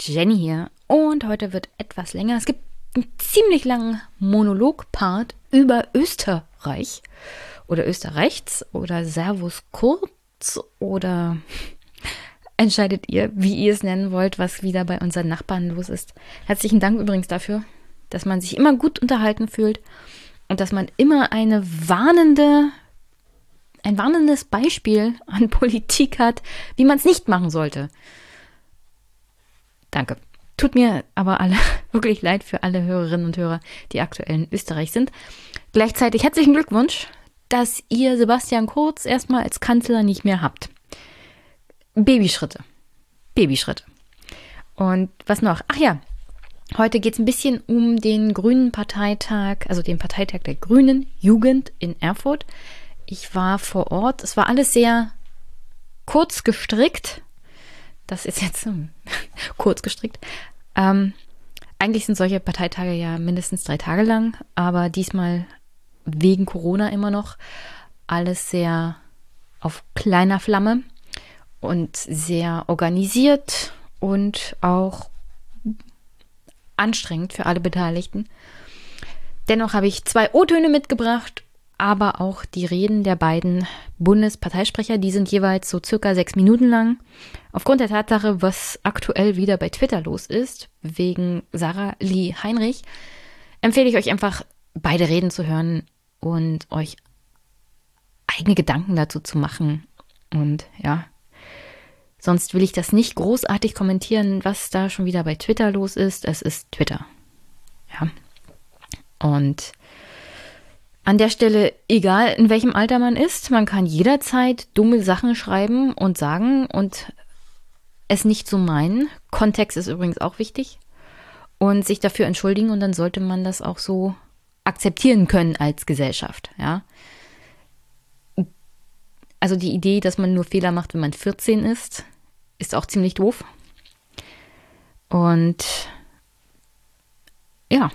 Jenny hier. Und heute wird etwas länger. Es gibt einen ziemlich langen Monolog-Part über Österreich oder Österreichs oder Servus kurz oder entscheidet ihr, wie ihr es nennen wollt, was wieder bei unseren Nachbarn los ist. Herzlichen Dank übrigens dafür, dass man sich immer gut unterhalten fühlt und dass man immer eine warnende ein warnendes Beispiel an Politik hat, wie man es nicht machen sollte. Danke. Tut mir aber alle wirklich leid für alle Hörerinnen und Hörer, die aktuell in Österreich sind. Gleichzeitig herzlichen Glückwunsch, dass ihr Sebastian Kurz erstmal als Kanzler nicht mehr habt. Babyschritte. Babyschritte. Und was noch? Ach ja, heute geht es ein bisschen um den Grünen Parteitag, also den Parteitag der Grünen Jugend in Erfurt. Ich war vor Ort. Es war alles sehr kurz gestrickt. Das ist jetzt kurz gestrickt. Ähm, eigentlich sind solche Parteitage ja mindestens drei Tage lang, aber diesmal wegen Corona immer noch alles sehr auf kleiner Flamme und sehr organisiert und auch anstrengend für alle Beteiligten. Dennoch habe ich zwei O-Töne mitgebracht aber auch die Reden der beiden Bundesparteisprecher, die sind jeweils so circa sechs Minuten lang. Aufgrund der Tatsache, was aktuell wieder bei Twitter los ist, wegen Sarah Lee Heinrich, empfehle ich euch einfach, beide Reden zu hören und euch eigene Gedanken dazu zu machen. Und ja, sonst will ich das nicht großartig kommentieren, was da schon wieder bei Twitter los ist. Es ist Twitter. Ja. Und an der Stelle, egal in welchem Alter man ist, man kann jederzeit dumme Sachen schreiben und sagen und es nicht so meinen. Kontext ist übrigens auch wichtig. Und sich dafür entschuldigen und dann sollte man das auch so akzeptieren können als Gesellschaft, ja. Also die Idee, dass man nur Fehler macht, wenn man 14 ist, ist auch ziemlich doof. Und ja,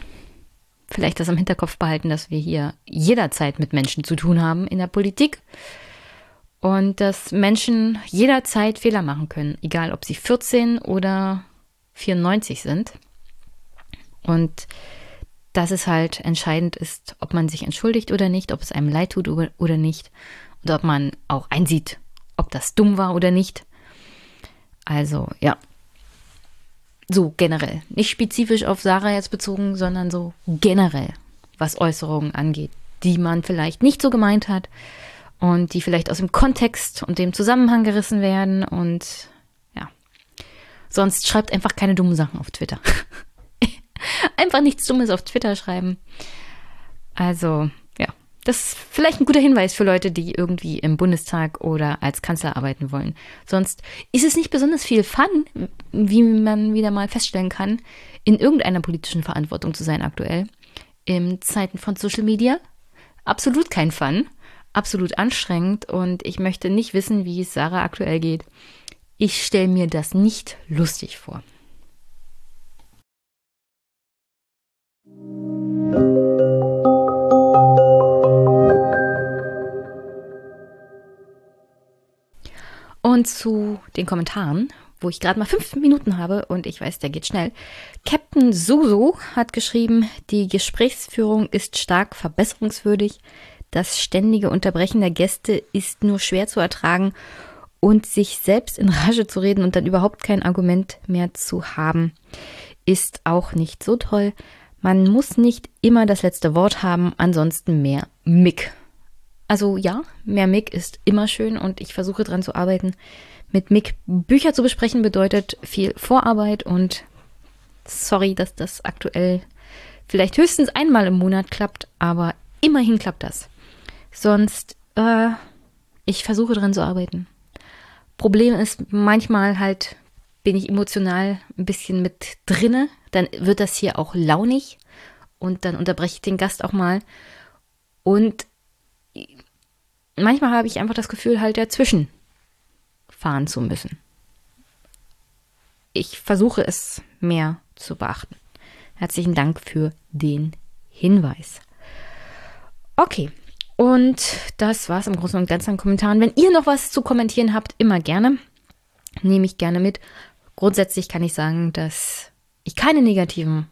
vielleicht das im Hinterkopf behalten, dass wir hier jederzeit mit Menschen zu tun haben in der Politik und dass Menschen jederzeit Fehler machen können, egal ob sie 14 oder 94 sind. Und dass es halt entscheidend ist, ob man sich entschuldigt oder nicht, ob es einem leid tut oder nicht und ob man auch einsieht, ob das dumm war oder nicht. Also ja, so generell. Nicht spezifisch auf Sarah jetzt bezogen, sondern so generell, was Äußerungen angeht, die man vielleicht nicht so gemeint hat und die vielleicht aus dem Kontext und dem Zusammenhang gerissen werden und ja. Sonst schreibt einfach keine dummen Sachen auf Twitter. einfach nichts Dummes auf Twitter schreiben. Also, das ist vielleicht ein guter Hinweis für Leute, die irgendwie im Bundestag oder als Kanzler arbeiten wollen. Sonst ist es nicht besonders viel Fun, wie man wieder mal feststellen kann, in irgendeiner politischen Verantwortung zu sein aktuell. In Zeiten von Social Media absolut kein Fun, absolut anstrengend und ich möchte nicht wissen, wie es Sarah aktuell geht. Ich stelle mir das nicht lustig vor. Und zu den Kommentaren, wo ich gerade mal fünf Minuten habe und ich weiß, der geht schnell. Captain Suso hat geschrieben, die Gesprächsführung ist stark verbesserungswürdig. Das ständige Unterbrechen der Gäste ist nur schwer zu ertragen und sich selbst in Rage zu reden und dann überhaupt kein Argument mehr zu haben, ist auch nicht so toll. Man muss nicht immer das letzte Wort haben, ansonsten mehr Mick. Also ja, mehr Mick ist immer schön und ich versuche dran zu arbeiten. Mit Mick Bücher zu besprechen bedeutet viel Vorarbeit und sorry, dass das aktuell vielleicht höchstens einmal im Monat klappt, aber immerhin klappt das. Sonst, äh, ich versuche dran zu arbeiten. Problem ist, manchmal halt bin ich emotional ein bisschen mit drinne, dann wird das hier auch launig und dann unterbreche ich den Gast auch mal. Und manchmal habe ich einfach das Gefühl, halt dazwischen fahren zu müssen. Ich versuche es mehr zu beachten. Herzlichen Dank für den Hinweis. Okay, und das war es im Großen und Ganzen an Kommentaren. Wenn ihr noch was zu kommentieren habt, immer gerne. nehme ich gerne mit. Grundsätzlich kann ich sagen, dass ich keine negativen,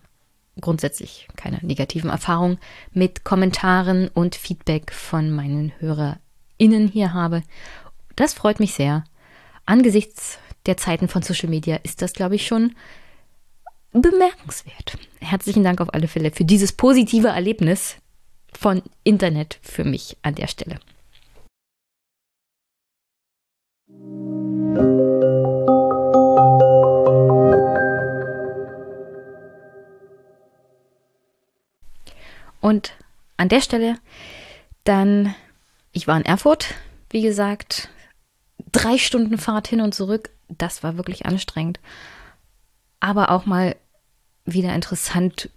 grundsätzlich keine negativen Erfahrungen mit Kommentaren und Feedback von meinen HörerInnen hier habe. Das freut mich sehr. Angesichts der Zeiten von Social Media ist das, glaube ich, schon bemerkenswert. Herzlichen Dank auf alle Fälle für dieses positive Erlebnis von Internet für mich an der Stelle. Und an der Stelle dann, ich war in Erfurt, wie gesagt, drei Stunden Fahrt hin und zurück. Das war wirklich anstrengend. Aber auch mal wieder interessant,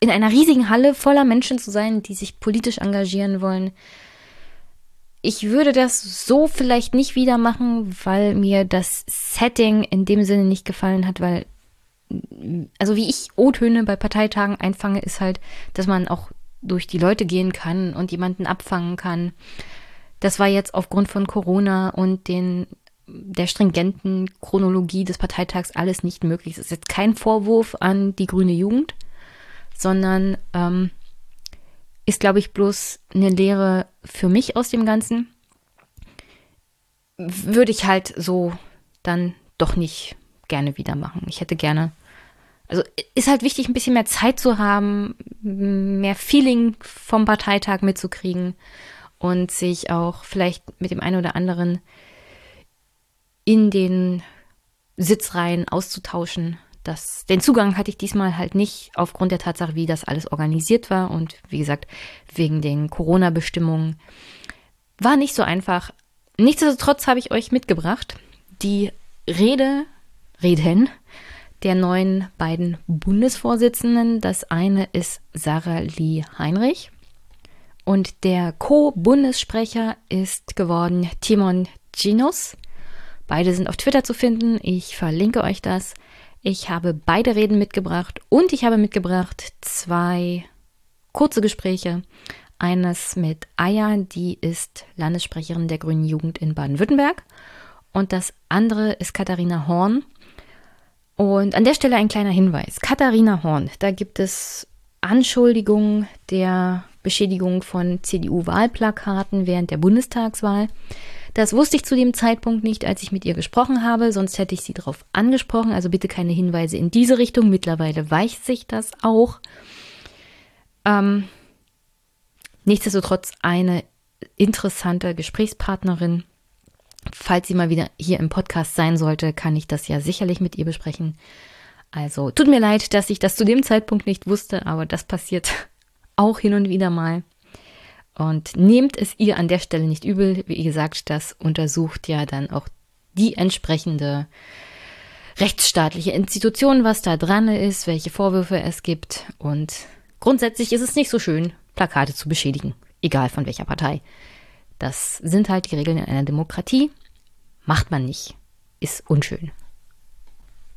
in einer riesigen Halle voller Menschen zu sein, die sich politisch engagieren wollen. Ich würde das so vielleicht nicht wieder machen, weil mir das Setting in dem Sinne nicht gefallen hat, weil also wie ich O-Töne bei Parteitagen einfange, ist halt, dass man auch durch die Leute gehen kann und jemanden abfangen kann. Das war jetzt aufgrund von Corona und den der stringenten Chronologie des Parteitags alles nicht möglich. Es ist jetzt kein Vorwurf an die grüne Jugend, sondern ähm, ist, glaube ich, bloß eine Lehre für mich aus dem Ganzen. Würde ich halt so dann doch nicht gerne wieder machen. Ich hätte gerne also ist halt wichtig, ein bisschen mehr Zeit zu haben, mehr Feeling vom Parteitag mitzukriegen und sich auch vielleicht mit dem einen oder anderen in den Sitzreihen auszutauschen. Das, den Zugang hatte ich diesmal halt nicht aufgrund der Tatsache, wie das alles organisiert war und wie gesagt, wegen den Corona-Bestimmungen. War nicht so einfach. Nichtsdestotrotz habe ich euch mitgebracht die Rede, Reden der neuen beiden Bundesvorsitzenden. Das eine ist Sarah Lee Heinrich und der Co-Bundessprecher ist geworden Timon Ginos. Beide sind auf Twitter zu finden. Ich verlinke euch das. Ich habe beide Reden mitgebracht und ich habe mitgebracht zwei kurze Gespräche. Eines mit Aya, die ist Landessprecherin der Grünen Jugend in Baden-Württemberg. Und das andere ist Katharina Horn. Und an der Stelle ein kleiner Hinweis. Katharina Horn, da gibt es Anschuldigungen der Beschädigung von CDU-Wahlplakaten während der Bundestagswahl. Das wusste ich zu dem Zeitpunkt nicht, als ich mit ihr gesprochen habe, sonst hätte ich sie darauf angesprochen. Also bitte keine Hinweise in diese Richtung. Mittlerweile weicht sich das auch. Ähm, nichtsdestotrotz eine interessante Gesprächspartnerin falls sie mal wieder hier im Podcast sein sollte, kann ich das ja sicherlich mit ihr besprechen. Also tut mir leid, dass ich das zu dem Zeitpunkt nicht wusste, aber das passiert auch hin und wieder mal. Und nehmt es ihr an der Stelle nicht übel. Wie gesagt, das untersucht ja dann auch die entsprechende rechtsstaatliche Institution, was da dran ist, welche Vorwürfe es gibt. Und grundsätzlich ist es nicht so schön, Plakate zu beschädigen, egal von welcher Partei. Das sind halt die Regeln in einer Demokratie. Macht man nicht. Ist unschön.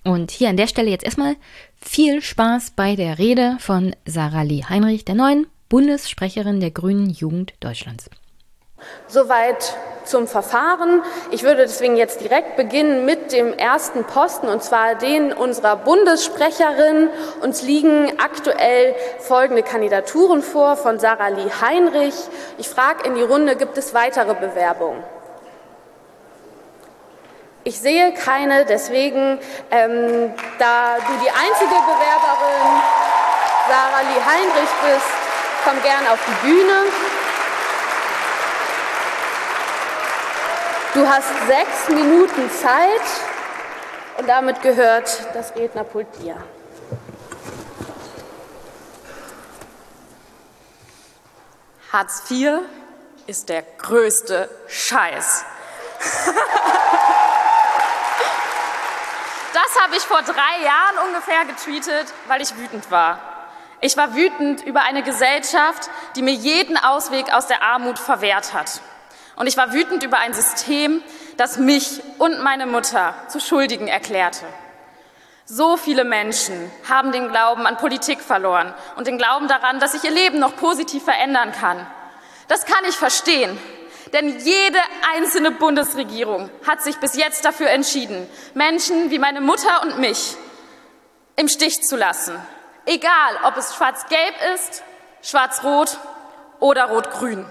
Und hier an der Stelle jetzt erstmal viel Spaß bei der Rede von Sarah Lee Heinrich, der neuen Bundessprecherin der Grünen Jugend Deutschlands. Soweit zum Verfahren. Ich würde deswegen jetzt direkt beginnen mit dem ersten Posten, und zwar den unserer Bundessprecherin. Uns liegen aktuell folgende Kandidaturen vor von Sarah Lee Heinrich. Ich frage in die Runde, gibt es weitere Bewerbungen? Ich sehe keine, deswegen, ähm, da du die einzige Bewerberin Sarah Lee Heinrich bist, komm gern auf die Bühne. Du hast sechs Minuten Zeit und damit gehört das Rednerpult dir. Hartz IV ist der größte Scheiß. das habe ich vor drei Jahren ungefähr getweetet, weil ich wütend war. Ich war wütend über eine Gesellschaft, die mir jeden Ausweg aus der Armut verwehrt hat. Und ich war wütend über ein System, das mich und meine Mutter zu Schuldigen erklärte. So viele Menschen haben den Glauben an Politik verloren und den Glauben daran, dass sich ihr Leben noch positiv verändern kann. Das kann ich verstehen. Denn jede einzelne Bundesregierung hat sich bis jetzt dafür entschieden, Menschen wie meine Mutter und mich im Stich zu lassen. Egal, ob es schwarz-gelb ist, schwarz-rot oder rot-grün.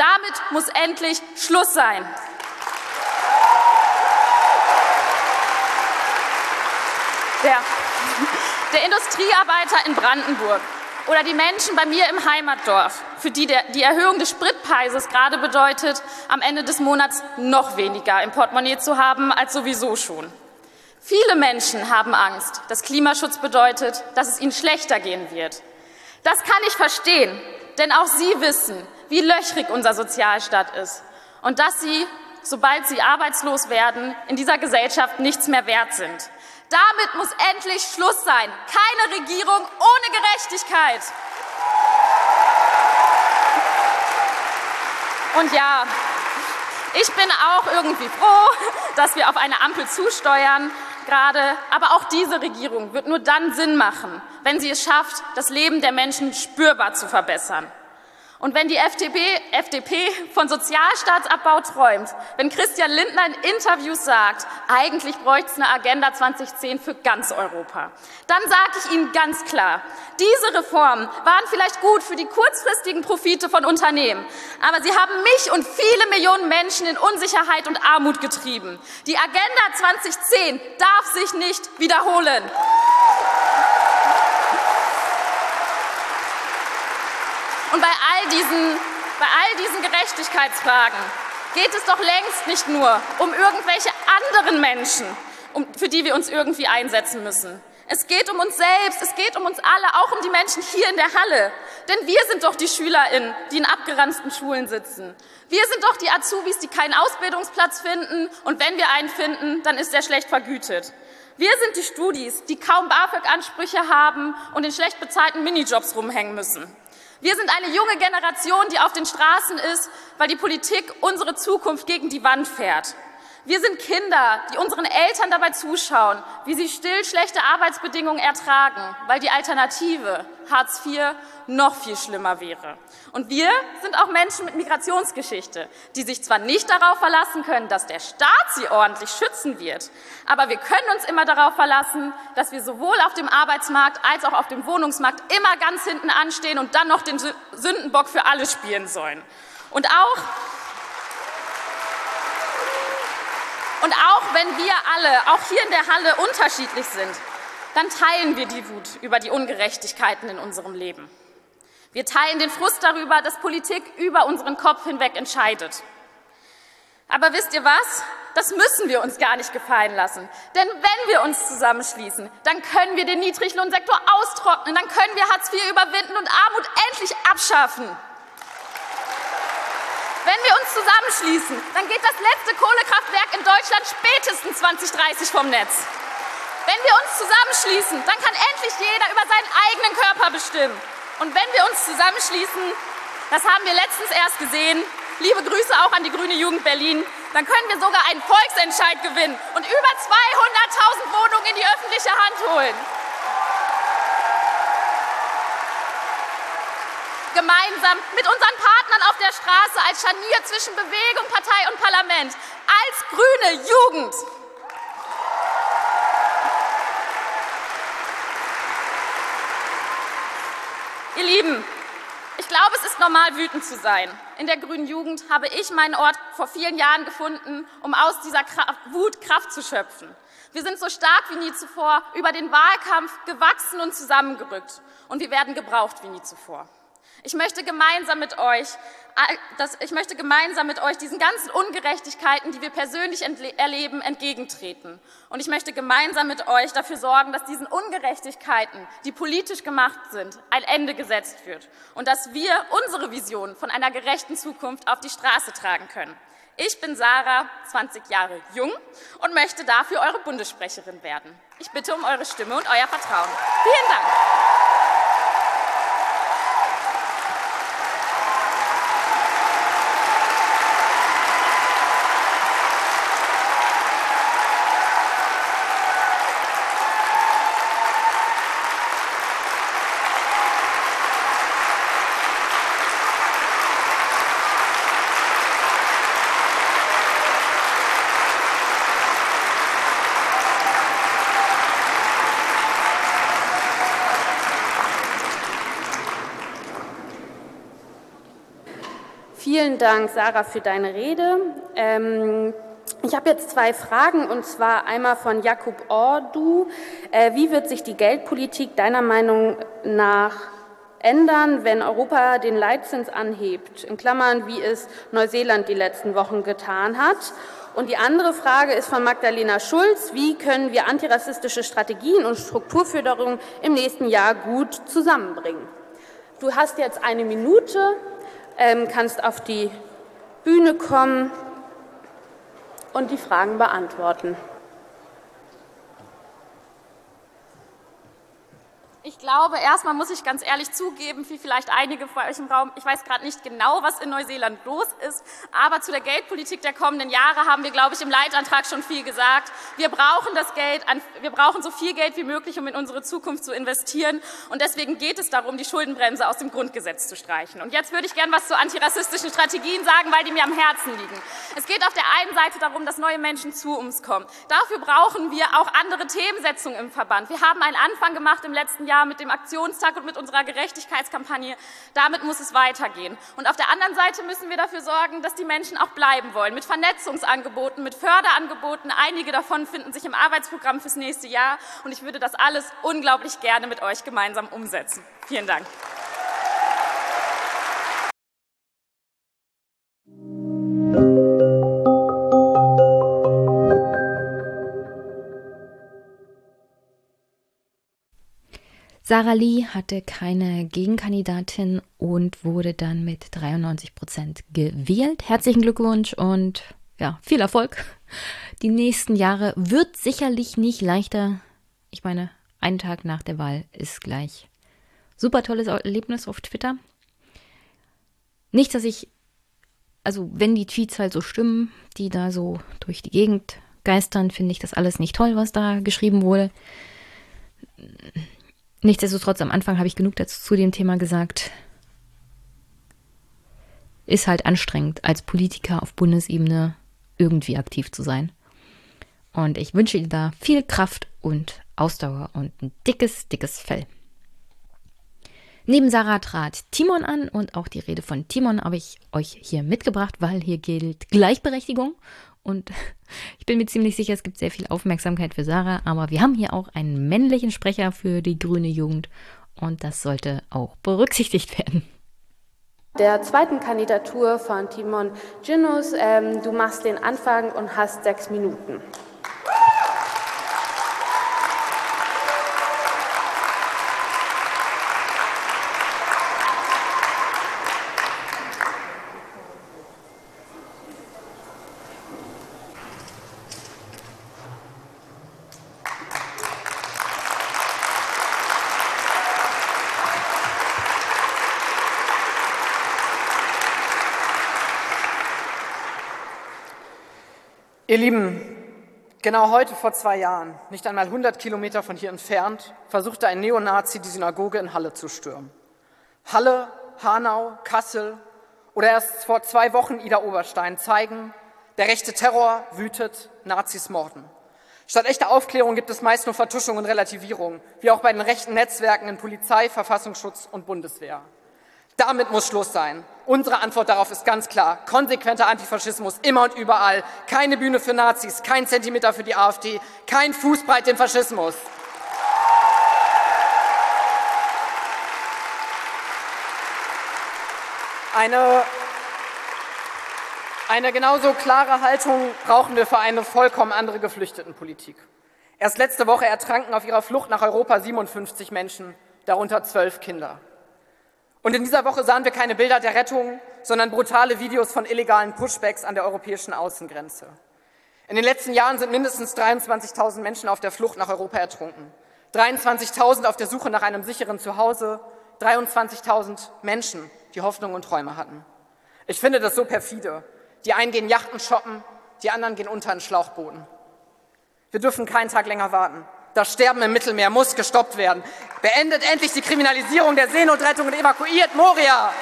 Damit muss endlich Schluss sein. Der, der Industriearbeiter in Brandenburg oder die Menschen bei mir im Heimatdorf, für die der, die Erhöhung des Spritpreises gerade bedeutet, am Ende des Monats noch weniger im Portemonnaie zu haben als sowieso schon. Viele Menschen haben Angst, dass Klimaschutz bedeutet, dass es ihnen schlechter gehen wird. Das kann ich verstehen, denn auch sie wissen, wie löchrig unser Sozialstaat ist und dass sie, sobald sie arbeitslos werden, in dieser Gesellschaft nichts mehr wert sind. Damit muss endlich Schluss sein. Keine Regierung ohne Gerechtigkeit. Und ja, ich bin auch irgendwie froh, dass wir auf eine Ampel zusteuern gerade. Aber auch diese Regierung wird nur dann Sinn machen, wenn sie es schafft, das Leben der Menschen spürbar zu verbessern. Und wenn die FDP, FDP von Sozialstaatsabbau träumt, wenn Christian Lindner in Interviews sagt, eigentlich bräuchte es eine Agenda 2010 für ganz Europa, dann sage ich Ihnen ganz klar, diese Reformen waren vielleicht gut für die kurzfristigen Profite von Unternehmen, aber sie haben mich und viele Millionen Menschen in Unsicherheit und Armut getrieben. Die Agenda 2010 darf sich nicht wiederholen. Und bei all diesen, bei all diesen Gerechtigkeitsfragen geht es doch längst nicht nur um irgendwelche anderen Menschen, um, für die wir uns irgendwie einsetzen müssen. Es geht um uns selbst, es geht um uns alle, auch um die Menschen hier in der Halle. Denn wir sind doch die SchülerInnen, die in abgeranzten Schulen sitzen. Wir sind doch die Azubis, die keinen Ausbildungsplatz finden und wenn wir einen finden, dann ist er schlecht vergütet. Wir sind die Studis, die kaum BAföG-Ansprüche haben und in schlecht bezahlten Minijobs rumhängen müssen. Wir sind eine junge Generation, die auf den Straßen ist, weil die Politik unsere Zukunft gegen die Wand fährt. Wir sind Kinder, die unseren Eltern dabei zuschauen, wie sie still schlechte Arbeitsbedingungen ertragen, weil die Alternative Hartz IV noch viel schlimmer wäre. Und wir sind auch Menschen mit Migrationsgeschichte, die sich zwar nicht darauf verlassen können, dass der Staat sie ordentlich schützen wird, aber wir können uns immer darauf verlassen, dass wir sowohl auf dem Arbeitsmarkt als auch auf dem Wohnungsmarkt immer ganz hinten anstehen und dann noch den Sündenbock für alle spielen sollen. Und auch Und auch wenn wir alle, auch hier in der Halle, unterschiedlich sind, dann teilen wir die Wut über die Ungerechtigkeiten in unserem Leben. Wir teilen den Frust darüber, dass Politik über unseren Kopf hinweg entscheidet. Aber wisst ihr was? Das müssen wir uns gar nicht gefallen lassen. Denn wenn wir uns zusammenschließen, dann können wir den Niedriglohnsektor austrocknen, dann können wir Hartz IV überwinden und Armut endlich abschaffen. Wenn wir uns zusammenschließen, dann geht das letzte Kohlekraftwerk in Deutschland spätestens 2030 vom Netz. Wenn wir uns zusammenschließen, dann kann endlich jeder über seinen eigenen Körper bestimmen. Und wenn wir uns zusammenschließen, das haben wir letztens erst gesehen, liebe Grüße auch an die Grüne Jugend Berlin, dann können wir sogar einen Volksentscheid gewinnen und über 200.000 Wohnungen in die öffentliche Hand holen. Gemeinsam mit unseren Partnern auf der Straße als Scharnier zwischen Bewegung, Partei und Parlament, als grüne Jugend. Ihr Lieben, ich glaube, es ist normal, wütend zu sein. In der grünen Jugend habe ich meinen Ort vor vielen Jahren gefunden, um aus dieser Wut Kraft zu schöpfen. Wir sind so stark wie nie zuvor über den Wahlkampf gewachsen und zusammengerückt. Und wir werden gebraucht wie nie zuvor. Ich möchte gemeinsam mit euch, das, ich möchte gemeinsam mit euch diesen ganzen Ungerechtigkeiten, die wir persönlich erleben, entgegentreten. Und ich möchte gemeinsam mit euch dafür sorgen, dass diesen Ungerechtigkeiten, die politisch gemacht sind, ein Ende gesetzt wird und dass wir unsere Vision von einer gerechten Zukunft auf die Straße tragen können. Ich bin Sarah, 20 Jahre jung und möchte dafür eure Bundessprecherin werden. Ich bitte um eure Stimme und euer Vertrauen. Vielen Dank. Dank, Sarah, für deine Rede. Ähm, ich habe jetzt zwei Fragen, und zwar einmal von Jakub Ordu. Äh, wie wird sich die Geldpolitik deiner Meinung nach ändern, wenn Europa den Leitzins anhebt? In Klammern, wie es Neuseeland die letzten Wochen getan hat. Und die andere Frage ist von Magdalena Schulz. Wie können wir antirassistische Strategien und Strukturförderung im nächsten Jahr gut zusammenbringen? Du hast jetzt eine Minute, ähm, kannst auf die Bühne kommen und die Fragen beantworten. Ich glaube, erstmal muss ich ganz ehrlich zugeben, wie vielleicht einige von euch im Raum, ich weiß gerade nicht genau, was in Neuseeland los ist, aber zu der Geldpolitik der kommenden Jahre haben wir, glaube ich, im Leitantrag schon viel gesagt. Wir brauchen das Geld, wir brauchen so viel Geld wie möglich, um in unsere Zukunft zu investieren. Und deswegen geht es darum, die Schuldenbremse aus dem Grundgesetz zu streichen. Und jetzt würde ich gerne was zu antirassistischen Strategien sagen, weil die mir am Herzen liegen. Es geht auf der einen Seite darum, dass neue Menschen zu uns kommen. Dafür brauchen wir auch andere Themensetzungen im Verband. Wir haben einen Anfang gemacht im letzten Jahr Jahr mit dem Aktionstag und mit unserer Gerechtigkeitskampagne. Damit muss es weitergehen. Und auf der anderen Seite müssen wir dafür sorgen, dass die Menschen auch bleiben wollen. Mit Vernetzungsangeboten, mit Förderangeboten. Einige davon finden sich im Arbeitsprogramm fürs nächste Jahr. Und ich würde das alles unglaublich gerne mit euch gemeinsam umsetzen. Vielen Dank. Sarah Lee hatte keine Gegenkandidatin und wurde dann mit 93 Prozent gewählt. Herzlichen Glückwunsch und ja, viel Erfolg. Die nächsten Jahre wird sicherlich nicht leichter. Ich meine, einen Tag nach der Wahl ist gleich super tolles Erlebnis auf Twitter. Nicht, dass ich, also wenn die Tweets halt so stimmen, die da so durch die Gegend geistern, finde ich das alles nicht toll, was da geschrieben wurde. Nichtsdestotrotz, am Anfang habe ich genug dazu zu dem Thema gesagt. Ist halt anstrengend, als Politiker auf Bundesebene irgendwie aktiv zu sein. Und ich wünsche dir da viel Kraft und Ausdauer und ein dickes, dickes Fell. Neben Sarah trat Timon an und auch die Rede von Timon habe ich euch hier mitgebracht, weil hier gilt Gleichberechtigung und ich bin mir ziemlich sicher, es gibt sehr viel Aufmerksamkeit für Sarah, aber wir haben hier auch einen männlichen Sprecher für die grüne Jugend und das sollte auch berücksichtigt werden. Der zweiten Kandidatur von Timon Ginus, ähm, du machst den Anfang und hast sechs Minuten. Ihr Lieben, genau heute vor zwei Jahren, nicht einmal 100 Kilometer von hier entfernt, versuchte ein Neonazi die Synagoge in Halle zu stürmen. Halle, Hanau, Kassel oder erst vor zwei Wochen Ida Oberstein zeigen, der rechte Terror wütet, Nazis morden. Statt echter Aufklärung gibt es meist nur Vertuschung und Relativierung, wie auch bei den rechten Netzwerken in Polizei, Verfassungsschutz und Bundeswehr. Damit muss Schluss sein. Unsere Antwort darauf ist ganz klar. Konsequenter Antifaschismus immer und überall. Keine Bühne für Nazis, kein Zentimeter für die AfD, kein Fußbreit dem Faschismus. Eine, eine genauso klare Haltung brauchen wir für eine vollkommen andere Geflüchtetenpolitik. Erst letzte Woche ertranken auf ihrer Flucht nach Europa 57 Menschen, darunter zwölf Kinder. Und in dieser Woche sahen wir keine Bilder der Rettung, sondern brutale Videos von illegalen Pushbacks an der europäischen Außengrenze. In den letzten Jahren sind mindestens 23.000 Menschen auf der Flucht nach Europa ertrunken. 23.000 auf der Suche nach einem sicheren Zuhause, 23.000 Menschen, die Hoffnung und Träume hatten. Ich finde das so perfide. Die einen gehen Yachten shoppen, die anderen gehen unter einen Schlauchboden. Wir dürfen keinen Tag länger warten. Das Sterben im Mittelmeer muss gestoppt werden. Beendet endlich die Kriminalisierung der Seenotrettung und evakuiert Moria.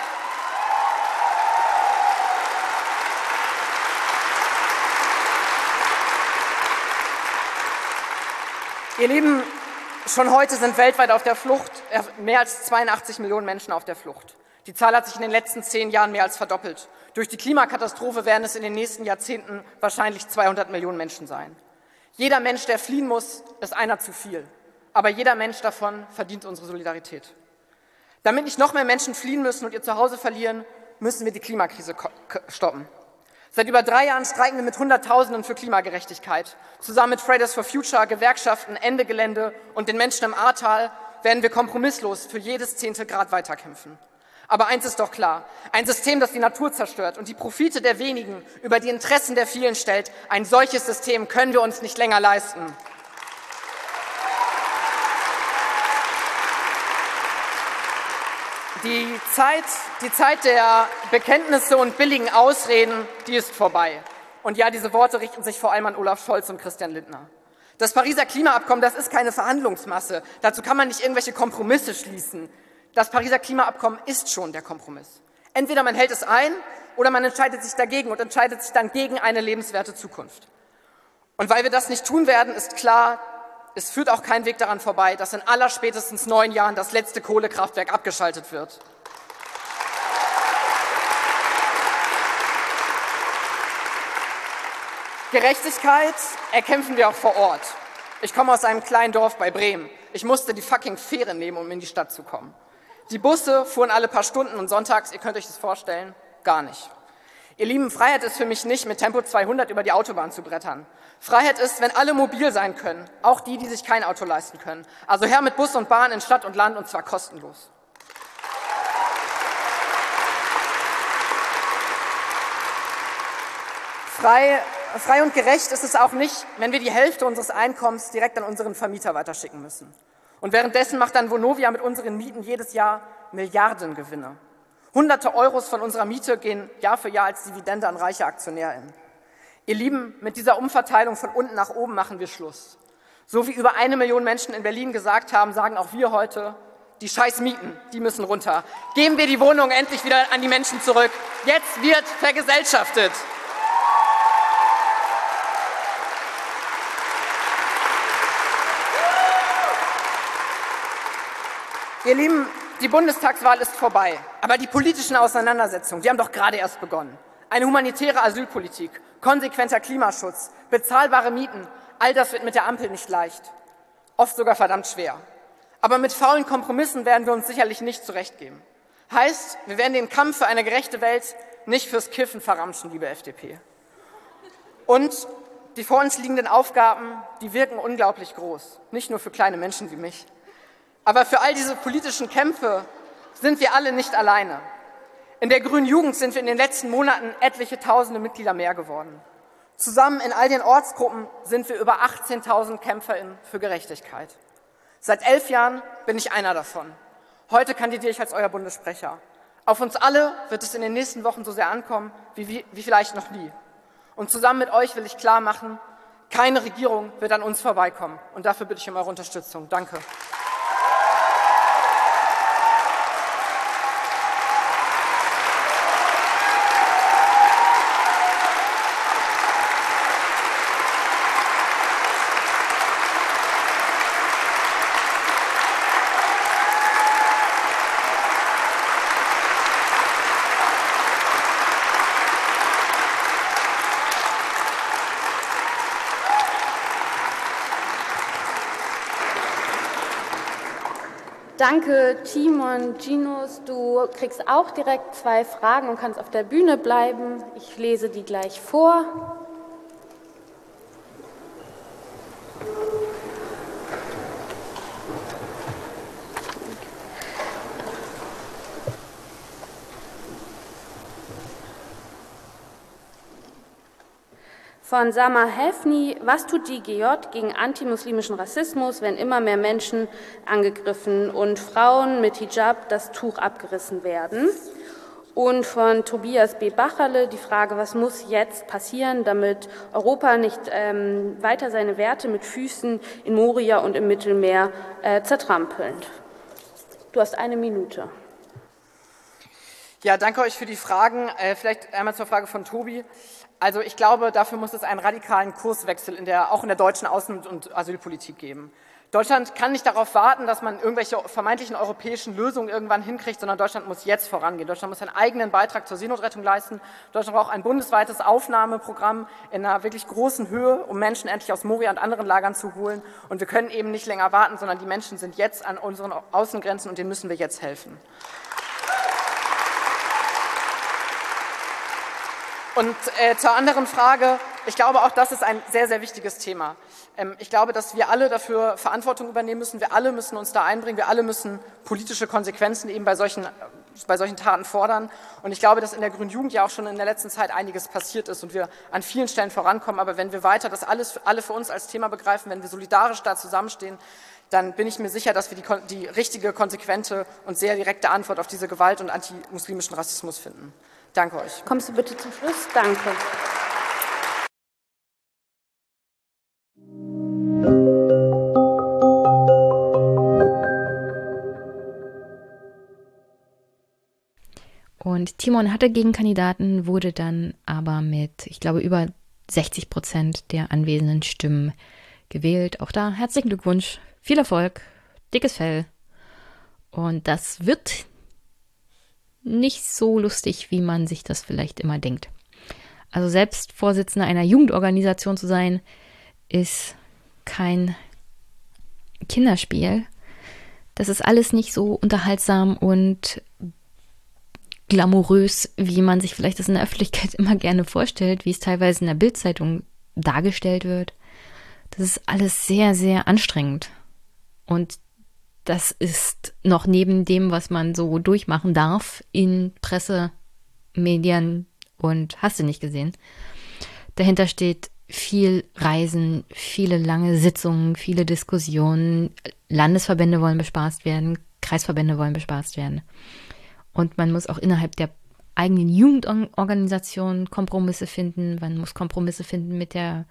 Ihr Lieben, schon heute sind weltweit auf der Flucht mehr als 82 Millionen Menschen auf der Flucht. Die Zahl hat sich in den letzten zehn Jahren mehr als verdoppelt. Durch die Klimakatastrophe werden es in den nächsten Jahrzehnten wahrscheinlich 200 Millionen Menschen sein. Jeder Mensch, der fliehen muss, ist einer zu viel. Aber jeder Mensch davon verdient unsere Solidarität. Damit nicht noch mehr Menschen fliehen müssen und ihr Zuhause verlieren, müssen wir die Klimakrise stoppen. Seit über drei Jahren streiken wir mit Hunderttausenden für Klimagerechtigkeit. Zusammen mit Fridays for Future, Gewerkschaften, Ende Gelände und den Menschen im Ahrtal werden wir kompromisslos für jedes Zehntel Grad weiterkämpfen. Aber eins ist doch klar, ein System, das die Natur zerstört und die Profite der wenigen über die Interessen der vielen stellt, ein solches System können wir uns nicht länger leisten. Die Zeit, die Zeit der Bekenntnisse und billigen Ausreden, die ist vorbei. Und ja, diese Worte richten sich vor allem an Olaf Scholz und Christian Lindner. Das Pariser Klimaabkommen, das ist keine Verhandlungsmasse. Dazu kann man nicht irgendwelche Kompromisse schließen. Das Pariser Klimaabkommen ist schon der Kompromiss. Entweder man hält es ein oder man entscheidet sich dagegen und entscheidet sich dann gegen eine lebenswerte Zukunft. Und weil wir das nicht tun werden, ist klar, es führt auch kein Weg daran vorbei, dass in aller spätestens neun Jahren das letzte Kohlekraftwerk abgeschaltet wird. Gerechtigkeit erkämpfen wir auch vor Ort. Ich komme aus einem kleinen Dorf bei Bremen. Ich musste die fucking Fähre nehmen, um in die Stadt zu kommen. Die Busse fuhren alle paar Stunden und sonntags, ihr könnt euch das vorstellen, gar nicht. Ihr Lieben, Freiheit ist für mich nicht, mit Tempo 200 über die Autobahn zu brettern. Freiheit ist, wenn alle mobil sein können, auch die, die sich kein Auto leisten können. Also her mit Bus und Bahn in Stadt und Land und zwar kostenlos. Frei, frei und gerecht ist es auch nicht, wenn wir die Hälfte unseres Einkommens direkt an unseren Vermieter weiterschicken müssen. Und währenddessen macht dann Vonovia mit unseren Mieten jedes Jahr Milliardengewinne. Hunderte Euros von unserer Miete gehen Jahr für Jahr als Dividende an reiche AktionärInnen. Ihr Lieben, mit dieser Umverteilung von unten nach oben machen wir Schluss. So wie über eine Million Menschen in Berlin gesagt haben, sagen auch wir heute, die scheiß Mieten, die müssen runter. Geben wir die Wohnungen endlich wieder an die Menschen zurück. Jetzt wird vergesellschaftet. Ihr Lieben, die Bundestagswahl ist vorbei, aber die politischen Auseinandersetzungen, die haben doch gerade erst begonnen. Eine humanitäre Asylpolitik, konsequenter Klimaschutz, bezahlbare Mieten, all das wird mit der Ampel nicht leicht, oft sogar verdammt schwer. Aber mit faulen Kompromissen werden wir uns sicherlich nicht zurechtgeben. Heißt, wir werden den Kampf für eine gerechte Welt nicht fürs Kiffen verramschen, liebe FDP. Und die vor uns liegenden Aufgaben, die wirken unglaublich groß, nicht nur für kleine Menschen wie mich. Aber für all diese politischen Kämpfe sind wir alle nicht alleine. In der Grünen Jugend sind wir in den letzten Monaten etliche tausende Mitglieder mehr geworden. Zusammen in all den Ortsgruppen sind wir über 18.000 KämpferInnen für Gerechtigkeit. Seit elf Jahren bin ich einer davon. Heute kandidiere ich als euer Bundessprecher. Auf uns alle wird es in den nächsten Wochen so sehr ankommen, wie, wie vielleicht noch nie. Und zusammen mit euch will ich klar machen, keine Regierung wird an uns vorbeikommen. Und dafür bitte ich um eure Unterstützung. Danke. Danke, Timon, Ginos. Du kriegst auch direkt zwei Fragen und kannst auf der Bühne bleiben. Ich lese die gleich vor. Von Sama Hefni, was tut die GJ gegen antimuslimischen Rassismus, wenn immer mehr Menschen angegriffen und Frauen mit Hijab das Tuch abgerissen werden? Und von Tobias B. Bacherle die Frage, was muss jetzt passieren, damit Europa nicht ähm, weiter seine Werte mit Füßen in Moria und im Mittelmeer äh, zertrampeln? Du hast eine Minute. Ja, danke euch für die Fragen. Äh, vielleicht einmal zur Frage von Tobi. Also ich glaube, dafür muss es einen radikalen Kurswechsel in der, auch in der deutschen Außen- und Asylpolitik geben. Deutschland kann nicht darauf warten, dass man irgendwelche vermeintlichen europäischen Lösungen irgendwann hinkriegt, sondern Deutschland muss jetzt vorangehen. Deutschland muss einen eigenen Beitrag zur Seenotrettung leisten. Deutschland braucht ein bundesweites Aufnahmeprogramm in einer wirklich großen Höhe, um Menschen endlich aus Moria und anderen Lagern zu holen. Und wir können eben nicht länger warten, sondern die Menschen sind jetzt an unseren Außengrenzen und denen müssen wir jetzt helfen. Und äh, zur anderen Frage, ich glaube, auch das ist ein sehr, sehr wichtiges Thema. Ähm, ich glaube, dass wir alle dafür Verantwortung übernehmen müssen. Wir alle müssen uns da einbringen. Wir alle müssen politische Konsequenzen eben bei solchen, bei solchen Taten fordern. Und ich glaube, dass in der Grünen Jugend ja auch schon in der letzten Zeit einiges passiert ist und wir an vielen Stellen vorankommen. Aber wenn wir weiter das alles alle für uns als Thema begreifen, wenn wir solidarisch da zusammenstehen, dann bin ich mir sicher, dass wir die, die richtige, konsequente und sehr direkte Antwort auf diese Gewalt und antimuslimischen Rassismus finden. Danke euch. Kommst du bitte zum Schluss? Danke. Und Timon hatte Gegenkandidaten, wurde dann aber mit, ich glaube, über 60 Prozent der anwesenden Stimmen gewählt. Auch da herzlichen Glückwunsch, viel Erfolg, dickes Fell. Und das wird nicht so lustig, wie man sich das vielleicht immer denkt. Also selbst Vorsitzender einer Jugendorganisation zu sein, ist kein Kinderspiel. Das ist alles nicht so unterhaltsam und glamourös, wie man sich vielleicht das in der Öffentlichkeit immer gerne vorstellt, wie es teilweise in der Bildzeitung dargestellt wird. Das ist alles sehr, sehr anstrengend. Und das ist noch neben dem, was man so durchmachen darf in Presse, Medien und hast du nicht gesehen. Dahinter steht viel Reisen, viele lange Sitzungen, viele Diskussionen. Landesverbände wollen bespaßt werden, Kreisverbände wollen bespaßt werden. Und man muss auch innerhalb der eigenen Jugendorganisation Kompromisse finden. Man muss Kompromisse finden mit der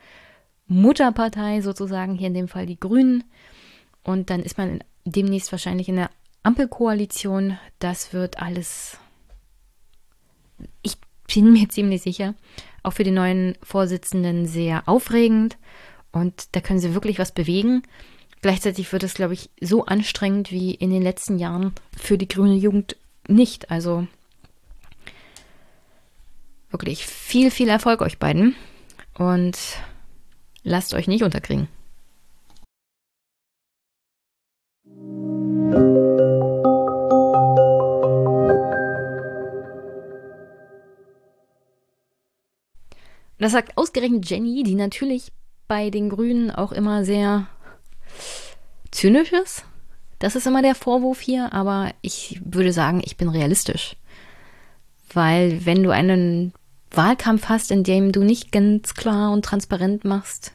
Mutterpartei sozusagen, hier in dem Fall die Grünen. Und dann ist man in demnächst wahrscheinlich in der Ampelkoalition. Das wird alles, ich bin mir ziemlich sicher, auch für die neuen Vorsitzenden sehr aufregend. Und da können sie wirklich was bewegen. Gleichzeitig wird es, glaube ich, so anstrengend wie in den letzten Jahren für die grüne Jugend nicht. Also wirklich viel, viel Erfolg euch beiden. Und lasst euch nicht unterkriegen. Das sagt ausgerechnet Jenny, die natürlich bei den Grünen auch immer sehr zynisch ist. Das ist immer der Vorwurf hier, aber ich würde sagen, ich bin realistisch. Weil wenn du einen Wahlkampf hast, in dem du nicht ganz klar und transparent machst,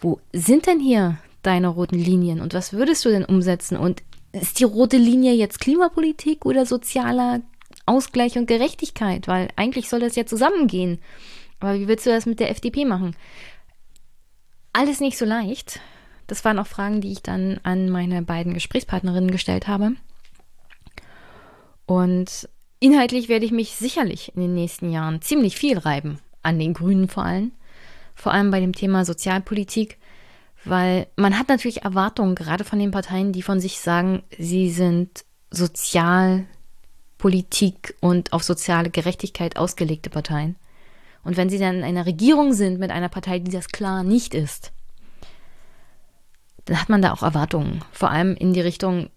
wo sind denn hier deine roten Linien und was würdest du denn umsetzen? Und ist die rote Linie jetzt Klimapolitik oder sozialer Ausgleich und Gerechtigkeit? Weil eigentlich soll das ja zusammengehen. Aber wie willst du das mit der FDP machen? Alles nicht so leicht. Das waren auch Fragen, die ich dann an meine beiden Gesprächspartnerinnen gestellt habe. Und inhaltlich werde ich mich sicherlich in den nächsten Jahren ziemlich viel reiben, an den Grünen vor allem. Vor allem bei dem Thema Sozialpolitik, weil man hat natürlich Erwartungen, gerade von den Parteien, die von sich sagen, sie sind Sozialpolitik und auf soziale Gerechtigkeit ausgelegte Parteien. Und wenn sie dann in einer Regierung sind mit einer Partei, die das klar nicht ist, dann hat man da auch Erwartungen. Vor allem in die Richtung,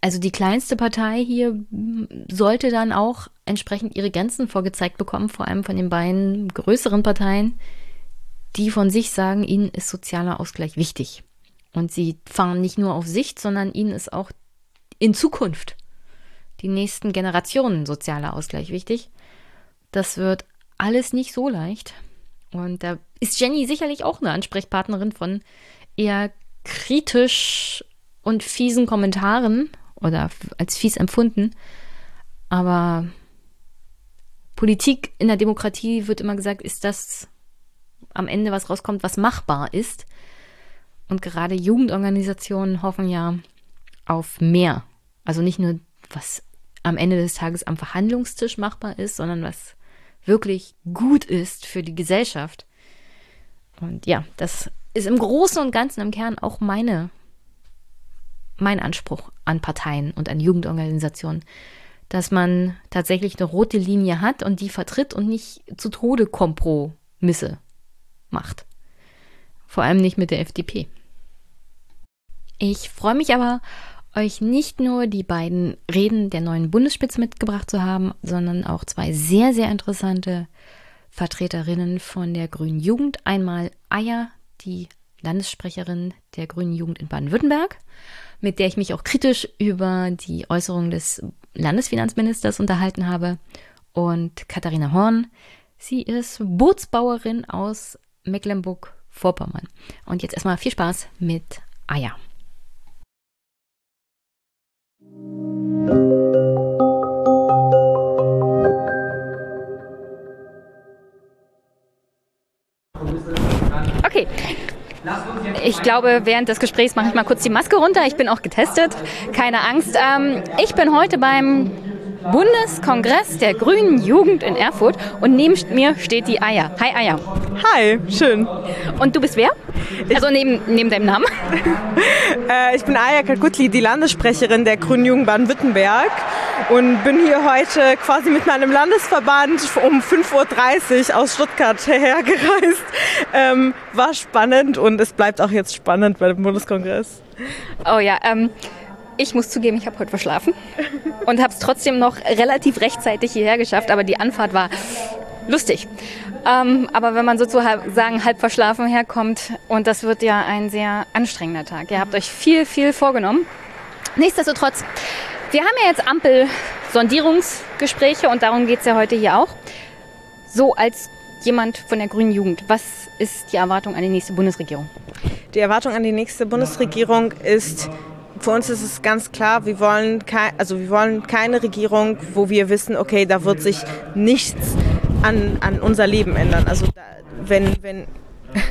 also die kleinste Partei hier sollte dann auch entsprechend ihre Grenzen vorgezeigt bekommen, vor allem von den beiden größeren Parteien, die von sich sagen, ihnen ist sozialer Ausgleich wichtig. Und sie fahren nicht nur auf Sicht, sondern ihnen ist auch in Zukunft die nächsten Generationen sozialer Ausgleich wichtig. Das wird alles nicht so leicht. Und da ist Jenny sicherlich auch eine Ansprechpartnerin von eher kritisch und fiesen Kommentaren oder als fies empfunden. Aber Politik in der Demokratie wird immer gesagt, ist das am Ende was rauskommt, was machbar ist. Und gerade Jugendorganisationen hoffen ja auf mehr. Also nicht nur, was am Ende des Tages am Verhandlungstisch machbar ist, sondern was wirklich gut ist für die Gesellschaft. Und ja, das ist im Großen und Ganzen im Kern auch meine, mein Anspruch an Parteien und an Jugendorganisationen, dass man tatsächlich eine rote Linie hat und die vertritt und nicht zu Tode Kompromisse macht. Vor allem nicht mit der FDP. Ich freue mich aber, euch nicht nur die beiden Reden der neuen Bundesspitze mitgebracht zu haben, sondern auch zwei sehr, sehr interessante Vertreterinnen von der Grünen Jugend. Einmal Aya, die Landessprecherin der Grünen Jugend in Baden-Württemberg, mit der ich mich auch kritisch über die Äußerung des Landesfinanzministers unterhalten habe. Und Katharina Horn, sie ist Bootsbauerin aus Mecklenburg-Vorpommern. Und jetzt erstmal viel Spaß mit Aya. Okay. Ich glaube, während des Gesprächs mache ich mal kurz die Maske runter. Ich bin auch getestet. Keine Angst. Ähm, ich bin heute beim Bundeskongress der Grünen Jugend in Erfurt und neben mir steht die Aya. Hi Aya. Hi, schön. Und du bist wer? Also neben, neben deinem Namen? äh, ich bin Aya Kalkutli, die Landessprecherin der Grünen Jugend Baden-Württemberg und bin hier heute quasi mit meinem Landesverband um 5.30 Uhr aus Stuttgart hergereist. Ähm, war spannend und es bleibt auch jetzt spannend bei dem Bundeskongress. Oh ja, ähm, ich muss zugeben, ich habe heute verschlafen und habe es trotzdem noch relativ rechtzeitig hierher geschafft, aber die Anfahrt war lustig. Ähm, aber wenn man sozusagen halb verschlafen herkommt und das wird ja ein sehr anstrengender Tag. Ihr habt euch viel, viel vorgenommen. Nichtsdestotrotz, wir haben ja jetzt Ampel-Sondierungsgespräche und darum geht es ja heute hier auch. So als jemand von der Grünen Jugend, was ist die Erwartung an die nächste Bundesregierung? Die Erwartung an die nächste Bundesregierung ist, für uns ist es ganz klar, wir wollen, kei also wir wollen keine Regierung, wo wir wissen, okay, da wird sich nichts an, an unser Leben ändern. Also da, wenn, wenn,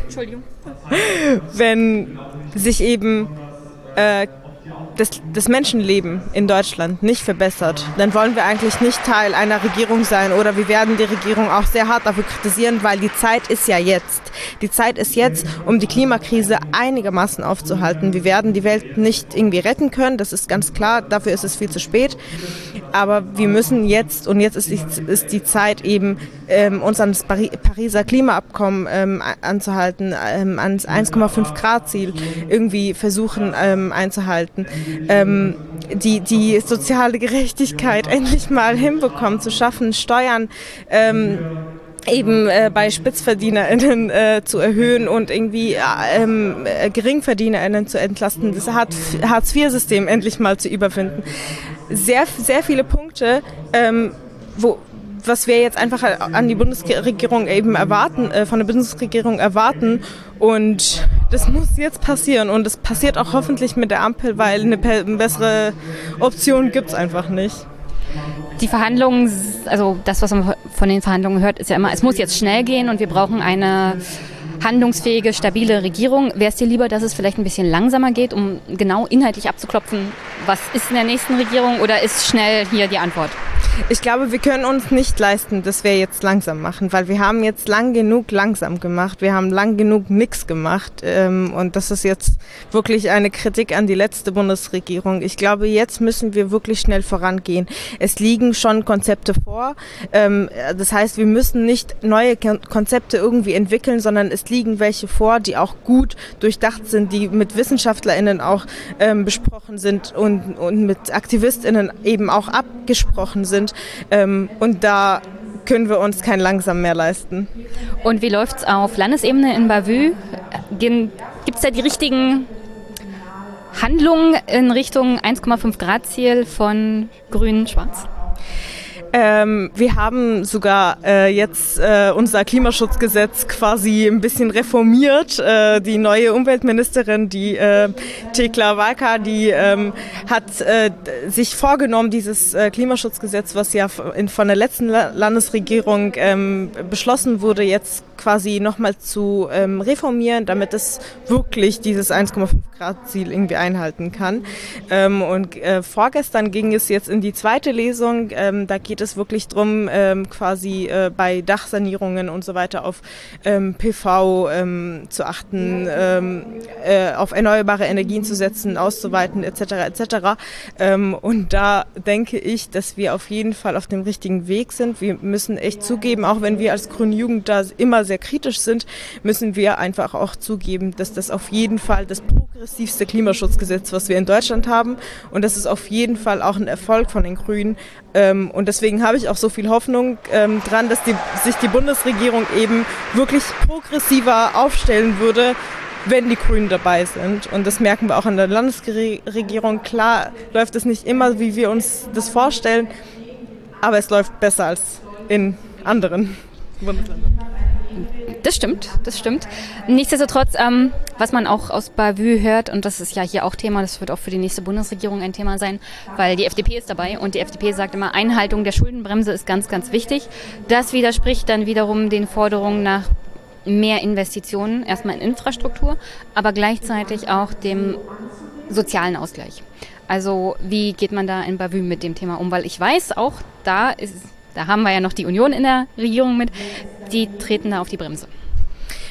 Entschuldigung. wenn sich eben äh, das, das Menschenleben in Deutschland nicht verbessert, dann wollen wir eigentlich nicht Teil einer Regierung sein oder wir werden die Regierung auch sehr hart dafür kritisieren, weil die Zeit ist ja jetzt. Die Zeit ist jetzt, um die Klimakrise einigermaßen aufzuhalten. Wir werden die Welt nicht irgendwie retten können, das ist ganz klar, dafür ist es viel zu spät. Aber wir müssen jetzt, und jetzt ist die, ist die Zeit eben, ähm, uns an das Pariser Klimaabkommen ähm, anzuhalten, ähm, ans 1,5 Grad Ziel irgendwie versuchen ähm, einzuhalten ähm, die, die soziale Gerechtigkeit endlich mal hinbekommen, zu schaffen, Steuern ähm, eben äh, bei SpitzverdienerInnen äh, zu erhöhen und irgendwie ähm, äh, GeringverdienerInnen zu entlasten, das Hartz-IV-System endlich mal zu überwinden. Sehr, sehr viele Punkte, ähm, wo, was wir jetzt einfach an die Bundesregierung eben erwarten, äh, von der Bundesregierung erwarten. Und das muss jetzt passieren. Und es passiert auch hoffentlich mit der Ampel, weil eine bessere Option gibt es einfach nicht. Die Verhandlungen, also das, was man von den Verhandlungen hört, ist ja immer, es muss jetzt schnell gehen und wir brauchen eine handlungsfähige, stabile Regierung. Wäre es dir lieber, dass es vielleicht ein bisschen langsamer geht, um genau inhaltlich abzuklopfen, was ist in der nächsten Regierung oder ist schnell hier die Antwort? Ich glaube, wir können uns nicht leisten, dass wir jetzt langsam machen, weil wir haben jetzt lang genug langsam gemacht, wir haben lang genug nichts gemacht ähm, und das ist jetzt wirklich eine Kritik an die letzte Bundesregierung. Ich glaube, jetzt müssen wir wirklich schnell vorangehen. Es liegen schon Konzepte vor, ähm, das heißt, wir müssen nicht neue Konzepte irgendwie entwickeln, sondern es liegen welche vor, die auch gut durchdacht sind, die mit WissenschaftlerInnen auch ähm, besprochen sind und, und mit AktivistInnen eben auch abgesprochen sind. Ähm, und da können wir uns kein Langsam mehr leisten. Und wie läuft es auf Landesebene in Bavü? Gibt es da die richtigen Handlungen in Richtung 1,5 Grad Ziel von Grün-Schwarz? Ähm, wir haben sogar äh, jetzt äh, unser Klimaschutzgesetz quasi ein bisschen reformiert. Äh, die neue Umweltministerin, die äh, Tekla Walka, die ähm, hat äh, sich vorgenommen, dieses äh, Klimaschutzgesetz, was ja von der letzten Landesregierung ähm, beschlossen wurde, jetzt quasi nochmal zu ähm, reformieren, damit es wirklich dieses 1,5 Grad Ziel irgendwie einhalten kann. Ähm, und äh, vorgestern ging es jetzt in die zweite Lesung. Ähm, da geht es wirklich drum, ähm, quasi äh, bei Dachsanierungen und so weiter auf ähm, PV ähm, zu achten, ähm, äh, auf erneuerbare Energien zu setzen, auszuweiten etc. etc. Ähm, und da denke ich, dass wir auf jeden Fall auf dem richtigen Weg sind. Wir müssen echt zugeben, auch wenn wir als Grüne Jugend da immer sehr kritisch sind, müssen wir einfach auch zugeben, dass das auf jeden Fall das progressivste Klimaschutzgesetz, was wir in Deutschland haben. Und das ist auf jeden Fall auch ein Erfolg von den Grünen. Ähm, und deswegen habe ich auch so viel Hoffnung ähm, dran, dass die, sich die Bundesregierung eben wirklich progressiver aufstellen würde, wenn die Grünen dabei sind. Und das merken wir auch an der Landesregierung. Klar läuft es nicht immer, wie wir uns das vorstellen, aber es läuft besser als in anderen Bundesländern. Das stimmt, das stimmt. Nichtsdestotrotz, ähm, was man auch aus Bavü hört, und das ist ja hier auch Thema, das wird auch für die nächste Bundesregierung ein Thema sein, weil die FDP ist dabei und die FDP sagt immer, Einhaltung der Schuldenbremse ist ganz, ganz wichtig. Das widerspricht dann wiederum den Forderungen nach mehr Investitionen, erstmal in Infrastruktur, aber gleichzeitig auch dem sozialen Ausgleich. Also wie geht man da in Bavü mit dem Thema um? Weil ich weiß, auch da ist da haben wir ja noch die Union in der Regierung mit, die treten da auf die Bremse.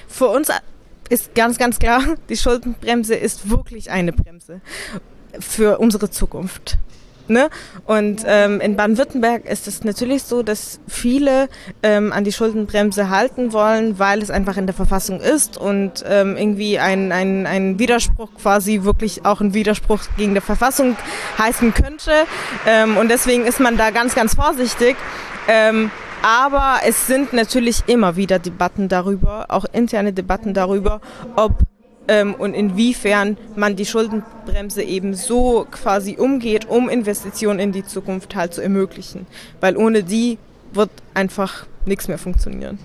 Für uns ist ganz, ganz klar, die Schuldenbremse ist wirklich eine Bremse für unsere Zukunft. Ne? Und ähm, in Baden-Württemberg ist es natürlich so, dass viele ähm, an die Schuldenbremse halten wollen, weil es einfach in der Verfassung ist und ähm, irgendwie ein, ein, ein Widerspruch quasi wirklich auch ein Widerspruch gegen der Verfassung heißen könnte. Ähm, und deswegen ist man da ganz, ganz vorsichtig. Ähm, aber es sind natürlich immer wieder Debatten darüber, auch interne Debatten darüber, ob ähm, und inwiefern man die Schuldenbremse eben so quasi umgeht, um Investitionen in die Zukunft halt zu ermöglichen. Weil ohne die wird einfach nichts mehr funktionieren.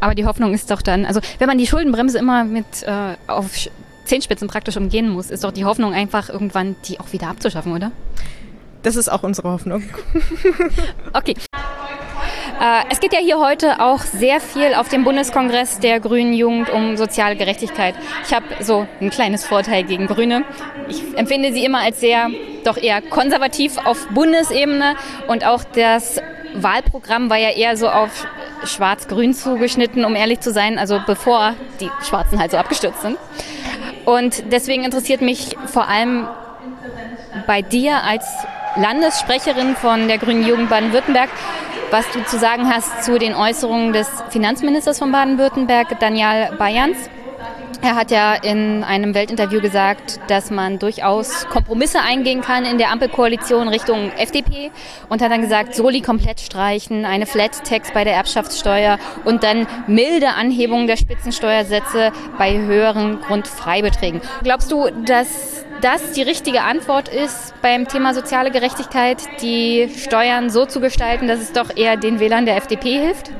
Aber die Hoffnung ist doch dann, also wenn man die Schuldenbremse immer mit äh, auf Zehenspitzen praktisch umgehen muss, ist doch die Hoffnung einfach irgendwann, die auch wieder abzuschaffen, oder? Das ist auch unsere Hoffnung. okay. Äh, es geht ja hier heute auch sehr viel auf dem Bundeskongress der Grünen Jugend um soziale Gerechtigkeit. Ich habe so ein kleines Vorteil gegen Grüne. Ich empfinde sie immer als sehr, doch eher konservativ auf Bundesebene und auch das Wahlprogramm war ja eher so auf schwarz-grün zugeschnitten, um ehrlich zu sein, also bevor die Schwarzen halt so abgestürzt sind. Und deswegen interessiert mich vor allem bei dir als Landessprecherin von der Grünen Jugend Baden-Württemberg, was du zu sagen hast zu den Äußerungen des Finanzministers von Baden-Württemberg, Daniel Bayerns. Er hat ja in einem Weltinterview gesagt, dass man durchaus Kompromisse eingehen kann in der Ampelkoalition Richtung FDP und hat dann gesagt, Soli komplett streichen, eine Flat-Tax bei der Erbschaftssteuer und dann milde Anhebung der Spitzensteuersätze bei höheren Grundfreibeträgen. Glaubst du, dass das die richtige Antwort ist beim Thema soziale Gerechtigkeit, die Steuern so zu gestalten, dass es doch eher den Wählern der FDP hilft?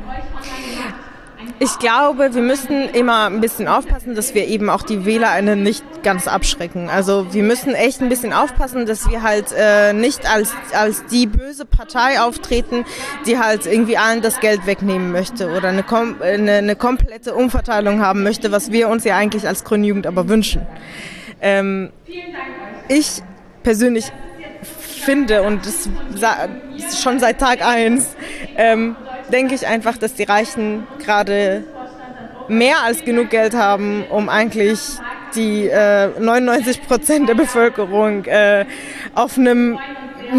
Ich glaube, wir müssen immer ein bisschen aufpassen, dass wir eben auch die WählerInnen nicht ganz abschrecken. Also wir müssen echt ein bisschen aufpassen, dass wir halt äh, nicht als, als die böse Partei auftreten, die halt irgendwie allen das Geld wegnehmen möchte oder eine, kom eine, eine komplette Umverteilung haben möchte, was wir uns ja eigentlich als Grüne Jugend aber wünschen. Ähm, ich persönlich finde, und das schon seit Tag eins, ähm, denke ich einfach, dass die Reichen gerade mehr als genug Geld haben, um eigentlich die äh, 99 Prozent der Bevölkerung äh, auf einem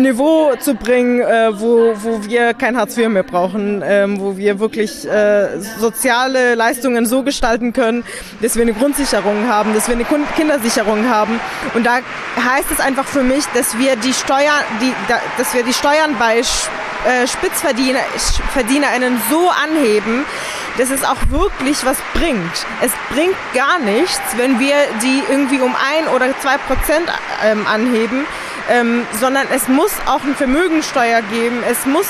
Niveau zu bringen, äh, wo, wo wir kein Hartz IV mehr brauchen, ähm, wo wir wirklich äh, soziale Leistungen so gestalten können, dass wir eine Grundsicherung haben, dass wir eine Kindersicherung haben. Und da heißt es einfach für mich, dass wir die Steuern, die, da, dass wir die Steuern bei äh, SpitzverdienerInnen so anheben, dass es auch wirklich was bringt. Es bringt gar nichts, wenn wir die irgendwie um ein oder zwei Prozent ähm, anheben, ähm, sondern es muss auch eine Vermögensteuer geben. Es muss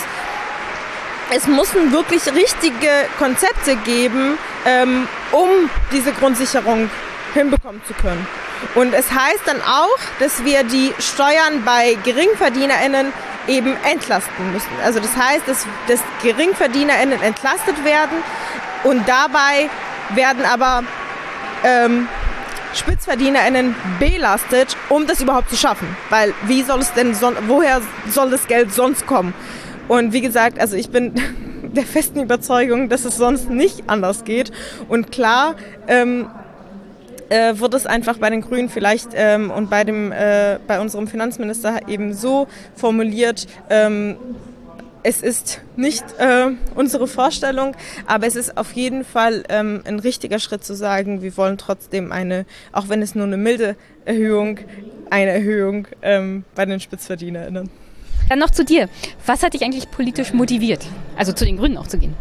es müssen wirklich richtige Konzepte geben, ähm, um diese Grundsicherung hinbekommen zu können. Und es heißt dann auch, dass wir die Steuern bei GeringverdienerInnen eben entlasten müssen. Also das heißt, dass, dass GeringverdienerInnen entlastet werden, Und dabei werden aber ähm, SpitzverdienerInnen belastet, um das überhaupt zu schaffen. Weil wie soll es denn, son woher soll das Geld sonst kommen? Und wie gesagt, also ich bin der festen Überzeugung, dass es sonst nicht anders geht. Und klar, ähm, äh, wird es einfach bei den Grünen vielleicht ähm, und bei, dem, äh, bei unserem Finanzminister eben so formuliert, ähm, es ist nicht äh, unsere Vorstellung, aber es ist auf jeden Fall ähm, ein richtiger Schritt zu sagen, wir wollen trotzdem eine, auch wenn es nur eine milde Erhöhung, eine Erhöhung ähm, bei den SpitzverdienerInnen. Dann noch zu dir. Was hat dich eigentlich politisch motiviert, also zu den Grünen auch zu gehen?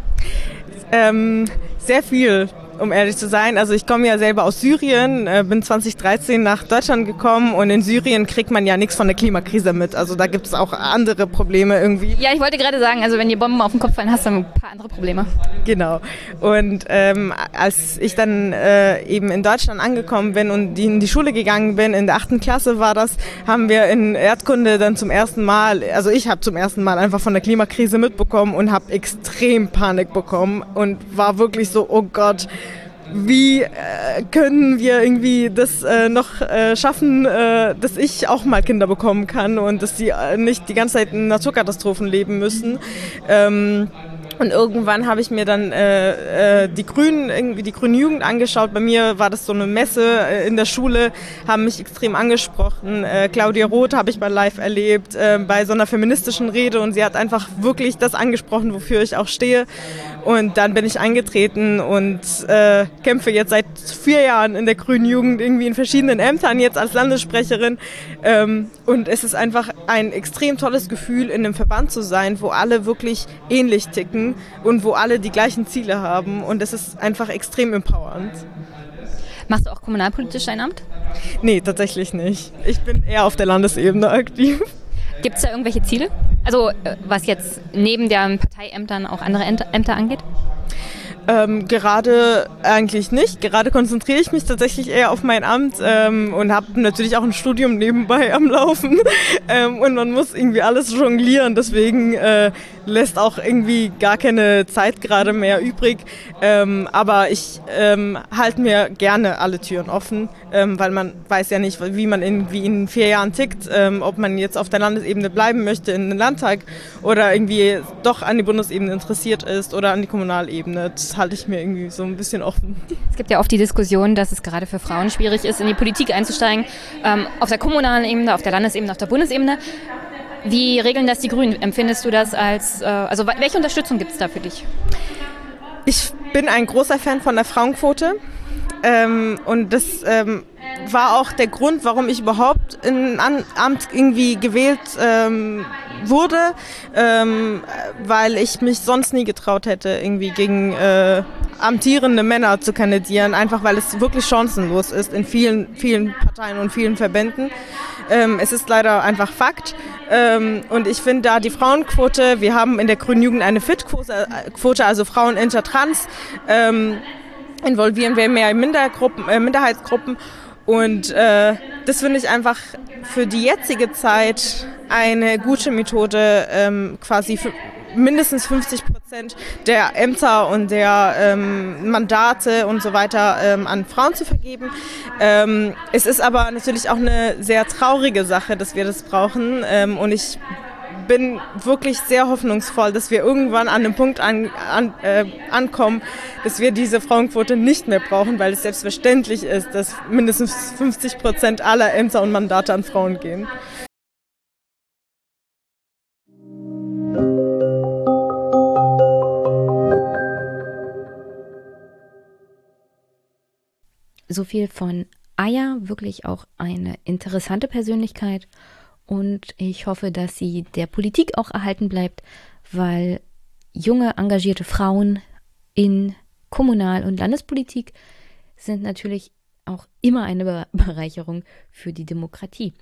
Ähm, sehr viel um ehrlich zu sein. Also ich komme ja selber aus Syrien, äh, bin 2013 nach Deutschland gekommen und in Syrien kriegt man ja nichts von der Klimakrise mit. Also da gibt es auch andere Probleme irgendwie. Ja, ich wollte gerade sagen, also wenn die Bomben auf den Kopf fallen, hast du ein paar andere Probleme. Genau. Und ähm, als ich dann äh, eben in Deutschland angekommen bin und in die Schule gegangen bin, in der achten Klasse war das, haben wir in Erdkunde dann zum ersten Mal, also ich habe zum ersten Mal einfach von der Klimakrise mitbekommen und habe extrem Panik bekommen und war wirklich so, oh Gott, wie äh, können wir irgendwie das äh, noch äh, schaffen, äh, dass ich auch mal Kinder bekommen kann und dass sie äh, nicht die ganze Zeit in Naturkatastrophen leben müssen. Ähm, und irgendwann habe ich mir dann äh, äh, die Grünen, irgendwie die Grüne Jugend angeschaut. Bei mir war das so eine Messe äh, in der Schule, haben mich extrem angesprochen. Äh, Claudia Roth habe ich mal live erlebt, äh, bei so einer feministischen Rede und sie hat einfach wirklich das angesprochen, wofür ich auch stehe. Und dann bin ich eingetreten und äh, kämpfe jetzt seit vier Jahren in der Grünen Jugend irgendwie in verschiedenen Ämtern, jetzt als Landessprecherin. Ähm, und es ist einfach ein extrem tolles Gefühl, in einem Verband zu sein, wo alle wirklich ähnlich ticken und wo alle die gleichen Ziele haben. Und es ist einfach extrem empowernd. Machst du auch kommunalpolitisch ein Amt? Nee, tatsächlich nicht. Ich bin eher auf der Landesebene aktiv. Gibt es da irgendwelche Ziele? Also äh, was jetzt neben den Parteiämtern auch andere Ämter angeht? Ähm, gerade eigentlich nicht. Gerade konzentriere ich mich tatsächlich eher auf mein Amt ähm, und habe natürlich auch ein Studium nebenbei am Laufen. ähm, und man muss irgendwie alles jonglieren. Deswegen äh, lässt auch irgendwie gar keine Zeit gerade mehr übrig. Ähm, aber ich ähm, halte mir gerne alle Türen offen, ähm, weil man weiß ja nicht, wie man in, wie in vier Jahren tickt, ähm, ob man jetzt auf der Landesebene bleiben möchte in den Landtag oder irgendwie doch an die Bundesebene interessiert ist oder an die Kommunalebene. Das halte ich mir irgendwie so ein bisschen offen. Es gibt ja oft die Diskussion, dass es gerade für Frauen schwierig ist, in die Politik einzusteigen, ähm, auf der kommunalen Ebene, auf der Landesebene, auf der Bundesebene. Wie regeln das die Grünen? Empfindest du das als, äh, also welche Unterstützung gibt es da für dich? Ich bin ein großer Fan von der Frauenquote. Ähm, und das ähm, war auch der Grund, warum ich überhaupt in ein Amt irgendwie gewählt ähm, wurde, ähm, weil ich mich sonst nie getraut hätte, irgendwie gegen äh, amtierende Männer zu kandidieren, einfach weil es wirklich chancenlos ist in vielen, vielen Parteien und vielen Verbänden. Ähm, es ist leider einfach Fakt. Ähm, und ich finde da die Frauenquote, wir haben in der Grünen Jugend eine FIT-Quote, also Frauen intertrans, ähm, involvieren wir mehr Mindergruppen, äh, Minderheitsgruppen. Und äh, das finde ich einfach für die jetzige Zeit eine gute Methode, ähm, quasi für mindestens 50 Prozent der Ämter und der ähm, Mandate und so weiter ähm, an Frauen zu vergeben. Ähm, es ist aber natürlich auch eine sehr traurige Sache, dass wir das brauchen. Ähm, und ich bin wirklich sehr hoffnungsvoll, dass wir irgendwann an einem Punkt an, an, äh, ankommen, dass wir diese Frauenquote nicht mehr brauchen, weil es selbstverständlich ist, dass mindestens 50 Prozent aller Ämter und Mandate an Frauen gehen. So viel von Aya, wirklich auch eine interessante Persönlichkeit und ich hoffe, dass sie der Politik auch erhalten bleibt, weil junge, engagierte Frauen in Kommunal- und Landespolitik sind natürlich auch immer eine Bereicherung für die Demokratie.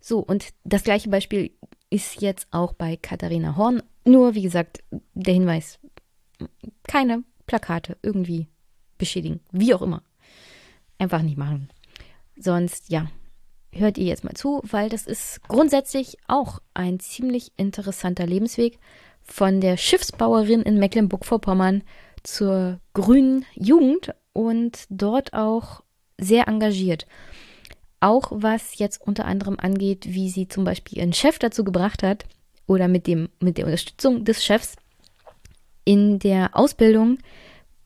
So, und das gleiche Beispiel ist jetzt auch bei Katharina Horn. Nur, wie gesagt, der Hinweis, keine Plakate irgendwie beschädigen, wie auch immer. Einfach nicht machen. Sonst, ja, hört ihr jetzt mal zu, weil das ist grundsätzlich auch ein ziemlich interessanter Lebensweg von der Schiffsbauerin in Mecklenburg-Vorpommern zur grünen Jugend und dort auch sehr engagiert. Auch was jetzt unter anderem angeht, wie sie zum Beispiel ihren Chef dazu gebracht hat oder mit, dem, mit der Unterstützung des Chefs in der Ausbildung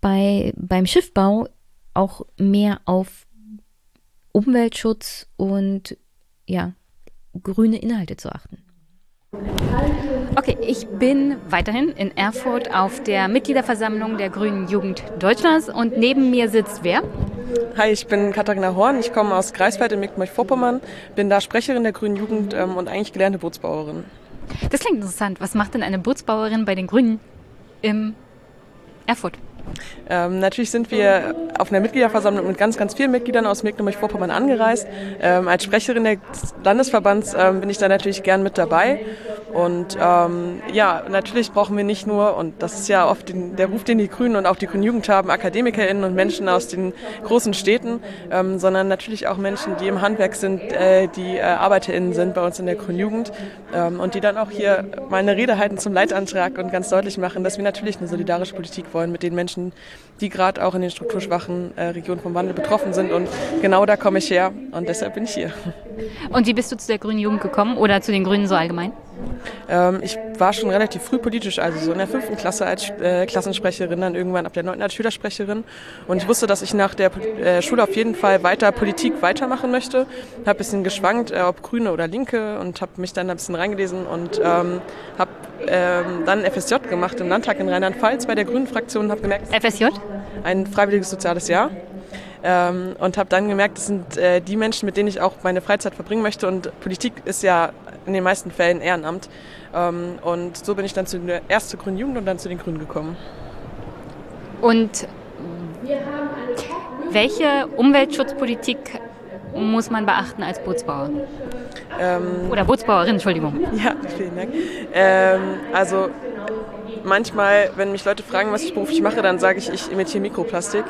bei, beim Schiffbau auch mehr auf Umweltschutz und ja, grüne Inhalte zu achten. Okay, ich bin weiterhin in Erfurt auf der Mitgliederversammlung der Grünen Jugend Deutschlands und neben mir sitzt wer? Hi, ich bin Katharina Horn, ich komme aus Greifswald in Mecklenburg-Vorpommern, bin da Sprecherin der Grünen Jugend ähm, und eigentlich gelernte Bootsbauerin. Das klingt interessant. Was macht denn eine Bootsbauerin bei den Grünen im Erfurt? Ähm, natürlich sind wir auf einer Mitgliederversammlung mit ganz, ganz vielen Mitgliedern aus Mecklenburg-Vorpommern angereist. Ähm, als Sprecherin des Landesverbands ähm, bin ich da natürlich gern mit dabei. Und ähm, ja, natürlich brauchen wir nicht nur, und das ist ja oft den, der Ruf, den die Grünen und auch die Grünen Jugend haben, AkademikerInnen und Menschen aus den großen Städten, ähm, sondern natürlich auch Menschen, die im Handwerk sind, äh, die äh, ArbeiterInnen sind bei uns in der Grünen Jugend ähm, und die dann auch hier mal eine Rede halten zum Leitantrag und ganz deutlich machen, dass wir natürlich eine solidarische Politik wollen mit den Menschen, die gerade auch in den strukturschwachen äh, Regionen vom Wandel betroffen sind. Und genau da komme ich her und deshalb bin ich hier. Und wie bist du zu der Grünen Jugend gekommen oder zu den Grünen so allgemein? Ähm, ich war schon relativ früh politisch, also so in der fünften Klasse als äh, Klassensprecherin, dann irgendwann ab der neunten als Schülersprecherin. Und ich wusste, dass ich nach der äh, Schule auf jeden Fall weiter Politik weitermachen möchte. Habe ein bisschen geschwankt, äh, ob Grüne oder Linke und habe mich dann ein bisschen reingelesen und ähm, habe ähm, dann FSJ gemacht im Landtag in Rheinland-Pfalz bei der Grünen Fraktion und habe gemerkt... FSJ? Ein freiwilliges soziales Jahr. Ähm, und habe dann gemerkt, das sind äh, die Menschen, mit denen ich auch meine Freizeit verbringen möchte. Und Politik ist ja in den meisten Fällen Ehrenamt. Ähm, und so bin ich dann zu der ersten Grünen Jugend und dann zu den Grünen gekommen. Und welche Umweltschutzpolitik muss man beachten als Bootsbauer? Ähm, Oder Bootsbauerin, Entschuldigung. Ja, vielen Dank. Ähm, also manchmal, wenn mich Leute fragen, was ich beruflich mache, dann sage ich, ich imitiere Mikroplastik.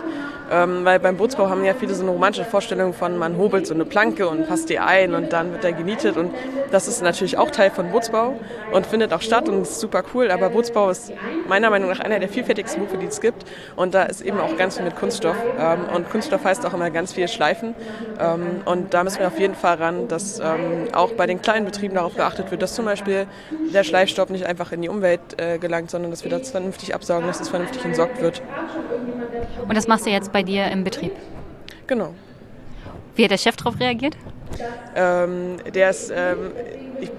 Ähm, weil beim Bootsbau haben ja viele so eine romantische Vorstellung von, man hobelt so eine Planke und passt die ein und dann wird er genietet. Und das ist natürlich auch Teil von Bootsbau und findet auch statt und ist super cool. Aber Bootsbau ist meiner Meinung nach einer der vielfältigsten Berufe, die es gibt. Und da ist eben auch ganz viel mit Kunststoff. Ähm, und Kunststoff heißt auch immer ganz viel Schleifen. Ähm, und da müssen wir auf jeden Fall ran, dass ähm, auch bei den kleinen Betrieben darauf geachtet wird, dass zum Beispiel der Schleifstoff nicht einfach in die Umwelt äh, gelangt, sondern dass wir das vernünftig absaugen, dass es vernünftig entsorgt wird. Und das machst du jetzt bei dir im Betrieb? Genau. Wie hat der Chef darauf reagiert? Ähm, der ist, ähm, ich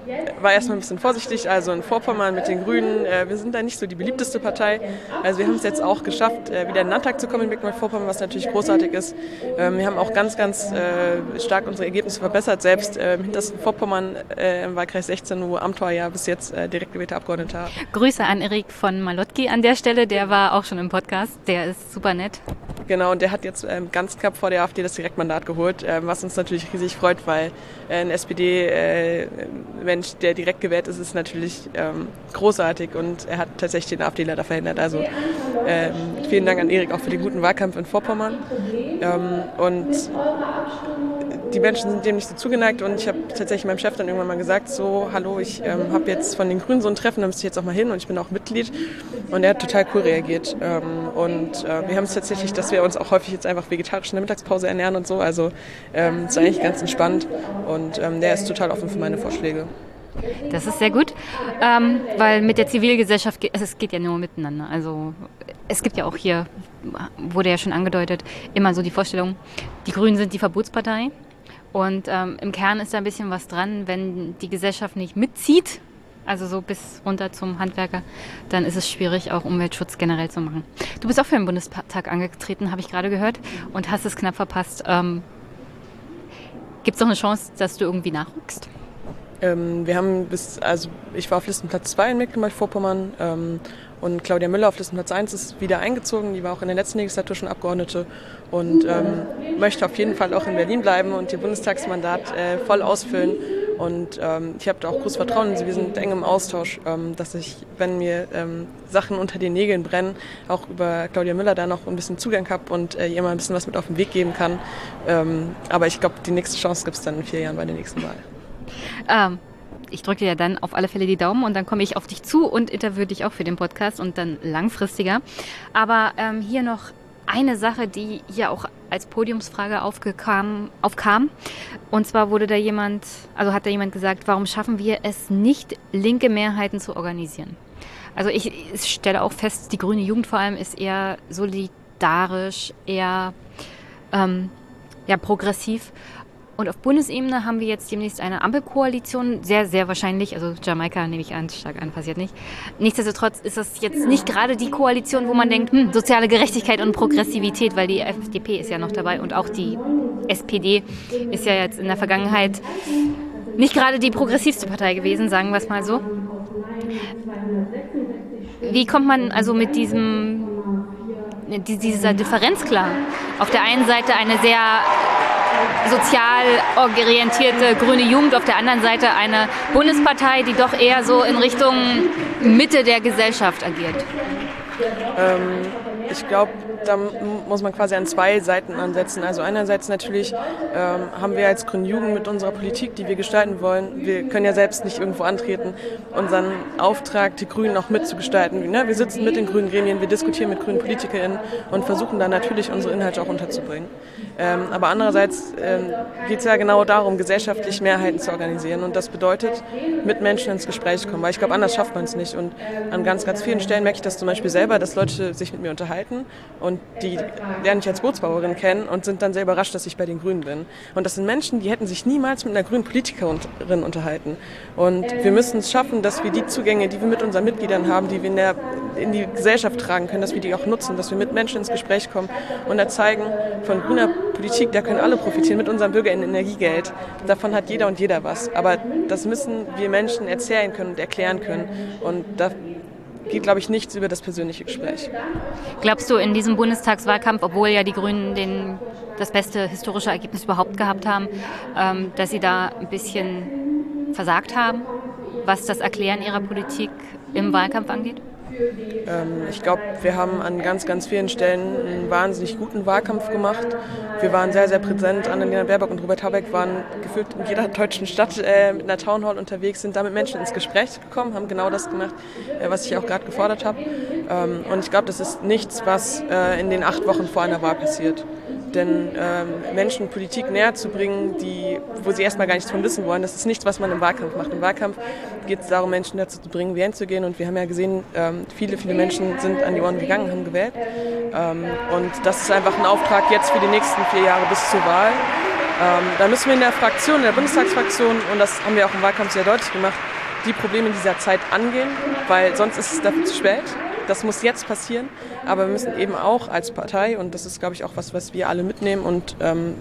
war erstmal ein bisschen vorsichtig, also in Vorpommern mit den Grünen, äh, wir sind da nicht so die beliebteste Partei. Also wir haben es jetzt auch geschafft, äh, wieder in den Landtag zu kommen in Mecklenburg-Vorpommern, was natürlich großartig ist. Ähm, wir haben auch ganz, ganz äh, stark unsere Ergebnisse verbessert, selbst äh, im hintersten Vorpommern äh, im Wahlkreis 16, wo Amtor ja bis jetzt äh, direkt gewählter Abgeordneter hat. Grüße an Erik von Malotki an der Stelle, der war auch schon im Podcast, der ist super nett. Genau, und der hat jetzt ähm, ganz knapp vor der AfD das Direktmandat geholt, ähm, was uns natürlich riesig freut, weil ein SPD-Mensch, der direkt gewählt ist, ist natürlich ähm, großartig und er hat tatsächlich den AfD leider verhindert. Also ähm, vielen Dank an Erik auch für den guten Wahlkampf in Vorpommern. Ähm, und die Menschen sind dem nicht so zugeneigt und ich habe tatsächlich meinem Chef dann irgendwann mal gesagt, so, hallo, ich ähm, habe jetzt von den Grünen so ein Treffen, da müsste ich jetzt auch mal hin und ich bin auch Mitglied und er hat total cool reagiert ähm, und äh, wir haben es tatsächlich, dass wir uns auch häufig jetzt einfach vegetarisch in der Mittagspause ernähren und so, also ähm, ist eigentlich ganz entspannt und ähm, der ist total offen für meine Vorschläge. Das ist sehr gut, ähm, weil mit der Zivilgesellschaft, geht, es geht ja nur miteinander. Also es gibt ja auch hier, wurde ja schon angedeutet, immer so die Vorstellung, die Grünen sind die Verbotspartei. Und ähm, im Kern ist da ein bisschen was dran, wenn die Gesellschaft nicht mitzieht, also so bis runter zum Handwerker, dann ist es schwierig, auch Umweltschutz generell zu machen. Du bist auch für den Bundestag angetreten, habe ich gerade gehört, und hast es knapp verpasst. Ähm, Gibt es noch eine Chance, dass du irgendwie nachrückst? Ähm, wir haben bis, also ich war auf Listenplatz 2 in Mecklenburg-Vorpommern ähm, und Claudia Müller auf Listenplatz 1 ist wieder eingezogen. Die war auch in der letzten Legislatur schon Abgeordnete und ähm, möchte auf jeden Fall auch in Berlin bleiben und ihr Bundestagsmandat äh, voll ausfüllen. Und ähm, ich habe da auch großes Vertrauen in sie. Wir sind eng im Austausch, ähm, dass ich, wenn mir ähm, Sachen unter den Nägeln brennen, auch über Claudia Müller da noch ein bisschen Zugang habe und äh, ihr mal ein bisschen was mit auf den Weg geben kann. Ähm, aber ich glaube, die nächste Chance gibt es dann in vier Jahren bei der nächsten Wahl. Ähm, ich drücke ja dann auf alle Fälle die Daumen und dann komme ich auf dich zu und interviewe dich auch für den Podcast und dann langfristiger. Aber ähm, hier noch eine Sache, die hier auch als Podiumsfrage aufgekam, aufkam. Und zwar wurde da jemand, also hat da jemand gesagt, warum schaffen wir es nicht, linke Mehrheiten zu organisieren? Also ich, ich stelle auch fest, die grüne Jugend vor allem ist eher solidarisch, eher ähm, ja, progressiv. Und auf Bundesebene haben wir jetzt demnächst eine Ampelkoalition, sehr, sehr wahrscheinlich, also Jamaika nehme ich an, stark an, passiert nicht. Nichtsdestotrotz ist das jetzt nicht gerade die Koalition, wo man denkt, hm, soziale Gerechtigkeit und Progressivität, weil die FDP ist ja noch dabei und auch die SPD ist ja jetzt in der Vergangenheit nicht gerade die progressivste Partei gewesen, sagen wir es mal so. Wie kommt man also mit diesem dieser Differenz klar? Auf der einen Seite eine sehr sozial orientierte grüne Jugend, auf der anderen Seite eine Bundespartei, die doch eher so in Richtung Mitte der Gesellschaft agiert? Ähm, ich glaube, da muss man quasi an zwei Seiten ansetzen. Also einerseits natürlich ähm, haben wir als Grüne Jugend mit unserer Politik, die wir gestalten wollen, wir können ja selbst nicht irgendwo antreten, unseren Auftrag, die Grünen auch mitzugestalten. Ne? Wir sitzen mit den grünen Gremien, wir diskutieren mit grünen PolitikerInnen und versuchen dann natürlich unsere Inhalte auch unterzubringen. Ähm, aber andererseits ähm, geht es ja genau darum, gesellschaftlich Mehrheiten zu organisieren. Und das bedeutet, mit Menschen ins Gespräch kommen. Weil ich glaube, anders schafft man es nicht. Und an ganz, ganz vielen Stellen merke ich das zum Beispiel selber, dass Leute sich mit mir unterhalten und die lernen ich als Bootsbauerin kennen und sind dann sehr überrascht, dass ich bei den Grünen bin. Und das sind Menschen, die hätten sich niemals mit einer grünen Politikerin unterhalten. Und wir müssen es schaffen, dass wir die Zugänge, die wir mit unseren Mitgliedern haben, die wir in, der, in die Gesellschaft tragen können, dass wir die auch nutzen, dass wir mit Menschen ins Gespräch kommen und da von grüner Politik, da können alle profitieren mit unserem Bürger in Energiegeld. Davon hat jeder und jeder was. Aber das müssen wir Menschen erzählen können und erklären können. Und da geht, glaube ich, nichts über das persönliche Gespräch. Glaubst du in diesem Bundestagswahlkampf, obwohl ja die Grünen den, das beste historische Ergebnis überhaupt gehabt haben, ähm, dass sie da ein bisschen versagt haben, was das Erklären ihrer Politik im Wahlkampf angeht? Ähm, ich glaube, wir haben an ganz, ganz vielen Stellen einen wahnsinnig guten Wahlkampf gemacht. Wir waren sehr, sehr präsent. Annalena Baerbock und Robert Habeck waren gefühlt in jeder deutschen Stadt äh, mit einer Townhall unterwegs, sind da mit Menschen ins Gespräch gekommen, haben genau das gemacht, äh, was ich auch gerade gefordert habe. Ähm, und ich glaube, das ist nichts, was äh, in den acht Wochen vor einer Wahl passiert. Denn ähm, Menschen Politik näher zu bringen, die, wo sie erstmal gar nichts von wissen wollen, das ist nichts, was man im Wahlkampf macht. Im Wahlkampf geht es darum, Menschen dazu zu bringen, wählen zu gehen. Und wir haben ja gesehen, ähm, viele, viele Menschen sind an die Ohren gegangen, haben gewählt. Ähm, und das ist einfach ein Auftrag jetzt für die nächsten vier Jahre bis zur Wahl. Ähm, da müssen wir in der Fraktion, in der Bundestagsfraktion, und das haben wir auch im Wahlkampf sehr deutlich gemacht, die Probleme dieser Zeit angehen, weil sonst ist es dafür zu spät. Das muss jetzt passieren, aber wir müssen eben auch als Partei, und das ist, glaube ich, auch was, was wir alle mitnehmen und ähm,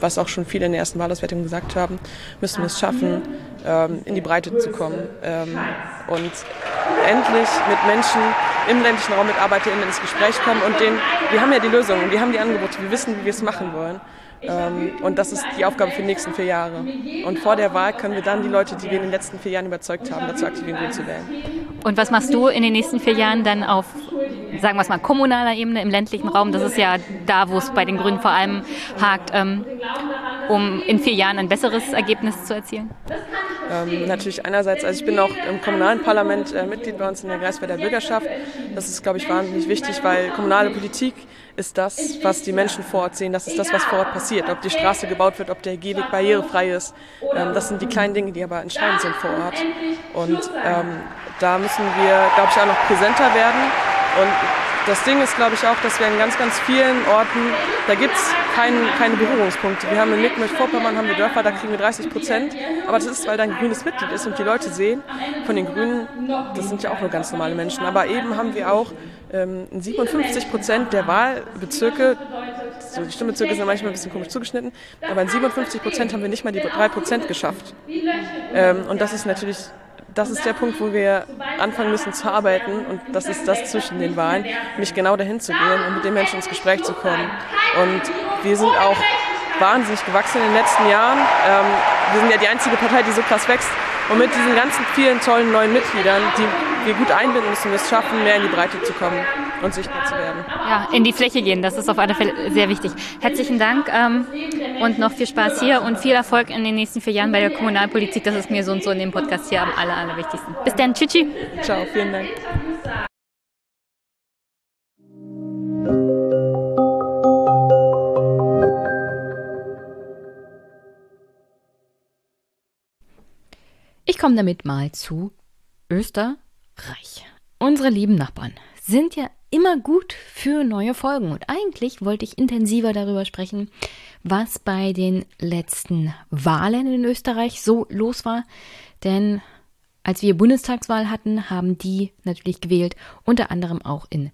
was auch schon viele in der ersten Wahlauswertung gesagt haben, müssen wir es schaffen, ähm, in die Breite zu kommen ähm, und endlich mit Menschen im ländlichen Raum, mit ArbeiterInnen ins Gespräch kommen und denen, wir haben ja die Lösungen, wir haben die Angebote, wir wissen, wie wir es machen wollen. Ähm, und das ist die Aufgabe für die nächsten vier Jahre. Und vor der Wahl können wir dann die Leute, die wir in den letzten vier Jahren überzeugt haben, dazu aktivieren, gut zu wählen. Und was machst du in den nächsten vier Jahren dann auf, sagen wir es mal, kommunaler Ebene im ländlichen Raum? Das ist ja da, wo es bei den Grünen vor allem hakt, ähm, um in vier Jahren ein besseres Ergebnis zu erzielen? Ähm, natürlich einerseits, also ich bin auch im kommunalen Parlament äh, Mitglied bei uns in der Greifswalder Bürgerschaft. Das ist, glaube ich, wahnsinnig wichtig, weil kommunale Politik ist das, was die Menschen vor Ort sehen. Das ist das, was vor Ort passiert. Ob die Straße gebaut wird, ob der Gehweg barrierefrei ist. Ähm, das sind die kleinen Dinge, die aber entscheidend sind vor Ort. Und ähm, da müssen wir, glaube ich, auch noch präsenter werden. Und das Ding ist, glaube ich, auch, dass wir in ganz, ganz vielen Orten, da gibt es kein, keine Berührungspunkte. Wir haben in Mecklenburg-Vorpommern haben wir Dörfer, da kriegen wir 30 Prozent. Aber das ist, weil da ein grünes Mitglied ist und die Leute sehen von den Grünen, das sind ja auch nur ganz normale Menschen. Aber eben haben wir auch ähm, 57 Prozent der Wahlbezirke, so die Stimmbezirke sind manchmal ein bisschen komisch zugeschnitten, aber in 57 Prozent haben wir nicht mal die 3 Prozent geschafft. Ähm, und das ist natürlich das ist der Punkt, wo wir anfangen müssen zu arbeiten und das ist das zwischen den Wahlen, nämlich genau dahin zu gehen und mit den Menschen ins Gespräch zu kommen. Und wir sind auch wahnsinnig gewachsen in den letzten Jahren. Ähm, wir sind ja die einzige Partei, die so krass wächst. Und mit diesen ganzen vielen tollen neuen Mitgliedern, die wir gut einbinden, müssen wir es schaffen, mehr in die Breite zu kommen. und sichtbar zu werden. Ja, in die Fläche gehen, das ist auf alle Fälle sehr wichtig. Herzlichen Dank ähm, und noch viel Spaß hier und viel Erfolg in den nächsten vier Jahren bei der Kommunalpolitik. Das ist mir so und so in dem Podcast hier am aller, allerwichtigsten. Bis dann, tschüssi. Ciao, vielen Dank. Ich komme damit mal zu Österreich. Unsere lieben Nachbarn sind ja immer gut für neue Folgen und eigentlich wollte ich intensiver darüber sprechen, was bei den letzten Wahlen in Österreich so los war, denn als wir Bundestagswahl hatten, haben die natürlich gewählt, unter anderem auch in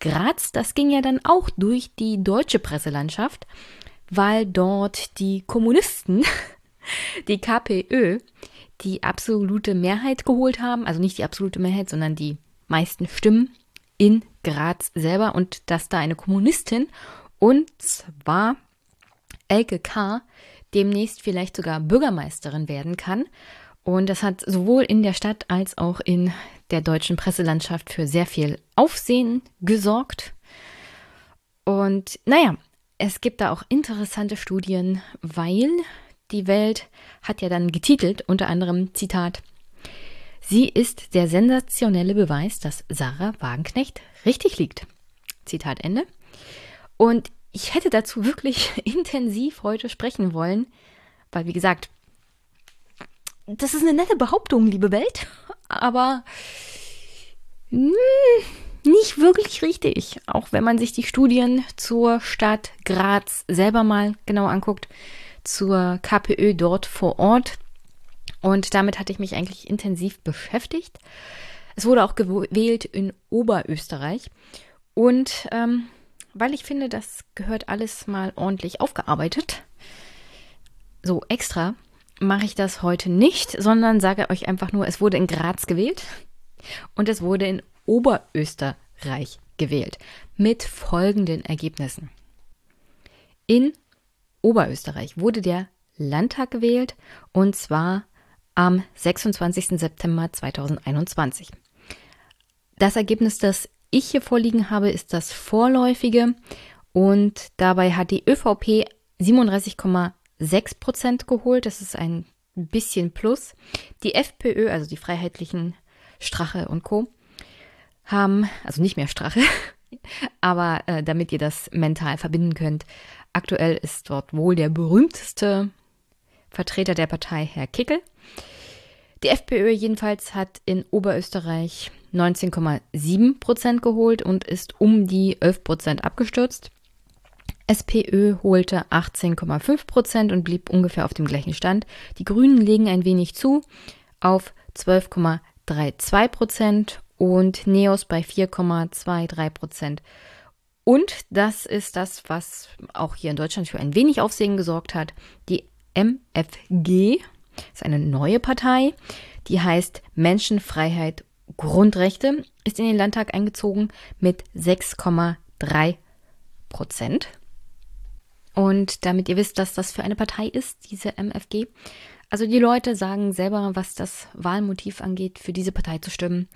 Graz. Das ging ja dann auch durch die deutsche Presselandschaft, weil dort die Kommunisten, die KPÖ, die absolute Mehrheit geholt haben, also nicht die absolute Mehrheit, sondern die meisten Stimmen in Graz selber und dass da eine Kommunistin und zwar Elke K. demnächst vielleicht sogar Bürgermeisterin werden kann. Und das hat sowohl in der Stadt als auch in der deutschen Presselandschaft für sehr viel Aufsehen gesorgt. Und naja, es gibt da auch interessante Studien, weil die Welt hat ja dann getitelt, unter anderem Zitat, Sie ist der sensationelle Beweis, dass Sarah Wagenknecht richtig liegt. Zitat Ende. Und ich hätte dazu wirklich intensiv heute sprechen wollen, weil, wie gesagt, das ist eine nette Behauptung, liebe Welt, aber mh, hm, nicht wirklich richtig. Auch wenn man sich die Studien zur Stadt Graz selber mal genau anguckt, zur KPÖ dort vor Ort, und damit hatte ich mich eigentlich intensiv beschäftigt. Es wurde auch gewählt in Oberösterreich. Und ähm, weil ich finde, das gehört alles mal ordentlich aufgearbeitet, so extra, mache ich das heute nicht, sondern sage euch einfach nur, es wurde in Graz gewählt und es wurde in Oberösterreich gewählt mit folgenden Ergebnissen. In Oberösterreich wurde der Landtag gewählt und zwar am 26. September 2021. Das Ergebnis, das ich hier vorliegen habe, ist das vorläufige und dabei hat die ÖVP 37,6 Prozent geholt. Das ist ein bisschen plus. Die FPÖ, also die Freiheitlichen Strache und Co., haben, also nicht mehr Strache, aber äh, damit ihr das mental verbinden könnt, aktuell ist dort wohl der berühmteste Vertreter der Partei, Herr Kickel. Die FPÖ jedenfalls hat in Oberösterreich 19,7 Prozent geholt und ist um die 11 Prozent abgestürzt. SPÖ holte 18,5 Prozent und blieb ungefähr auf dem gleichen Stand. Die Grünen legen ein wenig zu auf 12,32 Prozent und Neos bei 4,23 Prozent. Und das ist das, was auch hier in Deutschland für ein wenig Aufsehen gesorgt hat. Die MFG, ist eine neue Partei, die heißt Menschenfreiheit Grundrechte, ist in den Landtag eingezogen mit 6,3 Prozent. Und damit ihr wisst, dass das für eine Partei ist, diese MFG. Also die Leute sagen selber, was das Wahlmotiv angeht, für diese Partei zu stimmen,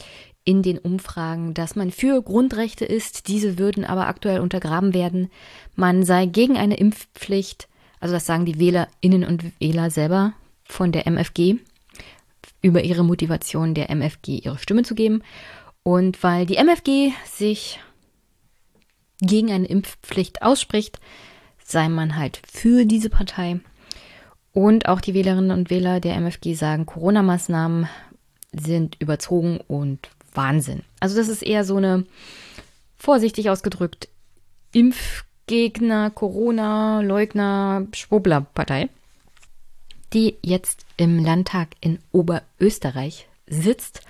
in den Umfragen, dass man für Grundrechte ist, diese würden aber aktuell untergraben werden. Man sei gegen eine Impfpflicht, also das sagen die Wählerinnen und Wähler selber von der MFG über ihre Motivation der MFG ihre Stimme zu geben. Und weil die MFG sich gegen eine Impfpflicht ausspricht, sei man halt für diese Partei. Und auch die Wählerinnen und Wähler der MFG sagen, Corona-Maßnahmen sind überzogen und Wahnsinn. Also das ist eher so eine, vorsichtig ausgedrückt, Impfgegner, Corona-Leugner, Schwubbler-Partei die jetzt im Landtag in Oberösterreich sitzt.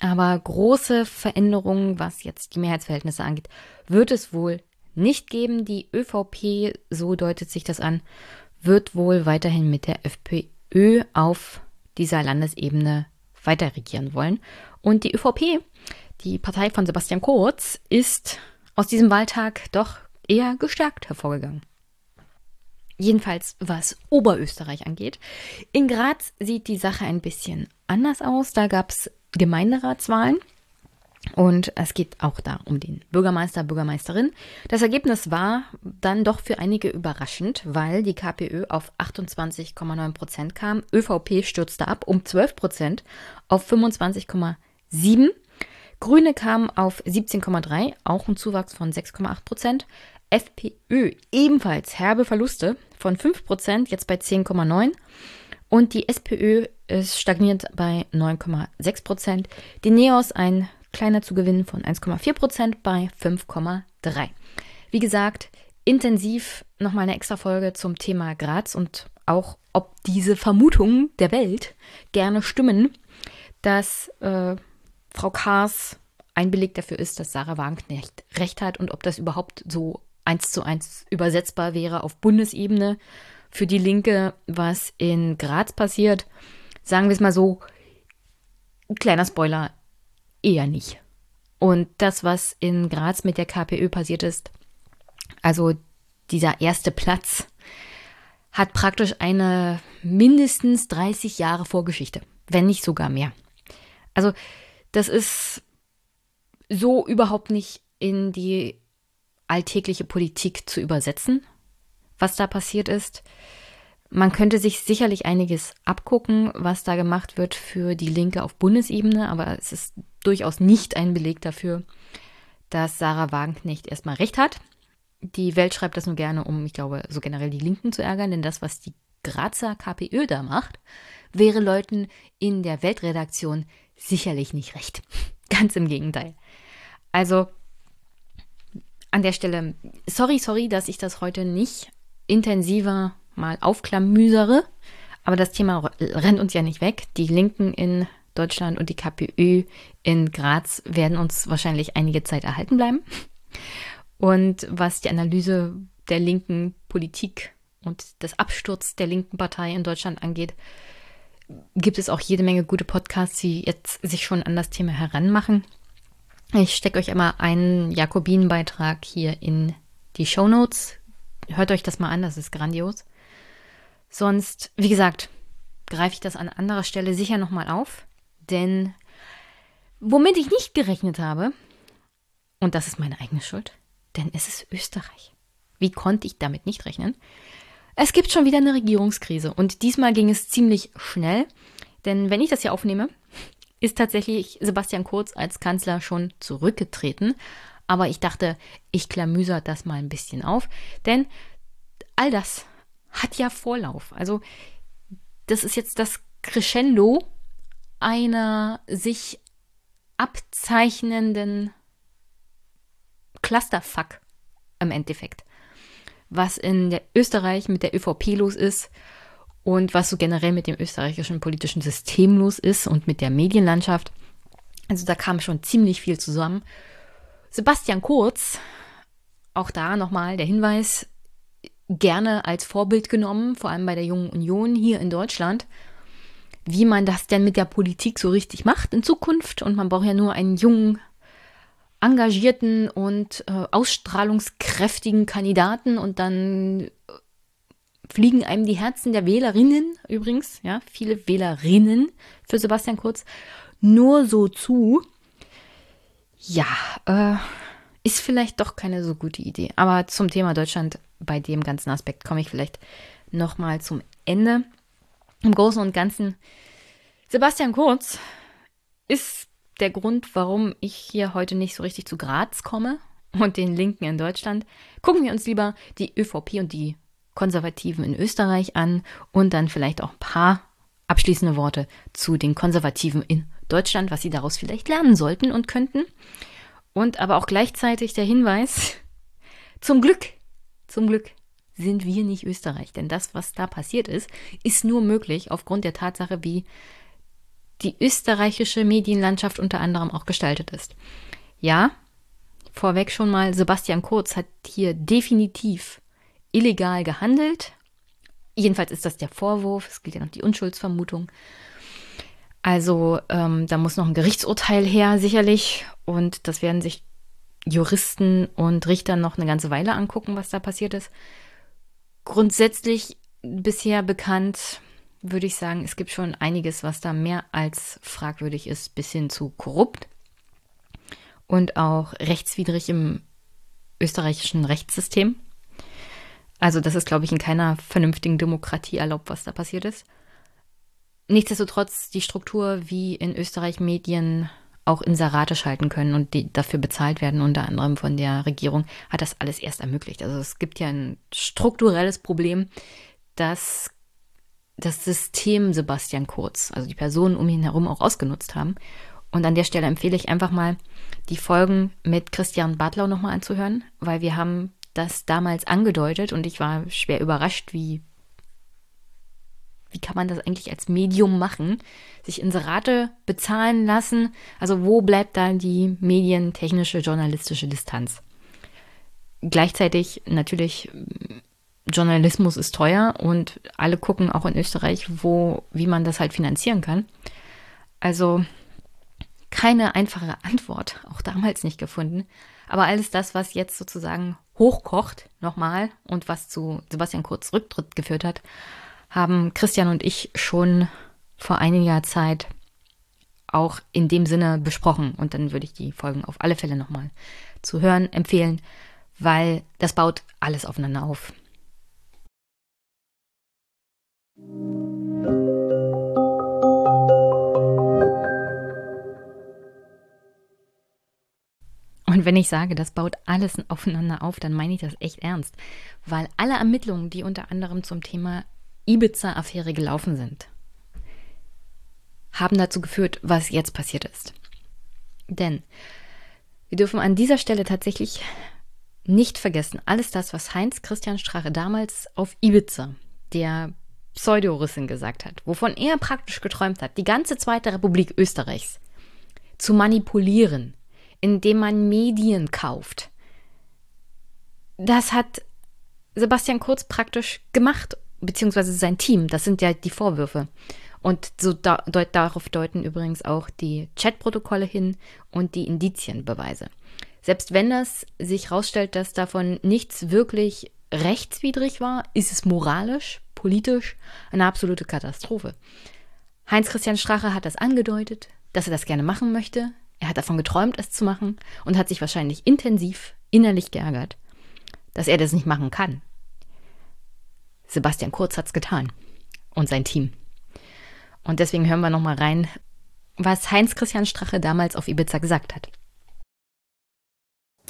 Aber große Veränderungen, was jetzt die Mehrheitsverhältnisse angeht, wird es wohl nicht geben. Die ÖVP, so deutet sich das an, wird wohl weiterhin mit der FPÖ auf dieser Landesebene weiter regieren wollen. Und die ÖVP, die Partei von Sebastian Kurz, ist aus diesem Wahltag doch eher gestärkt hervorgegangen. Jedenfalls was Oberösterreich angeht. In Graz sieht die Sache ein bisschen anders aus. Da gab es Gemeinderatswahlen. Und es geht auch da um den Bürgermeister, Bürgermeisterin. Das Ergebnis war dann doch für einige überraschend, weil die KPÖ auf 28,9 Prozent kam. ÖVP stürzte ab um 12 Prozent auf 25,7. Grüne kamen auf 17,3, auch ein Zuwachs von 6,8 Prozent. FPÖ ebenfalls herbe Verluste von 5 Prozent, jetzt bei 10,9. Und die SPÖ ist stagniert bei 9,6 Prozent. Die NEOS ein kleiner Zugewinn von 1,4 Prozent bei 5,3. Wie gesagt, intensiv nochmal eine extra Folge zum Thema Graz und auch, ob diese Vermutungen der Welt gerne stimmen, dass äh, Frau Kaas ein Beleg dafür ist, dass Sarah Wagenknecht recht hat und ob das überhaupt so eins zu eins übersetzbar wäre auf Bundesebene für die Linke, was in Graz passiert. Sagen wir es mal so, kleiner Spoiler, eher nicht. Und das, was in Graz mit der KPÖ passiert ist, also dieser erste Platz, hat praktisch eine mindestens 30 Jahre Vorgeschichte, wenn nicht sogar mehr. Also das ist so überhaupt nicht in die alltägliche Politik zu übersetzen, was da passiert ist. Man könnte sich sicherlich einiges abgucken, was da gemacht wird für die Linke auf Bundesebene, aber es ist durchaus nicht ein Beleg dafür, dass Sarah Wagenknecht erstmal recht hat. Die Welt schreibt das nur gerne, um, ich glaube, so generell die Linken zu ärgern, denn das, was die Grazer KPÖ da macht, wäre Leuten in der Weltredaktion sicherlich nicht recht. Ganz im Gegenteil. Also an der Stelle, sorry, sorry, dass ich das heute nicht intensiver mal aufklamüsere. Aber das Thema rennt uns ja nicht weg. Die Linken in Deutschland und die KPÖ in Graz werden uns wahrscheinlich einige Zeit erhalten bleiben. Und was die Analyse der linken Politik und des Absturz der linken Partei in Deutschland angeht, gibt es auch jede Menge gute Podcasts, die jetzt sich schon an das Thema heranmachen. Ich stecke euch immer einen Jakobinenbeitrag hier in die Show Notes. Hört euch das mal an, das ist grandios. Sonst, wie gesagt, greife ich das an anderer Stelle sicher nochmal auf, denn womit ich nicht gerechnet habe, und das ist meine eigene Schuld, denn es ist Österreich. Wie konnte ich damit nicht rechnen? Es gibt schon wieder eine Regierungskrise und diesmal ging es ziemlich schnell, denn wenn ich das hier aufnehme, ist tatsächlich Sebastian Kurz als Kanzler schon zurückgetreten. Aber ich dachte, ich klamüser das mal ein bisschen auf, denn all das hat ja Vorlauf. Also das ist jetzt das Crescendo einer sich abzeichnenden Clusterfuck im Endeffekt. Was in Österreich mit der ÖVP los ist und was so generell mit dem österreichischen politischen System los ist und mit der Medienlandschaft. Also da kam schon ziemlich viel zusammen. Sebastian Kurz, auch da nochmal der Hinweis, gerne als Vorbild genommen, vor allem bei der Jungen Union hier in Deutschland, wie man das denn mit der Politik so richtig macht in Zukunft. Und man braucht ja nur einen jungen, engagierten und äh, ausstrahlungskräftigen Kandidaten und dann äh, fliegen einem die Herzen der Wählerinnen übrigens, ja, viele Wählerinnen für Sebastian Kurz nur so zu. Ja, äh, ist vielleicht doch keine so gute Idee. Aber zum Thema Deutschland bei dem ganzen Aspekt komme ich vielleicht nochmal zum Ende. Im Großen und Ganzen, Sebastian Kurz ist der Grund, warum ich hier heute nicht so richtig zu Graz komme und den Linken in Deutschland. Gucken wir uns lieber die ÖVP und die Konservativen in Österreich an und dann vielleicht auch ein paar abschließende Worte zu den Konservativen in Deutschland, was sie daraus vielleicht lernen sollten und könnten. Und aber auch gleichzeitig der Hinweis, zum Glück, zum Glück sind wir nicht Österreich, denn das, was da passiert ist, ist nur möglich aufgrund der Tatsache, wie die österreichische Medienlandschaft unter anderem auch gestaltet ist. Ja, vorweg schon mal, Sebastian Kurz hat hier definitiv illegal gehandelt. Jedenfalls ist das der Vorwurf, es gilt ja noch die Unschuldsvermutung. Also ähm, da muss noch ein Gerichtsurteil her, sicherlich. Und das werden sich Juristen und Richter noch eine ganze Weile angucken, was da passiert ist. Grundsätzlich bisher bekannt, würde ich sagen, es gibt schon einiges, was da mehr als fragwürdig ist, bis hin zu korrupt. und auch rechtswidrig im österreichischen Rechtssystem. Also das ist, glaube ich, in keiner vernünftigen Demokratie erlaubt, was da passiert ist. Nichtsdestotrotz die Struktur, wie in Österreich Medien auch Inserate schalten können und die dafür bezahlt werden, unter anderem von der Regierung, hat das alles erst ermöglicht. Also es gibt ja ein strukturelles Problem, dass das System Sebastian Kurz, also die Personen um ihn herum auch ausgenutzt haben. Und an der Stelle empfehle ich einfach mal, die Folgen mit Christian Bartlau nochmal anzuhören, weil wir haben das damals angedeutet und ich war schwer überrascht, wie wie kann man das eigentlich als Medium machen? Sich Inserate bezahlen lassen? Also wo bleibt da die medientechnische, journalistische Distanz? Gleichzeitig natürlich, Journalismus ist teuer und alle gucken auch in Österreich, wo, wie man das halt finanzieren kann. Also keine einfache Antwort, auch damals nicht gefunden. Aber alles das, was jetzt sozusagen hochkocht, nochmal, und was zu Sebastian Kurz Rücktritt geführt hat, haben Christian und ich schon vor einiger Zeit auch in dem Sinne besprochen. Und dann würde ich die Folgen auf alle Fälle nochmal zu hören empfehlen, weil das baut alles aufeinander auf. Und wenn ich sage, das baut alles aufeinander auf, dann meine ich das echt ernst, weil alle Ermittlungen, die unter anderem zum Thema Ibiza-Affäre gelaufen sind, haben dazu geführt, was jetzt passiert ist. Denn wir dürfen an dieser Stelle tatsächlich nicht vergessen, alles das, was Heinz Christian Strache damals auf Ibiza, der Pseudo-Russin gesagt hat, wovon er praktisch geträumt hat, die ganze Zweite Republik Österreichs zu manipulieren, indem man Medien kauft. Das hat Sebastian Kurz praktisch gemacht beziehungsweise sein Team. Das sind ja die Vorwürfe. Und so da, deut, darauf deuten übrigens auch die Chatprotokolle hin und die Indizienbeweise. Selbst wenn das sich herausstellt, dass davon nichts wirklich rechtswidrig war, ist es moralisch, politisch eine absolute Katastrophe. Heinz-Christian Strache hat das angedeutet, dass er das gerne machen möchte. Er hat davon geträumt, es zu machen und hat sich wahrscheinlich intensiv innerlich geärgert, dass er das nicht machen kann. Sebastian Kurz hat's getan und sein Team. Und deswegen hören wir nochmal rein, was Heinz-Christian Strache damals auf Ibiza gesagt hat.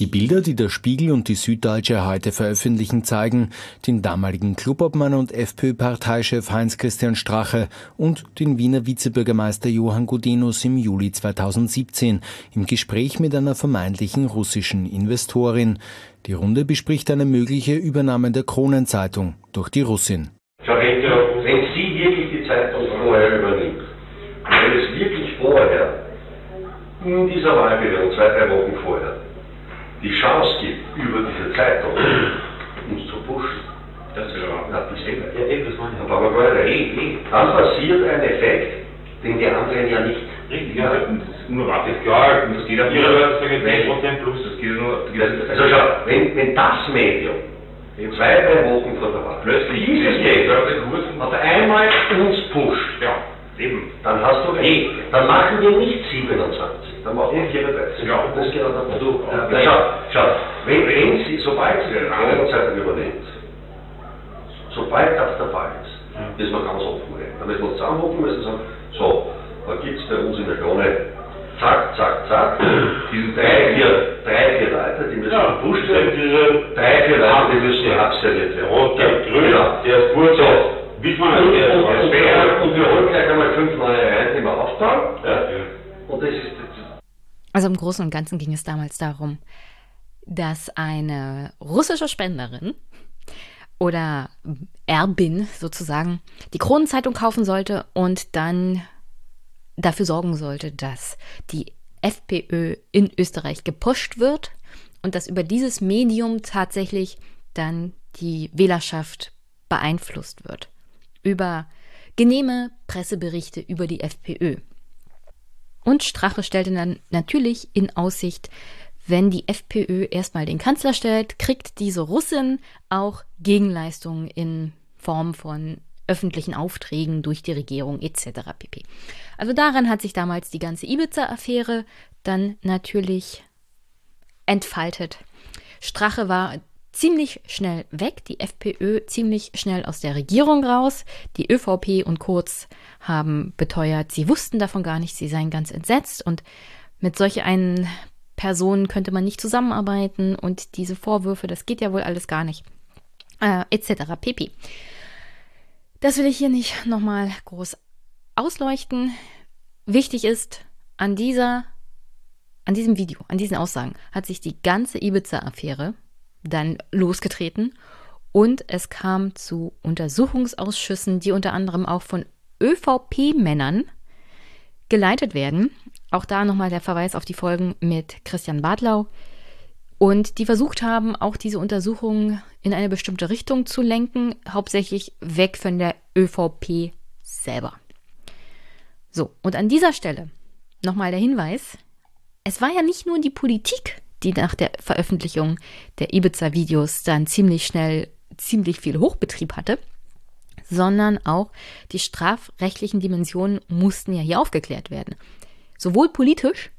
Die Bilder, die der Spiegel und die Süddeutsche heute veröffentlichen, zeigen den damaligen Clubobmann und FPÖ-Parteichef Heinz-Christian Strache und den Wiener Vizebürgermeister Johann Gudenus im Juli 2017 im Gespräch mit einer vermeintlichen russischen Investorin. Die Runde bespricht eine mögliche Übernahme der Kronenzeitung durch die Russin. Frau Rektor, wenn Sie wirklich die Zeitung vorher übernimmt, wenn es wirklich vorher, in dieser Wahlperiode, zwei, drei Wochen vorher, die Chance gibt, über diese Zeitung uns zu pushen, das ist ja das sehen wir. Ja, eben, das meine ich. Aber eh, eh, dann passiert ein Effekt, den die anderen ja nicht. Richtig, ja, nur warte, klar, das geht auf ihrer Seite 10% plus, das geht nur. Das, also schau, wenn, wenn das Medium zwei, drei Wochen vor der Wahl plötzlich dieses Medium auf einmal uns pusht, ja, eben, dann hast du eh, dann machen wir nicht 27 dann macht man 34. Ja, und das geht dann du. Ja, ja, schau, schau, wenn, wenn sie, sobald sie die Kronenzeitung übernimmt, sobald das der Fall ist, müssen wir ganz offen reden. Da müssen wir uns zusammenhocken müssen und sagen, so, da gibt es bei uns in der Krone zack, zack, zack, diese drei, vier, drei, vier Leute, die müssen ja, gepusht werden, drei, vier Leute, die müssen abserviert werden. Rot, der Grün, genau. der ist gut, so. Wie man und, und, und, und, wir holen gleich einmal fünf neue rein, die wir. Ja. Und das ist also im Großen und Ganzen ging es damals darum, dass eine russische Spenderin oder Erbin sozusagen die Kronenzeitung kaufen sollte und dann dafür sorgen sollte, dass die FPÖ in Österreich gepusht wird und dass über dieses Medium tatsächlich dann die Wählerschaft beeinflusst wird. Über genehme Presseberichte über die FPÖ. Und Strache stellte dann natürlich in Aussicht, wenn die FPÖ erstmal den Kanzler stellt, kriegt diese Russin auch Gegenleistungen in Form von öffentlichen Aufträgen durch die Regierung etc. pp. Also daran hat sich damals die ganze Ibiza-Affäre dann natürlich entfaltet. Strache war ziemlich schnell weg, die FPÖ ziemlich schnell aus der Regierung raus. Die ÖVP und Kurz haben beteuert, sie wussten davon gar nicht, sie seien ganz entsetzt und mit solch einen Personen könnte man nicht zusammenarbeiten und diese Vorwürfe, das geht ja wohl alles gar nicht, äh, etc. pp. Das will ich hier nicht nochmal groß ausleuchten. Wichtig ist, an dieser, an diesem Video, an diesen Aussagen hat sich die ganze Ibiza-Affäre dann losgetreten und es kam zu Untersuchungsausschüssen, die unter anderem auch von ÖVP-Männern geleitet werden. Auch da nochmal der Verweis auf die Folgen mit Christian Bartlau. Und die versucht haben, auch diese Untersuchungen in eine bestimmte Richtung zu lenken, hauptsächlich weg von der ÖVP selber. So, und an dieser Stelle nochmal der Hinweis, es war ja nicht nur die Politik, die nach der Veröffentlichung der Ibiza-Videos dann ziemlich schnell ziemlich viel Hochbetrieb hatte, sondern auch die strafrechtlichen Dimensionen mussten ja hier aufgeklärt werden. Sowohl politisch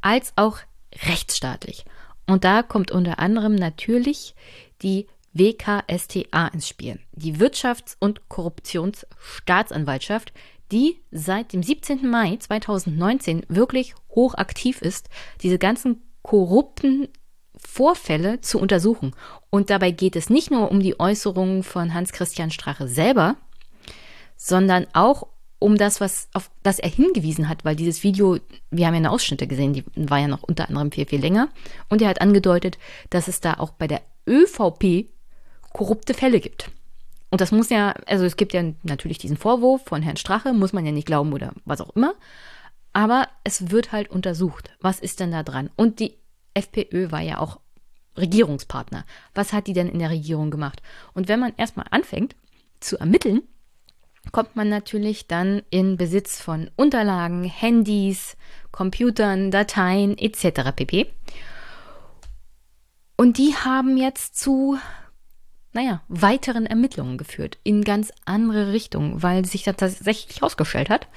als auch rechtsstaatlich. Und da kommt unter anderem natürlich die WKSTA ins Spiel, die Wirtschafts- und Korruptionsstaatsanwaltschaft, die seit dem 17. Mai 2019 wirklich hochaktiv ist, diese ganzen korrupten Vorfälle zu untersuchen. Und dabei geht es nicht nur um die Äußerungen von Hans-Christian Strache selber, sondern auch um das, was auf das er hingewiesen hat, weil dieses Video, wir haben ja eine Ausschnitte gesehen, die war ja noch unter anderem viel, viel länger. Und er hat angedeutet, dass es da auch bei der ÖVP korrupte Fälle gibt. Und das muss ja, also es gibt ja natürlich diesen Vorwurf von Herrn Strache, muss man ja nicht glauben oder was auch immer. Aber es wird halt untersucht. Was ist denn da dran? Und die FPÖ war ja auch Regierungspartner. Was hat die denn in der Regierung gemacht? Und wenn man erstmal anfängt zu ermitteln, kommt man natürlich dann in Besitz von Unterlagen, Handys, Computern, Dateien etc. pp. Und die haben jetzt zu, naja, weiteren Ermittlungen geführt in ganz andere Richtungen, weil sich da tatsächlich herausgestellt hat,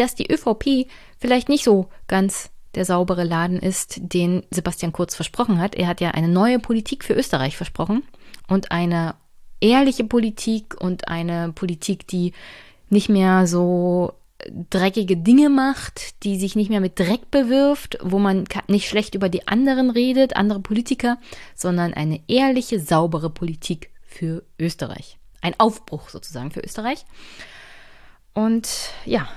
dass die ÖVP vielleicht nicht so ganz der saubere Laden ist, den Sebastian Kurz versprochen hat. Er hat ja eine neue Politik für Österreich versprochen und eine ehrliche Politik und eine Politik, die nicht mehr so dreckige Dinge macht, die sich nicht mehr mit Dreck bewirft, wo man nicht schlecht über die anderen redet, andere Politiker, sondern eine ehrliche, saubere Politik für Österreich. Ein Aufbruch sozusagen für Österreich. Und ja,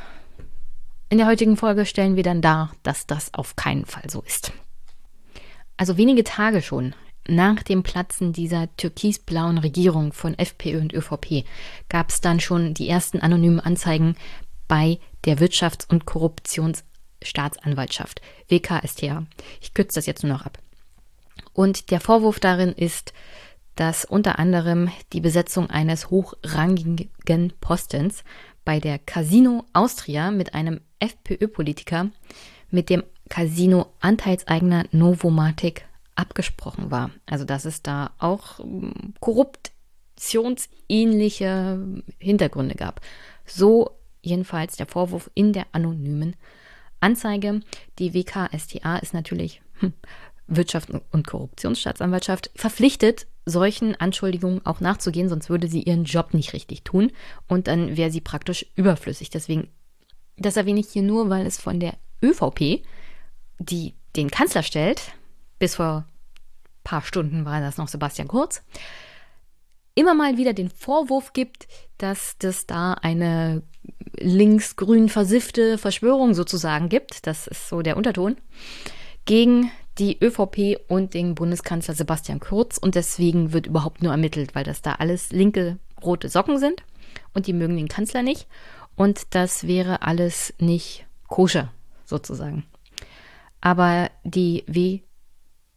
in der heutigen Folge stellen wir dann dar, dass das auf keinen Fall so ist. Also wenige Tage schon nach dem Platzen dieser türkisblauen Regierung von FPÖ und ÖVP gab es dann schon die ersten anonymen Anzeigen bei der Wirtschafts- und Korruptionsstaatsanwaltschaft WKStA. Ich kürze das jetzt nur noch ab. Und der Vorwurf darin ist, dass unter anderem die Besetzung eines hochrangigen Postens bei der Casino Austria mit einem FPÖ-Politiker mit dem Casino-Anteilseigner Novomatic abgesprochen war. Also dass es da auch ähm, korruptionsähnliche Hintergründe gab. So jedenfalls der Vorwurf in der anonymen Anzeige. Die WKStA ist natürlich hm, Wirtschafts- und Korruptionsstaatsanwaltschaft verpflichtet, solchen Anschuldigungen auch nachzugehen, sonst würde sie ihren Job nicht richtig tun und dann wäre sie praktisch überflüssig. Deswegen das erwähne ich hier nur, weil es von der ÖVP, die den Kanzler stellt, bis vor ein paar Stunden war das noch Sebastian Kurz, immer mal wieder den Vorwurf gibt, dass das da eine linksgrün versiffte Verschwörung sozusagen gibt, das ist so der Unterton, gegen die ÖVP und den Bundeskanzler Sebastian Kurz und deswegen wird überhaupt nur ermittelt, weil das da alles linke rote Socken sind und die mögen den Kanzler nicht und das wäre alles nicht koscher sozusagen. Aber die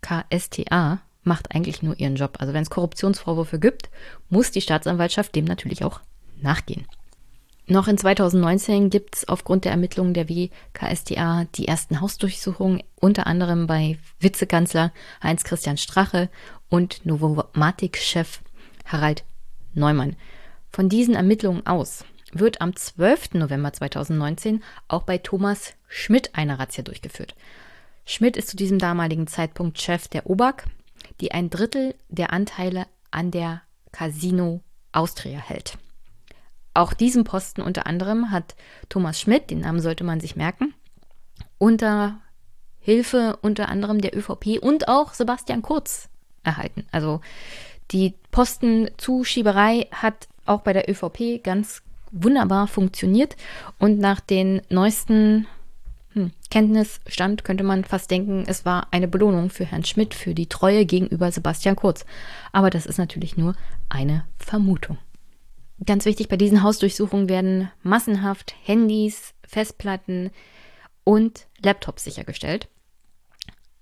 WKSTA macht eigentlich nur ihren Job. Also wenn es Korruptionsvorwürfe gibt, muss die Staatsanwaltschaft dem natürlich auch nachgehen. Noch in 2019 gibt es aufgrund der Ermittlungen der WKStA die ersten Hausdurchsuchungen, unter anderem bei Vizekanzler Heinz-Christian Strache und Novomatic-Chef Harald Neumann. Von diesen Ermittlungen aus wird am 12. November 2019 auch bei Thomas Schmidt eine Razzia durchgeführt. Schmidt ist zu diesem damaligen Zeitpunkt Chef der OBAK, die ein Drittel der Anteile an der Casino Austria hält. Auch diesen Posten unter anderem hat Thomas Schmidt, den Namen sollte man sich merken, unter Hilfe unter anderem der ÖVP und auch Sebastian Kurz erhalten. Also die Postenzuschieberei hat auch bei der ÖVP ganz wunderbar funktioniert und nach den neuesten hm, Kenntnisstand könnte man fast denken, es war eine Belohnung für Herrn Schmidt für die Treue gegenüber Sebastian Kurz. Aber das ist natürlich nur eine Vermutung. Ganz wichtig, bei diesen Hausdurchsuchungen werden massenhaft Handys, Festplatten und Laptops sichergestellt.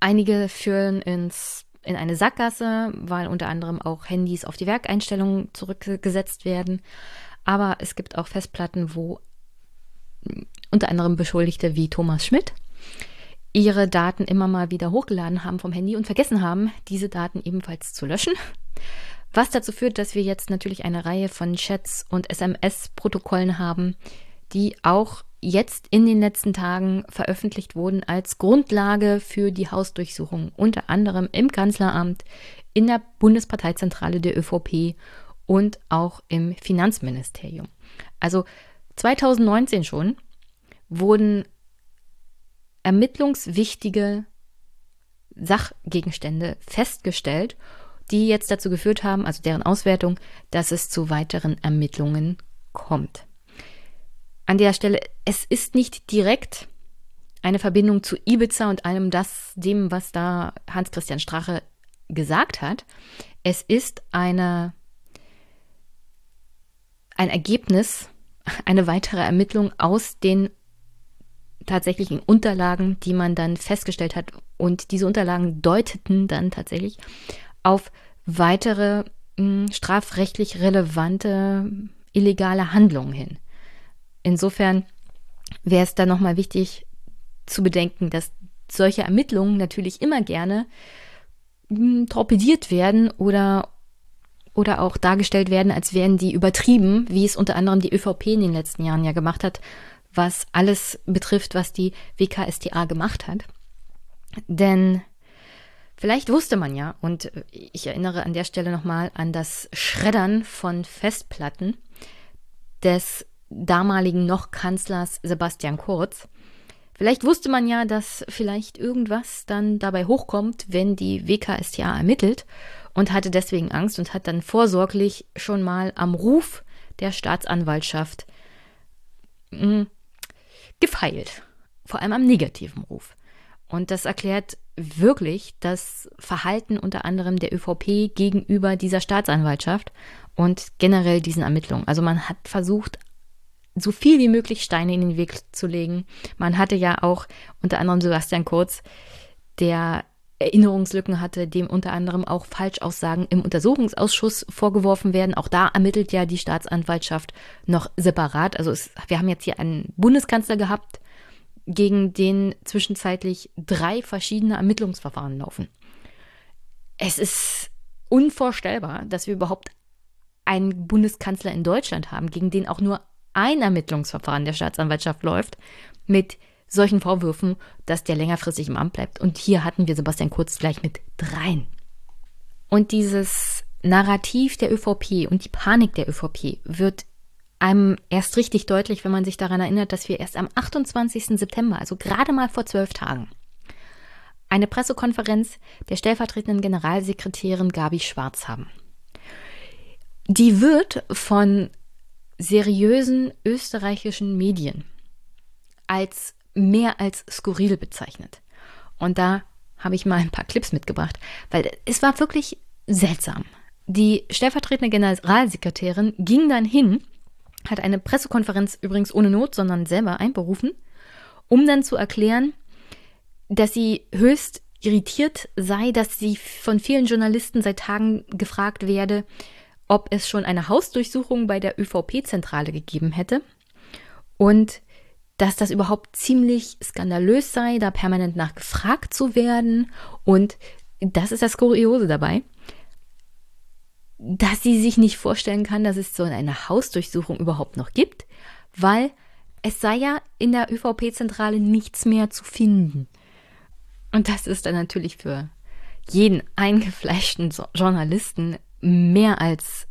Einige führen ins, in eine Sackgasse, weil unter anderem auch Handys auf die Werkeinstellungen zurückgesetzt werden. Aber es gibt auch Festplatten, wo unter anderem Beschuldigte wie Thomas Schmidt ihre Daten immer mal wieder hochgeladen haben vom Handy und vergessen haben, diese Daten ebenfalls zu löschen. Was dazu führt, dass wir jetzt natürlich eine Reihe von Chats und SMS-Protokollen haben, die auch jetzt in den letzten Tagen veröffentlicht wurden als Grundlage für die Hausdurchsuchung, unter anderem im Kanzleramt, in der Bundesparteizentrale der ÖVP und auch im Finanzministerium. Also 2019 schon wurden ermittlungswichtige Sachgegenstände festgestellt, die jetzt dazu geführt haben, also deren Auswertung, dass es zu weiteren Ermittlungen kommt. An der Stelle, es ist nicht direkt eine Verbindung zu Ibiza und allem das, dem, was da Hans-Christian Strache gesagt hat. Es ist eine, ein Ergebnis, eine weitere Ermittlung aus den tatsächlichen Unterlagen, die man dann festgestellt hat. Und diese Unterlagen deuteten dann tatsächlich auf weitere mh, hm, strafrechtlich relevante illegale Handlungen hin. Insofern wäre es dann nochmal wichtig zu bedenken, dass solche Ermittlungen natürlich immer gerne mh, hm, torpediert werden oder, oder auch dargestellt werden, als wären die übertrieben, wie es unter anderem die ÖVP in den letzten Jahren ja gemacht hat, was alles betrifft, was die WKStA gemacht hat. Denn vielleicht wusste man ja, und ich erinnere an der Stelle nochmal an das Schreddern von Festplatten des damaligen noch Kanzlers Sebastian Kurz. Vielleicht wusste man ja, dass vielleicht irgendwas dann dabei hochkommt, wenn die WKStA ermittelt und hatte deswegen Angst und hat dann vorsorglich schon mal am Ruf der Staatsanwaltschaft hm, gefeilt. Vor allem am negativen Ruf. Und das erklärt wirklich das Verhalten unter anderem der ÖVP gegenüber dieser Staatsanwaltschaft und generell diesen Ermittlungen. Also man hat versucht, so viel wie möglich Steine in den Weg zu legen. Man hatte ja auch unter anderem Sebastian Kurz, der Erinnerungslücken hatte, dem unter anderem auch Falschaussagen im Untersuchungsausschuss vorgeworfen werden. Auch da ermittelt ja die Staatsanwaltschaft noch separat. Also es, wir haben jetzt hier einen Bundeskanzler gehabt, gegen den zwischenzeitlich drei verschiedene Ermittlungsverfahren laufen. Es ist unvorstellbar, dass wir überhaupt einen Bundeskanzler in Deutschland haben, gegen den auch nur ein Ermittlungsverfahren der Staatsanwaltschaft läuft, mit solchen Vorwürfen, dass der längerfristig im Amt bleibt. Und hier hatten wir Sebastian Kurz gleich mit dreien. Und dieses Narrativ der ÖVP und die Panik der ÖVP wird einem erst richtig deutlich, wenn man sich daran erinnert, dass wir erst am 28. September, also gerade mal vor zwölf Tagen, eine Pressekonferenz der stellvertretenden Generalsekretärin Gabi Schwarz haben. Die wird von seriösen österreichischen Medien als mehr als skurril bezeichnet. Und da habe ich mal ein paar Clips mitgebracht, weil es war wirklich seltsam. Die stellvertretende Generalsekretärin ging dann hin, hat eine Pressekonferenz übrigens ohne Not, sondern selber einberufen, um dann zu erklären, dass sie höchst irritiert sei, dass sie von vielen Journalisten seit Tagen gefragt werde, ob es schon eine Hausdurchsuchung bei der ÖVP-Zentrale gegeben hätte und dass das überhaupt ziemlich skandalös sei, da permanent nachgefragt zu werden. Und das ist das Kuriose dabei, dass sie sich nicht vorstellen kann, dass es so eine Hausdurchsuchung überhaupt noch gibt, weil es sei ja in der ÖVP-Zentrale nichts mehr zu finden. Und das ist dann natürlich für jeden eingefleischten Journalisten mehr als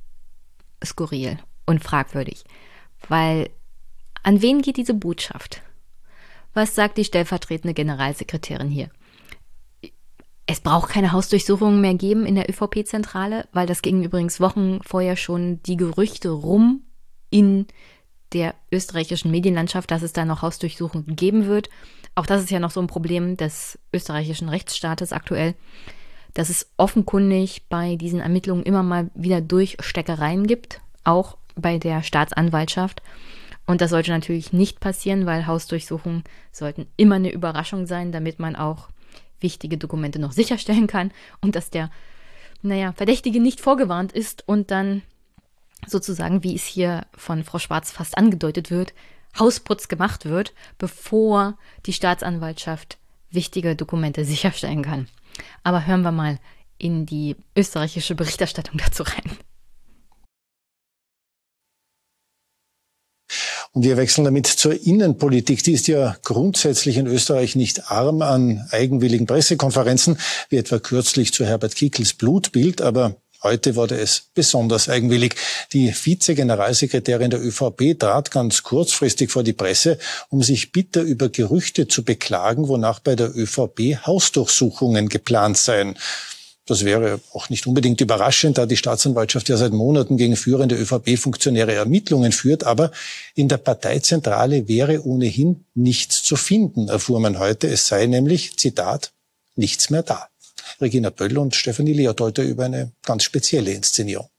skurril und fragwürdig. Weil an wen geht diese Botschaft? Was sagt die stellvertretende Generalsekretärin hier? Es braucht keine Hausdurchsuchungen mehr geben in der ÖVP-Zentrale, weil das ging übrigens Wochen vorher schon die Gerüchte rum in der österreichischen Medienlandschaft, dass es da noch Hausdurchsuchungen geben wird. Auch das ist ja noch so ein Problem des österreichischen Rechtsstaates aktuell, dass es offenkundig bei diesen Ermittlungen immer mal wieder Durchsteckereien gibt, auch bei der Staatsanwaltschaft. Und das sollte natürlich nicht passieren, weil Hausdurchsuchungen sollten immer eine Überraschung sein, damit man auch wichtige Dokumente noch sicherstellen kann und dass der, naja, Verdächtige nicht vorgewarnt ist und dann sozusagen, wie es hier von Frau Schwarz fast angedeutet wird, Hausputz gemacht wird, bevor die Staatsanwaltschaft wichtige Dokumente sicherstellen kann. Aber hören wir mal in die österreichische Berichterstattung dazu rein. Und wir wechseln damit zur Innenpolitik. Die ist ja grundsätzlich in Österreich nicht arm an eigenwilligen Pressekonferenzen, wie etwa kürzlich zu Herbert Kickels Blutbild, aber Heute wurde es besonders eigenwillig. Die Vize-Generalsekretärin der ÖVP trat ganz kurzfristig vor die Presse, um sich bitter über Gerüchte zu beklagen, wonach bei der ÖVP Hausdurchsuchungen geplant seien. Das wäre auch nicht unbedingt überraschend, da die Staatsanwaltschaft ja seit Monaten gegen führende ÖVP-Funktionäre Ermittlungen führt. Aber in der Parteizentrale wäre ohnehin nichts zu finden, erfuhr man heute. Es sei nämlich, Zitat, nichts mehr da. Regina Böll und Stefanie Leotolte über eine ganz spezielle Inszenierung.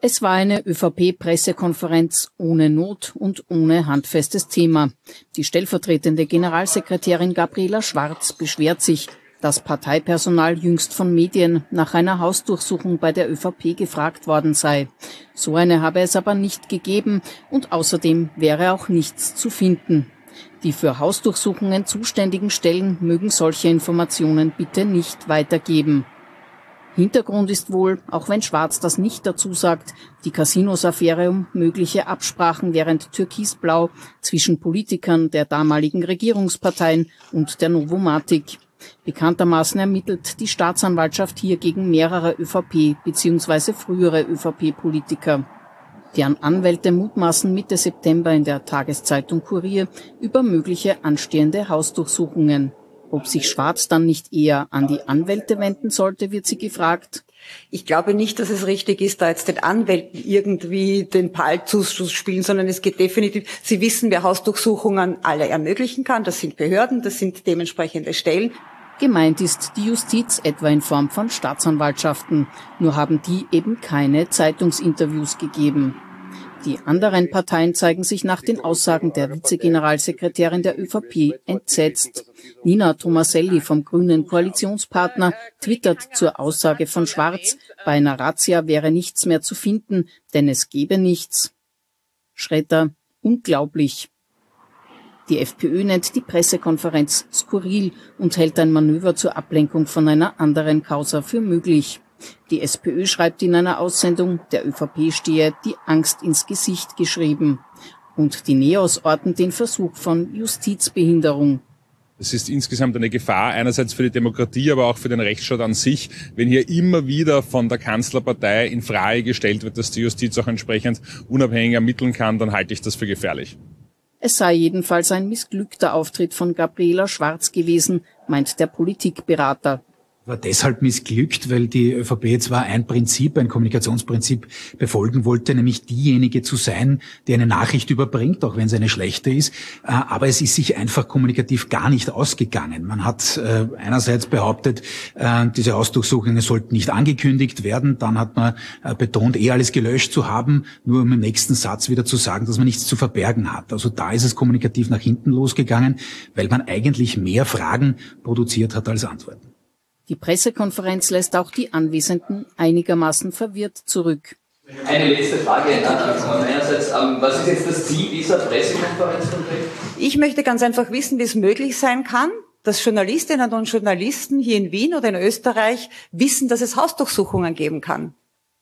Es war eine ÖVP-Pressekonferenz ohne Not und ohne handfestes Thema. Die stellvertretende Generalsekretärin Gabriela Schwarz beschwert sich, dass Parteipersonal jüngst von Medien nach einer Hausdurchsuchung bei der ÖVP gefragt worden sei. So eine habe es aber nicht gegeben und außerdem wäre auch nichts zu finden. Die für Hausdurchsuchungen zuständigen Stellen mögen solche Informationen bitte nicht weitergeben. Hintergrund ist wohl, auch wenn Schwarz das nicht dazu sagt, die Casinos-Affäre um mögliche Absprachen während Türkisblau zwischen Politikern der damaligen Regierungsparteien und der Novomatic. Bekanntermaßen ermittelt die Staatsanwaltschaft hier gegen mehrere ÖVP bzw. frühere ÖVP-Politiker. Deren Anwälte mutmaßen Mitte September in der Tageszeitung Kurier über mögliche anstehende Hausdurchsuchungen. Ob sich Schwarz dann nicht eher an die Anwälte wenden sollte, wird sie gefragt. Ich glaube nicht, dass es richtig ist, da jetzt den Anwälten irgendwie den Ball zuzuspielen, sondern es geht definitiv, Sie wissen, wer Hausdurchsuchungen alle ermöglichen kann. Das sind Behörden, das sind dementsprechende Stellen. Gemeint ist die Justiz etwa in Form von Staatsanwaltschaften. Nur haben die eben keine Zeitungsinterviews gegeben. Die anderen Parteien zeigen sich nach den Aussagen der Vizegeneralsekretärin der ÖVP entsetzt. Nina Tomaselli vom grünen Koalitionspartner twittert zur Aussage von Schwarz, bei einer Razzia wäre nichts mehr zu finden, denn es gebe nichts. Schretter, unglaublich. Die FPÖ nennt die Pressekonferenz skurril und hält ein Manöver zur Ablenkung von einer anderen Causa für möglich. Die SPÖ schreibt in einer Aussendung, der ÖVP stehe die Angst ins Gesicht geschrieben. Und die Neos orten den Versuch von Justizbehinderung. Es ist insgesamt eine Gefahr einerseits für die Demokratie, aber auch für den Rechtsstaat an sich, wenn hier immer wieder von der Kanzlerpartei in Frage gestellt wird, dass die Justiz auch entsprechend unabhängig ermitteln kann, dann halte ich das für gefährlich. Es sei jedenfalls ein missglückter Auftritt von Gabriela Schwarz gewesen, meint der Politikberater war deshalb missglückt, weil die ÖVP zwar ein Prinzip, ein Kommunikationsprinzip befolgen wollte, nämlich diejenige zu sein, die eine Nachricht überbringt, auch wenn sie eine schlechte ist. Äh, aber es ist sich einfach kommunikativ gar nicht ausgegangen. Man hat äh, einerseits behauptet, äh, diese Ausdurchsuchungen sollten nicht angekündigt werden. Dann hat man betont, eh alles gelöscht zu haben, nur um im nächsten Satz wieder zu sagen, dass man nichts zu verbergen hat. Also da ist es kommunikativ nach hinten losgegangen, weil man eigentlich mehr Fragen produziert hat als Antworten. Die Pressekonferenz lässt auch die Anwesenden einigermaßen verwirrt zurück. Eine letzte Frage meinerseits. Ähm, was ist jetzt das Ziel dieser Pressekonferenz konkret? Ich möchte ganz einfach wissen, wie es möglich sein kann, dass Journalistinnen und Journalisten hier in Wien oder in Österreich wissen, dass es Hausdurchsuchungen geben kann.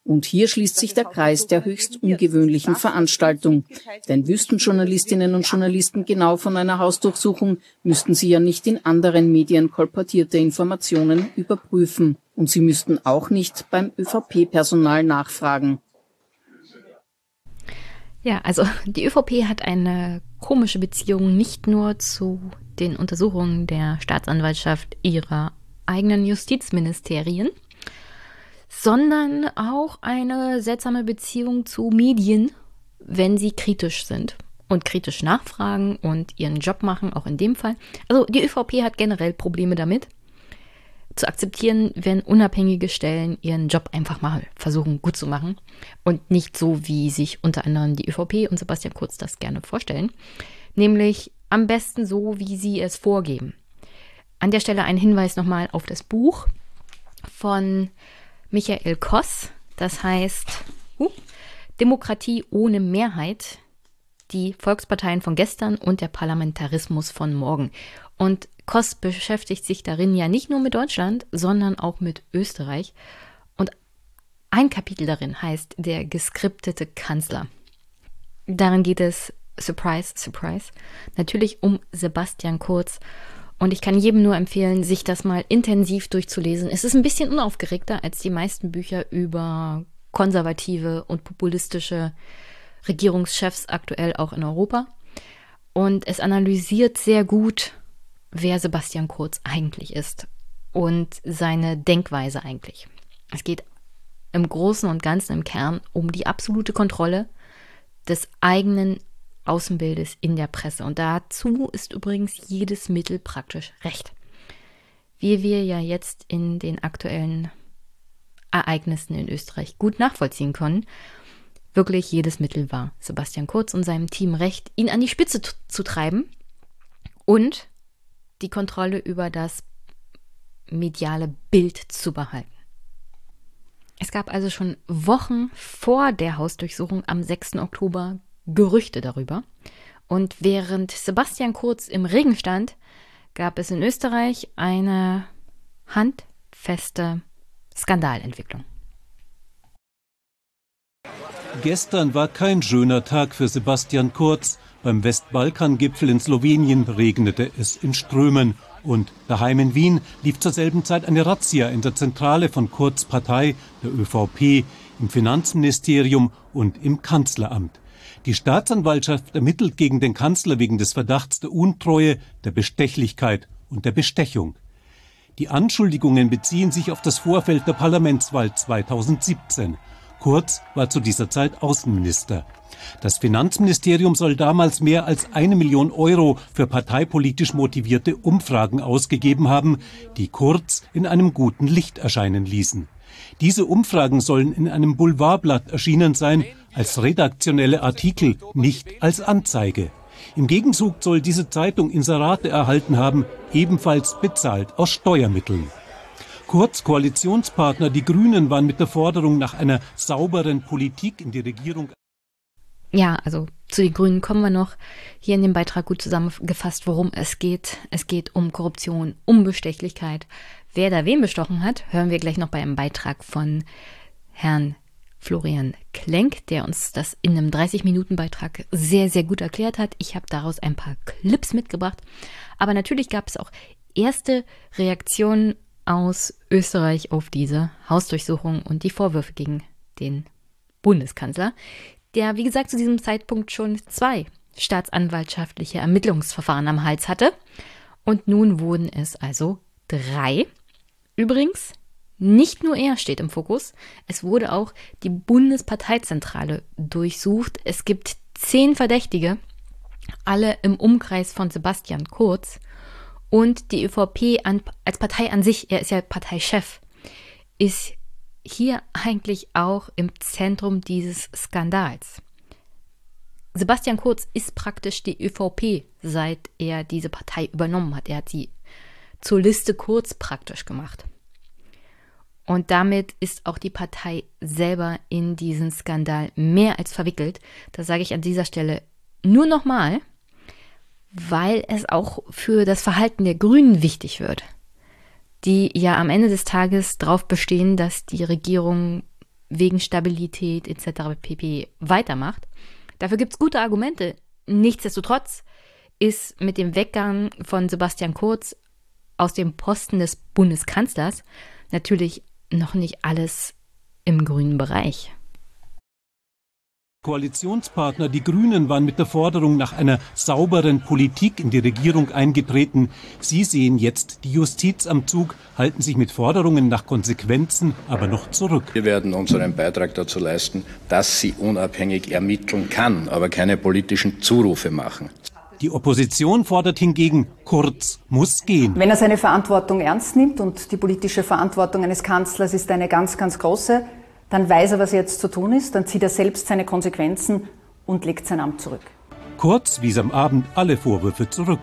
Und hier schließt sich der Kreis der höchst ungewöhnlichen Veranstaltung. Denn wüssten Journalistinnen und Journalisten genau von einer Hausdurchsuchung, müssten sie ja nicht in anderen Medien kolportierte Informationen überprüfen. Und sie müssten auch nicht beim ÖVP-Personal nachfragen. Ja, also die ÖVP hat eine komische Beziehung nicht nur zu den Untersuchungen der Staatsanwaltschaft ihrer eigenen Justizministerien, sondern auch eine seltsame Beziehung zu Medien, wenn sie kritisch sind und kritisch nachfragen und ihren Job machen, auch in dem Fall. Also die ÖVP hat generell Probleme damit, zu akzeptieren, wenn unabhängige Stellen ihren Job einfach mal versuchen gut zu machen und nicht so, wie sich unter anderem die ÖVP und Sebastian Kurz das gerne vorstellen, nämlich am besten so, wie sie es vorgeben. An der Stelle ein Hinweis nochmal auf das Buch von Michael Koss. Das heißt uh, Demokratie ohne Mehrheit, die Volksparteien von gestern und der Parlamentarismus von morgen. Und Koss beschäftigt sich darin ja nicht nur mit Deutschland, sondern auch mit Österreich. Und ein Kapitel darin heißt Der geskriptete Kanzler. Darin geht es, surprise, surprise, natürlich um Sebastian Kurz und ich kann jedem nur empfehlen, sich das mal intensiv durchzulesen. Es ist ein bisschen unaufgeregter als die meisten Bücher über konservative und populistische Regierungschefs aktuell auch in Europa. Und es analysiert sehr gut, wer Sebastian Kurz eigentlich ist und seine Denkweise eigentlich. Es geht im Großen und Ganzen im Kern um die absolute Kontrolle des eigenen Außenbildes in der Presse. Und dazu ist übrigens jedes Mittel praktisch recht. Wie wir ja jetzt in den aktuellen Ereignissen in Österreich gut nachvollziehen können, wirklich jedes Mittel war Sebastian Kurz und seinem Team recht, ihn an die Spitze zu treiben und die Kontrolle über das mediale Bild zu behalten. Es gab also schon Wochen vor der Hausdurchsuchung am 6. Oktober Gerüchte darüber. Und während Sebastian Kurz im Regen stand, gab es in Österreich eine handfeste Skandalentwicklung. Gestern war kein schöner Tag für Sebastian Kurz. Beim Westbalkan-Gipfel in Slowenien regnete es in Strömen. Und daheim in Wien lief zur selben Zeit eine Razzia in der Zentrale von Kurz Partei, der ÖVP, im Finanzministerium und im Kanzleramt. Die Staatsanwaltschaft ermittelt gegen den Kanzler wegen des Verdachts der Untreue, der Bestechlichkeit und der Bestechung. Die Anschuldigungen beziehen sich auf das Vorfeld der Parlamentswahl 2017. Kurz war zu dieser Zeit Außenminister. Das Finanzministerium soll damals mehr als eine Million Euro für parteipolitisch motivierte Umfragen ausgegeben haben, die Kurz in einem guten Licht erscheinen ließen. Diese Umfragen sollen in einem Boulevardblatt erschienen sein, als redaktionelle Artikel, nicht als Anzeige. Im Gegenzug soll diese Zeitung Inserate erhalten haben, ebenfalls bezahlt aus Steuermitteln. Kurz Koalitionspartner die Grünen waren mit der Forderung nach einer sauberen Politik in die Regierung. Ja, also zu den Grünen kommen wir noch. Hier in dem Beitrag gut zusammengefasst, worum es geht. Es geht um Korruption, um Bestechlichkeit. Wer da wen bestochen hat, hören wir gleich noch bei einem Beitrag von Herrn Florian Klenk, der uns das in einem 30-Minuten-Beitrag sehr, sehr gut erklärt hat. Ich habe daraus ein paar Clips mitgebracht. Aber natürlich gab es auch erste Reaktionen aus Österreich auf diese Hausdurchsuchung und die Vorwürfe gegen den Bundeskanzler, der, wie gesagt, zu diesem Zeitpunkt schon zwei staatsanwaltschaftliche Ermittlungsverfahren am Hals hatte. Und nun wurden es also drei. Übrigens, nicht nur er steht im Fokus, es wurde auch die Bundesparteizentrale durchsucht. Es gibt zehn Verdächtige, alle im Umkreis von Sebastian Kurz. Und die ÖVP an, als Partei an sich, er ist ja Parteichef, ist hier eigentlich auch im Zentrum dieses Skandals. Sebastian Kurz ist praktisch die ÖVP, seit er diese Partei übernommen hat. Er hat sie zur Liste Kurz praktisch gemacht. Und damit ist auch die Partei selber in diesen Skandal mehr als verwickelt. Das sage ich an dieser Stelle nur nochmal, weil es auch für das Verhalten der Grünen wichtig wird, die ja am Ende des Tages darauf bestehen, dass die Regierung wegen Stabilität etc. pp. weitermacht. Dafür gibt es gute Argumente. Nichtsdestotrotz ist mit dem Weggang von Sebastian Kurz aus dem Posten des Bundeskanzlers natürlich noch nicht alles im grünen Bereich. Koalitionspartner, die Grünen, waren mit der Forderung nach einer sauberen Politik in die Regierung eingetreten. Sie sehen jetzt die Justiz am Zug, halten sich mit Forderungen nach Konsequenzen aber noch zurück. Wir werden unseren Beitrag dazu leisten, dass sie unabhängig ermitteln kann, aber keine politischen Zurufe machen. Die Opposition fordert hingegen, Kurz muss gehen. Wenn er seine Verantwortung ernst nimmt und die politische Verantwortung eines Kanzlers ist eine ganz, ganz große, dann weiß er, was jetzt zu tun ist, dann zieht er selbst seine Konsequenzen und legt sein Amt zurück. Kurz wies am Abend alle Vorwürfe zurück.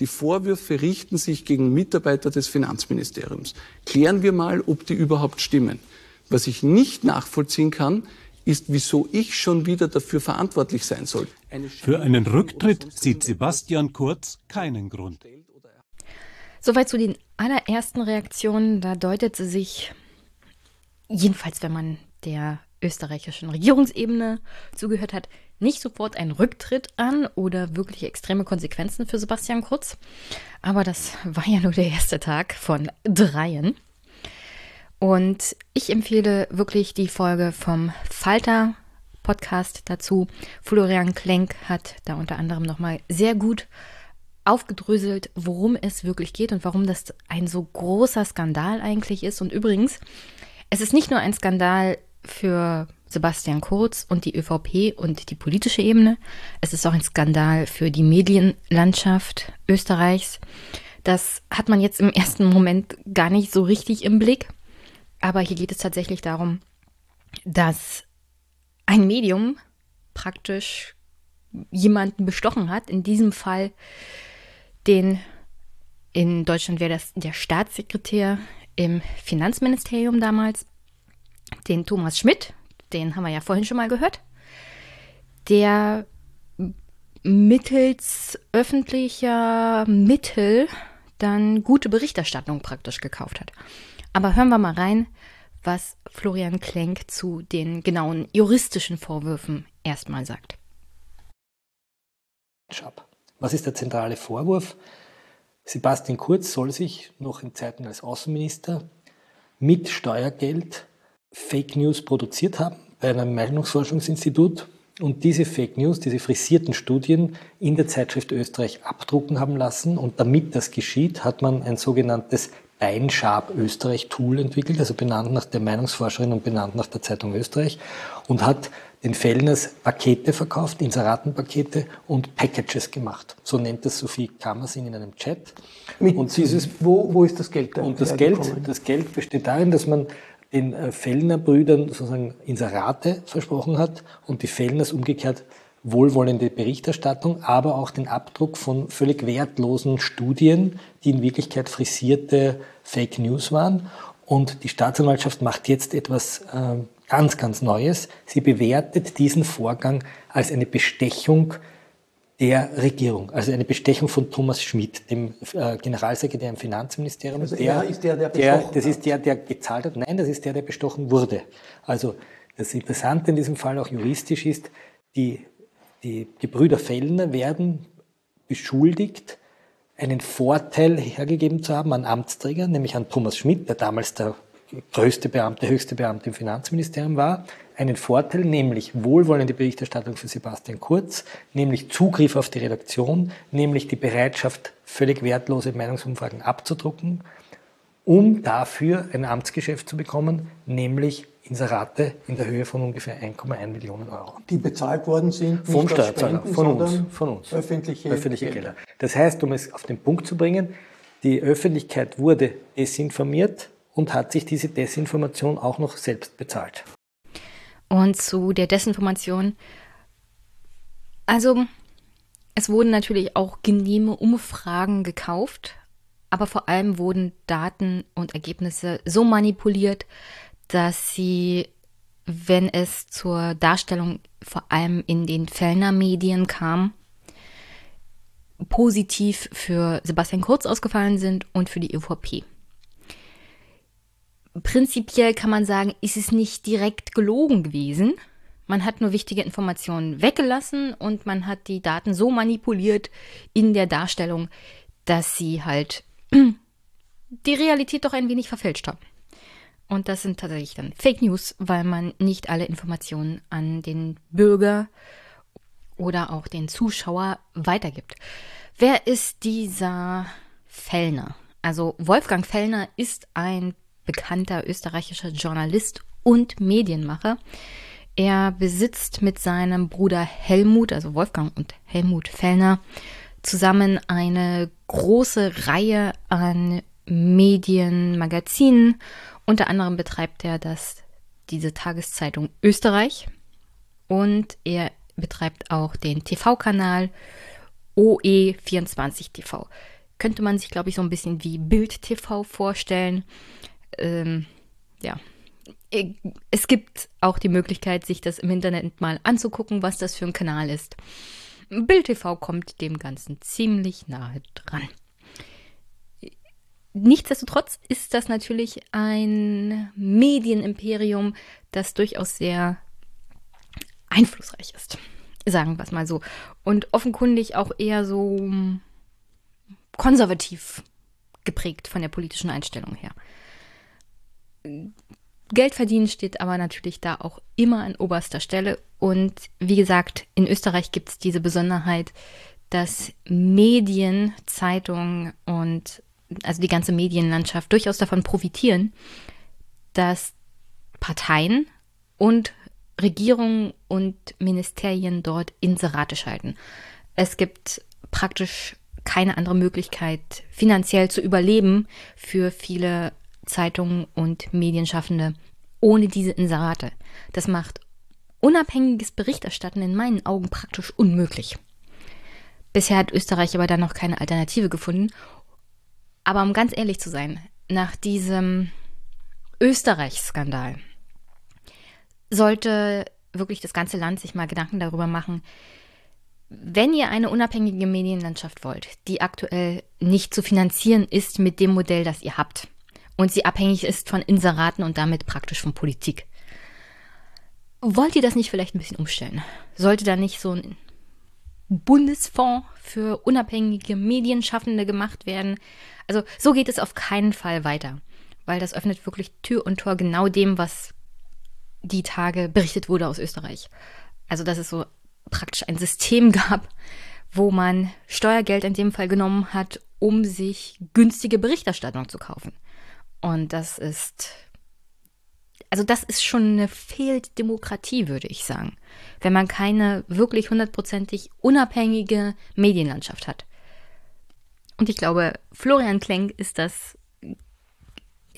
Die Vorwürfe richten sich gegen Mitarbeiter des Finanzministeriums. Klären wir mal, ob die überhaupt stimmen. Was ich nicht nachvollziehen kann, ist, wieso ich schon wieder dafür verantwortlich sein soll. Für einen Rücktritt sieht Sebastian Kurz keinen Grund. Soweit zu den allerersten Reaktionen. Da deutet sie sich jedenfalls wenn man der österreichischen Regierungsebene zugehört hat, nicht sofort ein Rücktritt an oder wirklich extreme Konsequenzen für Sebastian Kurz. Aber das war ja nur der erste Tag von dreien. Und ich empfehle wirklich die Folge vom Falter Podcast dazu. Florian Klenk hat da unter anderem nochmal sehr gut aufgedröselt, worum es wirklich geht und warum das ein so großer Skandal eigentlich ist. Und übrigens, es ist nicht nur ein Skandal für Sebastian Kurz und die ÖVP und die politische Ebene. Es ist auch ein Skandal für die Medienlandschaft Österreichs. Das hat man jetzt im ersten Moment gar nicht so richtig im Blick. Aber hier geht es tatsächlich darum, dass ein Medium praktisch jemanden bestochen hat. In diesem Fall den, in Deutschland wäre das der Staatssekretär im Finanzministerium damals, den Thomas Schmidt, den haben wir ja vorhin schon mal gehört, der mittels öffentlicher Mittel dann gute Berichterstattung praktisch gekauft hat. Aber hören wir mal rein, was Florian Klenk zu den genauen juristischen Vorwürfen erstmal sagt. Was ist der zentrale Vorwurf? Sebastian Kurz soll sich noch in Zeiten als Außenminister mit Steuergeld Fake News produziert haben bei einem Meinungsforschungsinstitut und diese Fake News, diese frisierten Studien in der Zeitschrift Österreich abdrucken haben lassen. Und damit das geschieht, hat man ein sogenanntes Beinschab Österreich Tool entwickelt, also benannt nach der Meinungsforscherin und benannt nach der Zeitung Österreich und hat den Fellners Pakete verkauft, Inseratenpakete und Packages gemacht. So nennt es Sophie Kammersin in einem Chat. Mit und dieses, wo, wo ist das Geld? Und das Geld, das Geld besteht darin, dass man den äh, Fellner Brüdern sozusagen Inserate versprochen hat und die Fellners umgekehrt wohlwollende Berichterstattung, aber auch den Abdruck von völlig wertlosen Studien, die in Wirklichkeit frisierte Fake News waren. Und die Staatsanwaltschaft macht jetzt etwas äh, ganz, ganz Neues. Sie bewertet diesen Vorgang als eine Bestechung der Regierung, also eine Bestechung von Thomas Schmidt, dem äh, Generalsekretär im Finanzministerium. Also der, er ist der, der bestochen der, Das ist der, der gezahlt hat. Nein, das ist der, der bestochen wurde. Also das Interessante in diesem Fall auch juristisch ist, die, die Gebrüder Fellner werden beschuldigt, einen Vorteil hergegeben zu haben an Amtsträgern, nämlich an Thomas Schmidt, der damals der größte Beamte, höchste Beamte im Finanzministerium war, einen Vorteil, nämlich wohlwollende Berichterstattung für Sebastian Kurz, nämlich Zugriff auf die Redaktion, nämlich die Bereitschaft, völlig wertlose Meinungsumfragen abzudrucken, um dafür ein Amtsgeschäft zu bekommen, nämlich Inserate in der Höhe von ungefähr 1,1 Millionen Euro. Die bezahlt worden sind von Steuerzahlern, von uns, von uns. Öffentliche, öffentliche Gelder. Das heißt, um es auf den Punkt zu bringen, die Öffentlichkeit wurde desinformiert, und hat sich diese Desinformation auch noch selbst bezahlt. Und zu der Desinformation, also es wurden natürlich auch genehme Umfragen gekauft, aber vor allem wurden Daten und Ergebnisse so manipuliert, dass sie, wenn es zur Darstellung vor allem in den Fellner Medien kam, positiv für Sebastian Kurz ausgefallen sind und für die ÖVP. prinzipiell kann man sagen, ist es nicht direkt gelogen gewesen. Man hat nur wichtige Informationen weggelassen und man hat die Daten so manipuliert in der Darstellung, dass sie halt die Realität doch ein wenig verfälscht haben. Und das sind tatsächlich dann Fake News, weil man nicht alle Informationen an den Bürger oder auch den Zuschauer weitergibt. Wer ist dieser Fellner? Also Wolfgang Fellner ist ein bekannter österreichischer Journalist und Medienmacher. Er besitzt mit seinem Bruder Helmut, also Wolfgang und Helmut Fellner, zusammen eine große Reihe an Medien, Magazinen. Unter anderem betreibt er das, diese Tageszeitung Österreich und er betreibt auch den TV-Kanal OE24 TV. Könnte man sich, glaube ich, so ein bisschen wie Bild TV vorstellen. Ähm, ja. Es gibt auch die Möglichkeit, sich das im Internet mal anzugucken, was das für ein Kanal ist. Bild TV kommt dem Ganzen ziemlich nahe dran. Nichtsdestotrotz ist das natürlich ein Medienimperium, das durchaus sehr einflussreich ist. Sagen wir es mal so. Und offenkundig auch eher so konservativ geprägt von der politischen Einstellung her. Geld verdienen steht aber natürlich da auch immer an oberster Stelle. Und wie gesagt, in Österreich gibt es diese Besonderheit, dass Medien, Zeitungen und also die ganze Medienlandschaft durchaus davon profitieren, dass Parteien und Regierungen und Ministerien dort Inserate schalten. Es gibt praktisch keine andere Möglichkeit, finanziell zu überleben für viele Zeitungen und Medienschaffende ohne diese Inserate. Das macht unabhängiges Berichterstatten in meinen Augen praktisch unmöglich. Bisher hat Österreich aber da noch keine Alternative gefunden aber um ganz ehrlich zu sein, nach diesem Österreich-Skandal sollte wirklich das ganze Land sich mal Gedanken darüber machen, wenn ihr eine unabhängige Medienlandschaft wollt, die aktuell nicht zu finanzieren ist mit dem Modell, das ihr habt und sie abhängig ist von Inseraten und damit praktisch von Politik, wollt ihr das nicht vielleicht ein bisschen umstellen? Sollte da nicht so ein Bundesfonds für unabhängige Medienschaffende gemacht werden. Also so geht es auf keinen Fall weiter, weil das öffnet wirklich Tür und Tor genau dem, was die Tage berichtet wurde aus Österreich. Also dass es so praktisch ein System gab, wo man Steuergeld in dem Fall genommen hat, um sich günstige Berichterstattung zu kaufen. Und das ist also das ist schon eine Fehldemokratie, würde ich sagen, wenn man keine wirklich hundertprozentig unabhängige Medienlandschaft hat. Und ich glaube, Florian Klenk ist das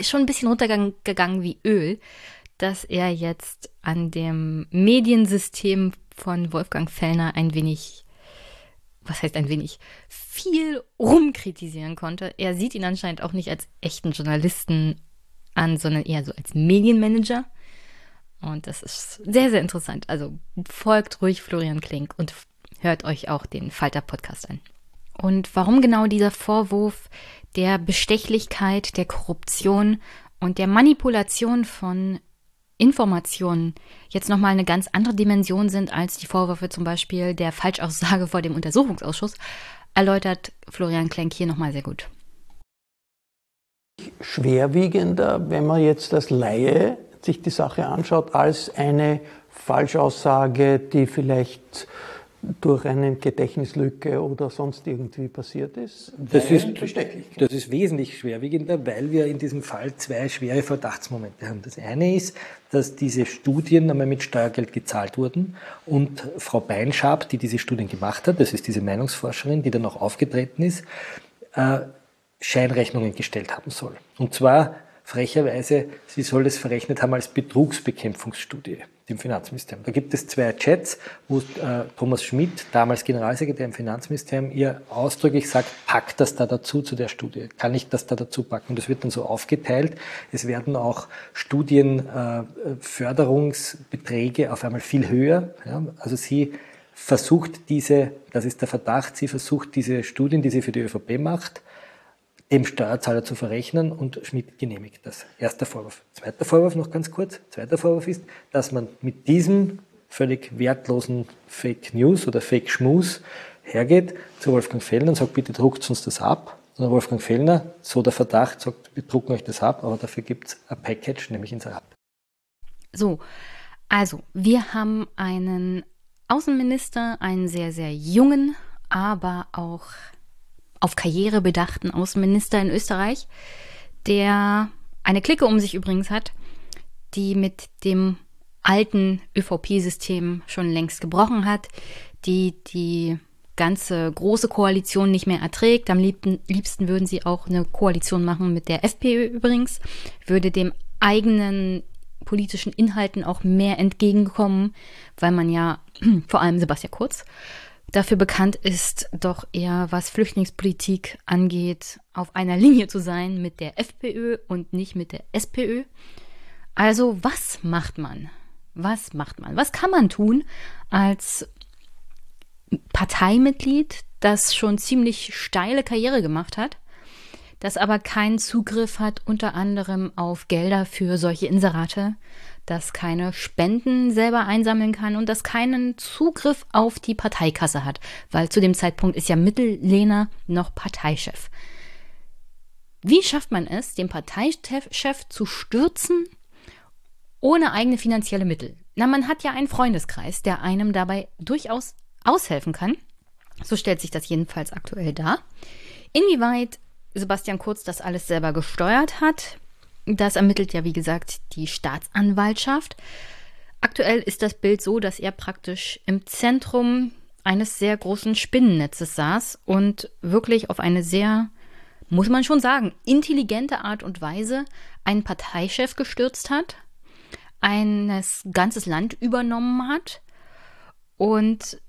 schon ein bisschen runtergegangen wie Öl, dass er jetzt an dem Mediensystem von Wolfgang Fellner ein wenig, was heißt ein wenig, viel rumkritisieren konnte. Er sieht ihn anscheinend auch nicht als echten Journalisten an, sondern eher so als Medienmanager. Und das ist sehr, sehr interessant. Also folgt ruhig Florian Klink und hört euch auch den Falter-Podcast an. Und warum genau dieser Vorwurf der Bestechlichkeit, der Korruption und der Manipulation von Informationen jetzt nochmal eine ganz andere Dimension sind als die Vorwürfe zum Beispiel der Falschaussage vor dem Untersuchungsausschuss, erläutert Florian Klenk hier nochmal sehr gut schwerwiegender, wenn man jetzt als Laie sich die Sache anschaut, als eine Falschaussage, die vielleicht durch eine Gedächtnislücke oder sonst irgendwie passiert ist? Das ist, das ist wesentlich schwerwiegender, weil wir in diesem Fall zwei schwere Verdachtsmomente haben. Das eine ist, dass diese Studien einmal mit Steuergeld gezahlt wurden und Frau Beinschab, die diese Studien gemacht hat, das ist diese Meinungsforscherin, die dann auch aufgetreten ist, äh, Scheinrechnungen gestellt haben soll. Und zwar frecherweise, sie soll es verrechnet haben als Betrugsbekämpfungsstudie dem Finanzministerium. Da gibt es zwei Chats, wo äh, Thomas Schmidt, damals Generalsekretär im Finanzministerium, ihr ausdrücklich sagt, pack das da dazu zu der Studie. Kann ich das da dazu packen? Und das wird dann so aufgeteilt. Es werden auch Studienförderungsbeträge äh, auf einmal viel höher. Ja? Also sie versucht diese, das ist der Verdacht, sie versucht diese Studien, die sie für die ÖVP macht, dem Steuerzahler zu verrechnen und Schmidt genehmigt das. Erster Vorwurf. Zweiter Vorwurf noch ganz kurz. Zweiter Vorwurf ist, dass man mit diesem völlig wertlosen Fake News oder Fake Schmus hergeht zu Wolfgang Fellner und sagt, bitte druckt uns das ab. Und Wolfgang Fellner, so der Verdacht, sagt, wir drucken euch das ab, aber dafür gibt es ein Package, nämlich Inserat. So, also wir haben einen Außenminister, einen sehr, sehr jungen, aber auch auf Karriere bedachten Außenminister in Österreich, der eine Clique um sich übrigens hat, die mit dem alten ÖVP-System schon längst gebrochen hat, die die ganze große Koalition nicht mehr erträgt. Am liebsten, liebsten würden sie auch eine Koalition machen mit der FPÖ übrigens, würde dem eigenen politischen Inhalten auch mehr entgegenkommen, weil man ja vor allem Sebastian Kurz dafür bekannt ist, doch eher was Flüchtlingspolitik angeht, auf einer Linie zu sein mit der FPÖ und nicht mit der SPÖ. Also was macht man? Was macht man? Was kann man tun als Parteimitglied, das schon ziemlich steile Karriere gemacht hat, das aber keinen Zugriff hat unter anderem auf Gelder für solche Inserate, das keine Spenden selber einsammeln kann und das keinen Zugriff auf die Parteikasse hat, weil zu dem Zeitpunkt ist ja Mittellehner noch Parteichef. Wie schafft man es, den Parteichef zu stürzen ohne eigene finanzielle Mittel? Na, man hat ja einen Freundeskreis, der einem dabei durchaus aushelfen kann. So stellt sich das jedenfalls aktuell dar. Inwieweit Sebastian Kurz das alles selber gesteuert hat, das ermittelt ja, wie gesagt, die Staatsanwaltschaft. Aktuell ist das Bild so, dass er praktisch im Zentrum eines sehr großen Spinnennetzes saß und wirklich auf eine sehr, muss man schon sagen, intelligente Art und Weise einen Parteichef gestürzt hat, ein ganzes Land übernommen hat und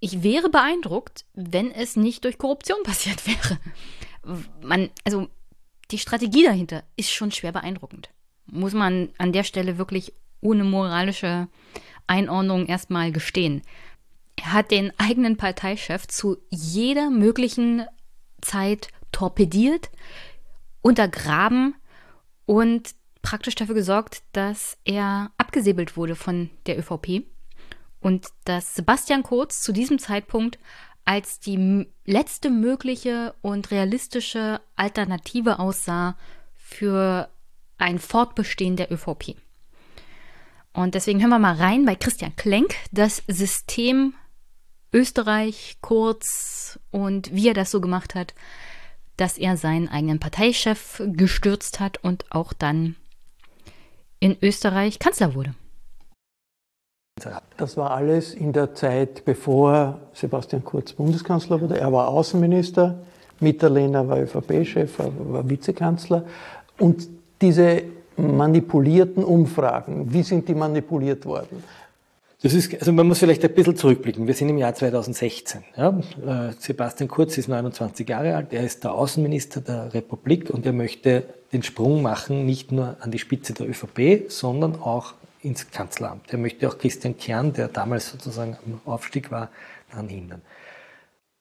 ich wäre beeindruckt, wenn es nicht durch Korruption passiert wäre. Man, also die Strategie dahinter ist schon schwer beeindruckend. Muss man an der Stelle wirklich ohne moralische Einordnung erstmal gestehen. Er hat den eigenen Parteichef zu jeder möglichen Zeit torpediert, untergraben und praktisch dafür gesorgt, dass er abgesäbelt wurde von der ÖVP und dass Sebastian Kurz zu diesem Zeitpunkt als die letzte mögliche und realistische Alternative aussah für ein Fortbestehen der ÖVP. Und deswegen hören wir mal rein bei Christian Klenk, das System Österreich, Kurz und wie er das so gemacht hat, dass er seinen eigenen Parteichef gestürzt hat und auch dann in Österreich Kanzler wurde. Das war alles in der Zeit, bevor Sebastian Kurz Bundeskanzler wurde. Er war Außenminister, Mitterlehner war ÖVP-Chef, war Vizekanzler. Und diese manipulierten Umfragen, wie sind die manipuliert worden? Das ist, also man muss vielleicht ein bisschen zurückblicken. Wir sind im Jahr 2016. Ja. Äh, Sebastian Kurz ist 29 Jahre alt, er ist der Außenminister der Republik und er möchte den Sprung machen, nicht nur an die Spitze der ÖVP, sondern auch ins Kanzleramt. Er möchte auch Christian Kern, der damals sozusagen am Aufstieg war, daran hindern.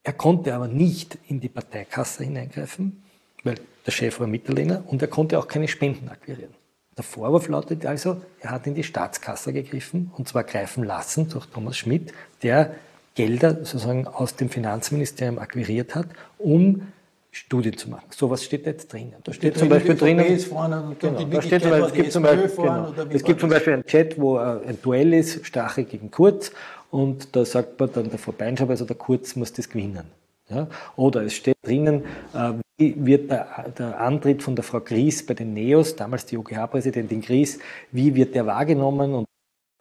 Er konnte aber nicht in die Parteikasse hineingreifen, weil der Chef war Mitterlehner und er konnte auch keine Spenden akquirieren. Der Vorwurf lautet also, er hat in die Staatskasse gegriffen und zwar greifen lassen durch Thomas Schmidt, der Gelder sozusagen aus dem Finanzministerium akquiriert hat, um Studien zu machen. So was steht jetzt drinnen. Da steht zum Beispiel drinnen, genau, da steht zum Beispiel, es gibt zum Beispiel, genau, es gibt zum Beispiel einen Chat, wo ein Duell ist, Stache gegen Kurz, und da sagt man dann der Verbeinschab, also der Kurz muss das gewinnen. Ja? Oder es steht drinnen, äh, wie wird der, der, Antritt von der Frau Gries bei den NEOS, damals die OGH-Präsidentin Gries, wie wird der wahrgenommen und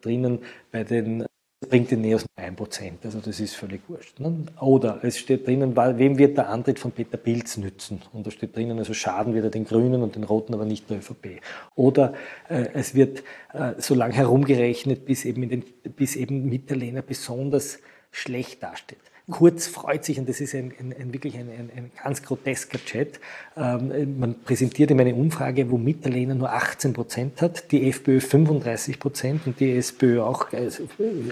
drinnen bei den bringt den Neos 1%. Also das ist völlig wurscht. Ne? Oder es steht drinnen, wem wird der Antritt von Peter Pilz nützen? Und da steht drinnen, also schaden wird er den Grünen und den Roten, aber nicht der ÖVP. Oder äh, es wird äh, so lange herumgerechnet, bis eben, in den, bis eben Mitterlehner besonders schlecht dasteht. Kurz freut sich, und das ist ein, ein, ein wirklich ein, ein, ganz grotesker Chat, ähm, man präsentiert ihm eine Umfrage, wo Mitterlehner nur 18 Prozent hat, die FPÖ 35 Prozent und die SPÖ auch äh,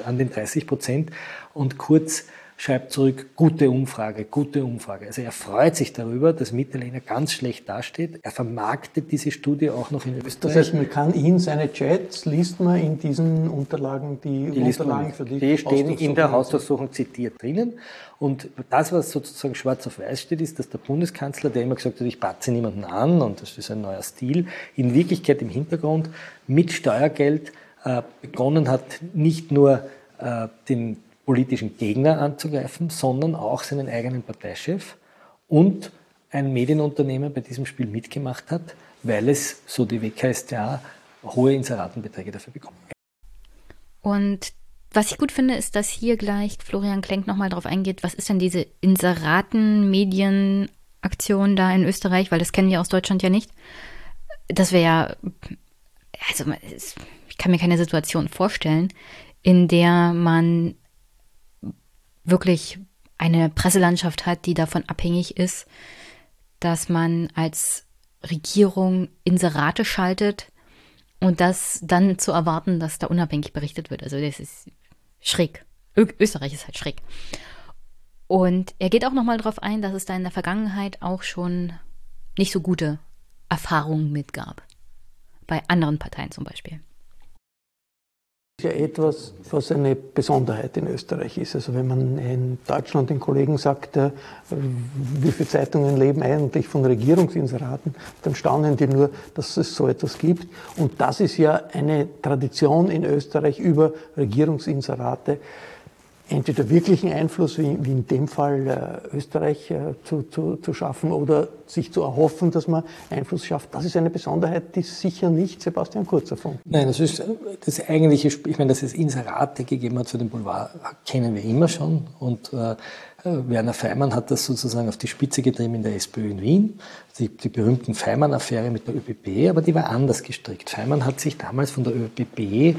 an den 30 Prozent. Und Kurz schreibt zurück, gute Umfrage, gute Umfrage. Also er freut sich darüber, dass Mitterlehner ganz schlecht dasteht. Er vermarktet diese Studie auch noch in Österreich. Das heißt, man kann ihn, seine Chats, liest man in diesen Unterlagen, die, die Unterlagen für die Die stehen in der Hausdurchsuchung zitiert drinnen. Und das, was sozusagen schwarz auf weiß steht, ist, dass der Bundeskanzler, der immer gesagt hat, ich batze niemanden an und das ist ein neuer Stil, in Wirklichkeit im Hintergrund mit Steuergeld äh, begonnen hat, nicht nur äh, den politischen Gegner anzugreifen, sondern auch seinen eigenen Parteichef und ein Medienunternehmer bei diesem Spiel mitgemacht hat, weil es, so die WKStA, hohe Inseratenbeträge dafür bekommt. Und was ich gut finde, ist, dass hier gleich Florian Klenk nochmal darauf eingeht, was ist denn diese Inseraten-Medienaktion da in Österreich, weil das kennen wir aus Deutschland ja nicht. Das wäre ja, also ich kann mir keine Situation vorstellen, in der man wirklich eine Presselandschaft hat, die davon abhängig ist, dass man als Regierung Inserate schaltet und das dann zu erwarten, dass da unabhängig berichtet wird. Also das ist schräg. Ö Österreich ist halt schräg. Und er geht auch nochmal darauf ein, dass es da in der Vergangenheit auch schon nicht so gute Erfahrungen mit gab. Bei anderen Parteien zum Beispiel ja etwas, was eine Besonderheit in Österreich ist. Also wenn man in Deutschland den Kollegen sagt, äh, wie viele Zeitungen leben eigentlich von Regierungsinseraten, dann staunen die nur, dass es so etwas gibt. Und das ist ja eine Tradition in Österreich über Regierungsinserate entweder wirklichen Einfluss, wie, wie in dem Fall äh, Österreich, äh, zu, zu, zu schaffen oder sich zu erhoffen, dass man Einfluss schafft. Das ist eine Besonderheit, die sicher nicht Sebastian Kurz erfunden Nein, das ist das eigentliche. Ich meine, dass es Inserate gegeben hat für den Boulevard, kennen wir immer schon. Und äh, Werner Feimann hat das sozusagen auf die Spitze getrieben in der SPÖ in Wien. Die, die berühmten Feimann-Affäre mit der ÖBB, aber die war anders gestrickt. Feimann hat sich damals von der ÖBB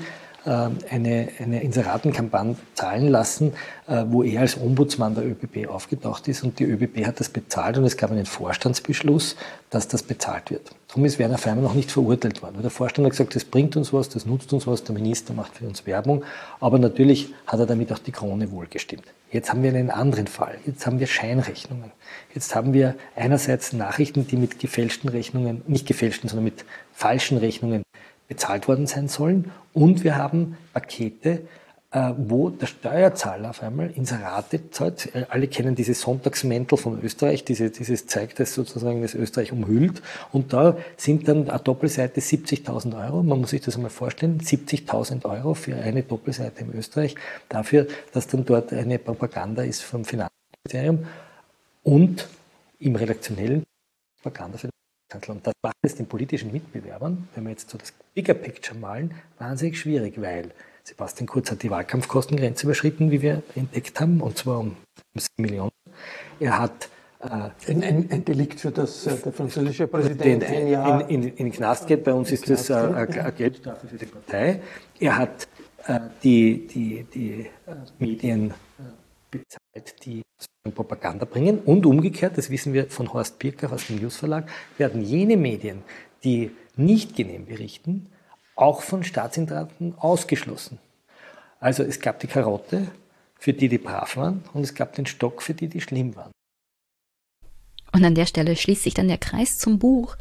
eine, eine Inseratenkampagne zahlen lassen, äh, wo er als Ombudsmann der ÖBB aufgetaucht ist und die ÖBB hat das bezahlt und es gab einen Vorstandsbeschluss, dass das bezahlt wird. Darum ist Werner Feimann noch nicht verurteilt worden. Der Vorstand hat gesagt, das bringt uns was, das nutzt uns was, der Minister macht für uns Werbung, aber natürlich hat er damit auch die Krone wohlgestimmt. Jetzt haben wir einen anderen Fall. Jetzt haben wir Scheinrechnungen. Jetzt haben wir einerseits Nachrichten, die mit gefälschten Rechnungen, nicht gefälschten, sondern mit falschen Rechnungen bezahlt worden sein sollen. Und wir haben Pakete, äh, wo der Steuerzahler auf einmal Inserate zahlt. Äh, alle kennen diese Sonntagsmäntel von Österreich, diese, dieses zeigt, das sozusagen das Österreich umhüllt. Und da sind dann eine Doppelseite 70.000 Euro. Man muss sich das einmal vorstellen. 70.000 Euro für eine Doppelseite in Österreich. Dafür, dass dann dort eine Propaganda ist vom Finanzministerium und im redaktionellen Propaganda für und das macht es den politischen Mitbewerbern, wenn wir jetzt so das Bigger Picture malen, wahnsinnig schwierig, weil Sebastian Kurz hat die Wahlkampfkostengrenze überschritten, wie wir entdeckt haben, und zwar um 7 Millionen. Er hat äh, ein, ein, ein, Delikt, für das äh, der französische Präsident Jahr in, in, in den Knast geht. Bei uns ist das äh, eine Geldstrafe für die Partei. Er hat äh, die, die, die äh, Medien äh, bezahlt, die Propaganda bringen. Und umgekehrt, das wissen wir von Horst Pirker aus dem Newsverlag, werden jene Medien, die nicht genehm berichten, auch von Staatsinteressen ausgeschlossen. Also es gab die Karotte, für die, die brav waren, und es gab den Stock, für die, die schlimm waren. Und an der Stelle schließt sich dann der Kreis zum Buch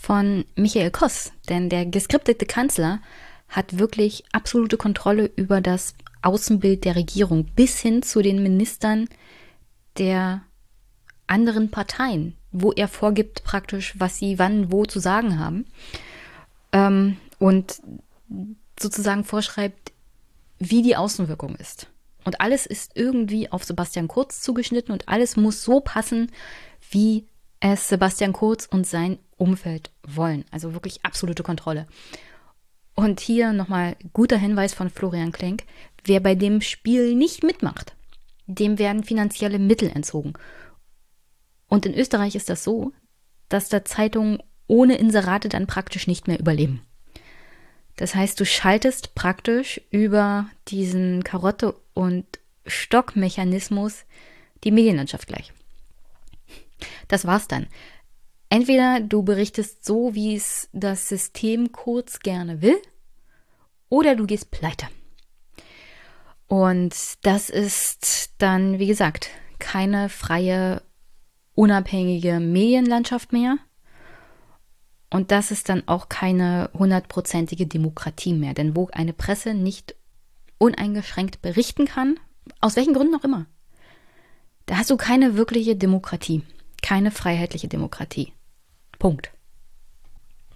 von Michael Koss, denn der geskriptete Kanzler hat wirklich absolute Kontrolle über das Außenbild der Regierung bis hin zu den Ministern der anderen Parteien, wo er vorgibt praktisch, was sie wann wo zu sagen haben ähm, und sozusagen vorschreibt, wie die Außenwirkung ist. Und alles ist irgendwie auf Sebastian Kurz zugeschnitten und alles muss so passen, wie es Sebastian Kurz und sein Umfeld wollen. Also wirklich absolute Kontrolle. Und hier nochmal guter Hinweis von Florian Klenk. Wer bei dem Spiel nicht mitmacht, dem werden finanzielle Mittel entzogen. Und in Österreich ist das so, dass da Zeitungen ohne Inserate dann praktisch nicht mehr überleben. Das heißt, du schaltest praktisch über diesen Karotte- und Stockmechanismus die Medienlandschaft gleich. Das war's dann. Entweder du berichtest so, wie es das System kurz gerne will, oder du gehst pleite. Und das ist dann, wie gesagt, keine freie, unabhängige Medienlandschaft mehr. Und das ist dann auch keine hundertprozentige Demokratie mehr. Denn wo eine Presse nicht uneingeschränkt berichten kann, aus welchen Gründen auch immer, da hast du keine wirkliche Demokratie, keine freiheitliche Demokratie. Punkt.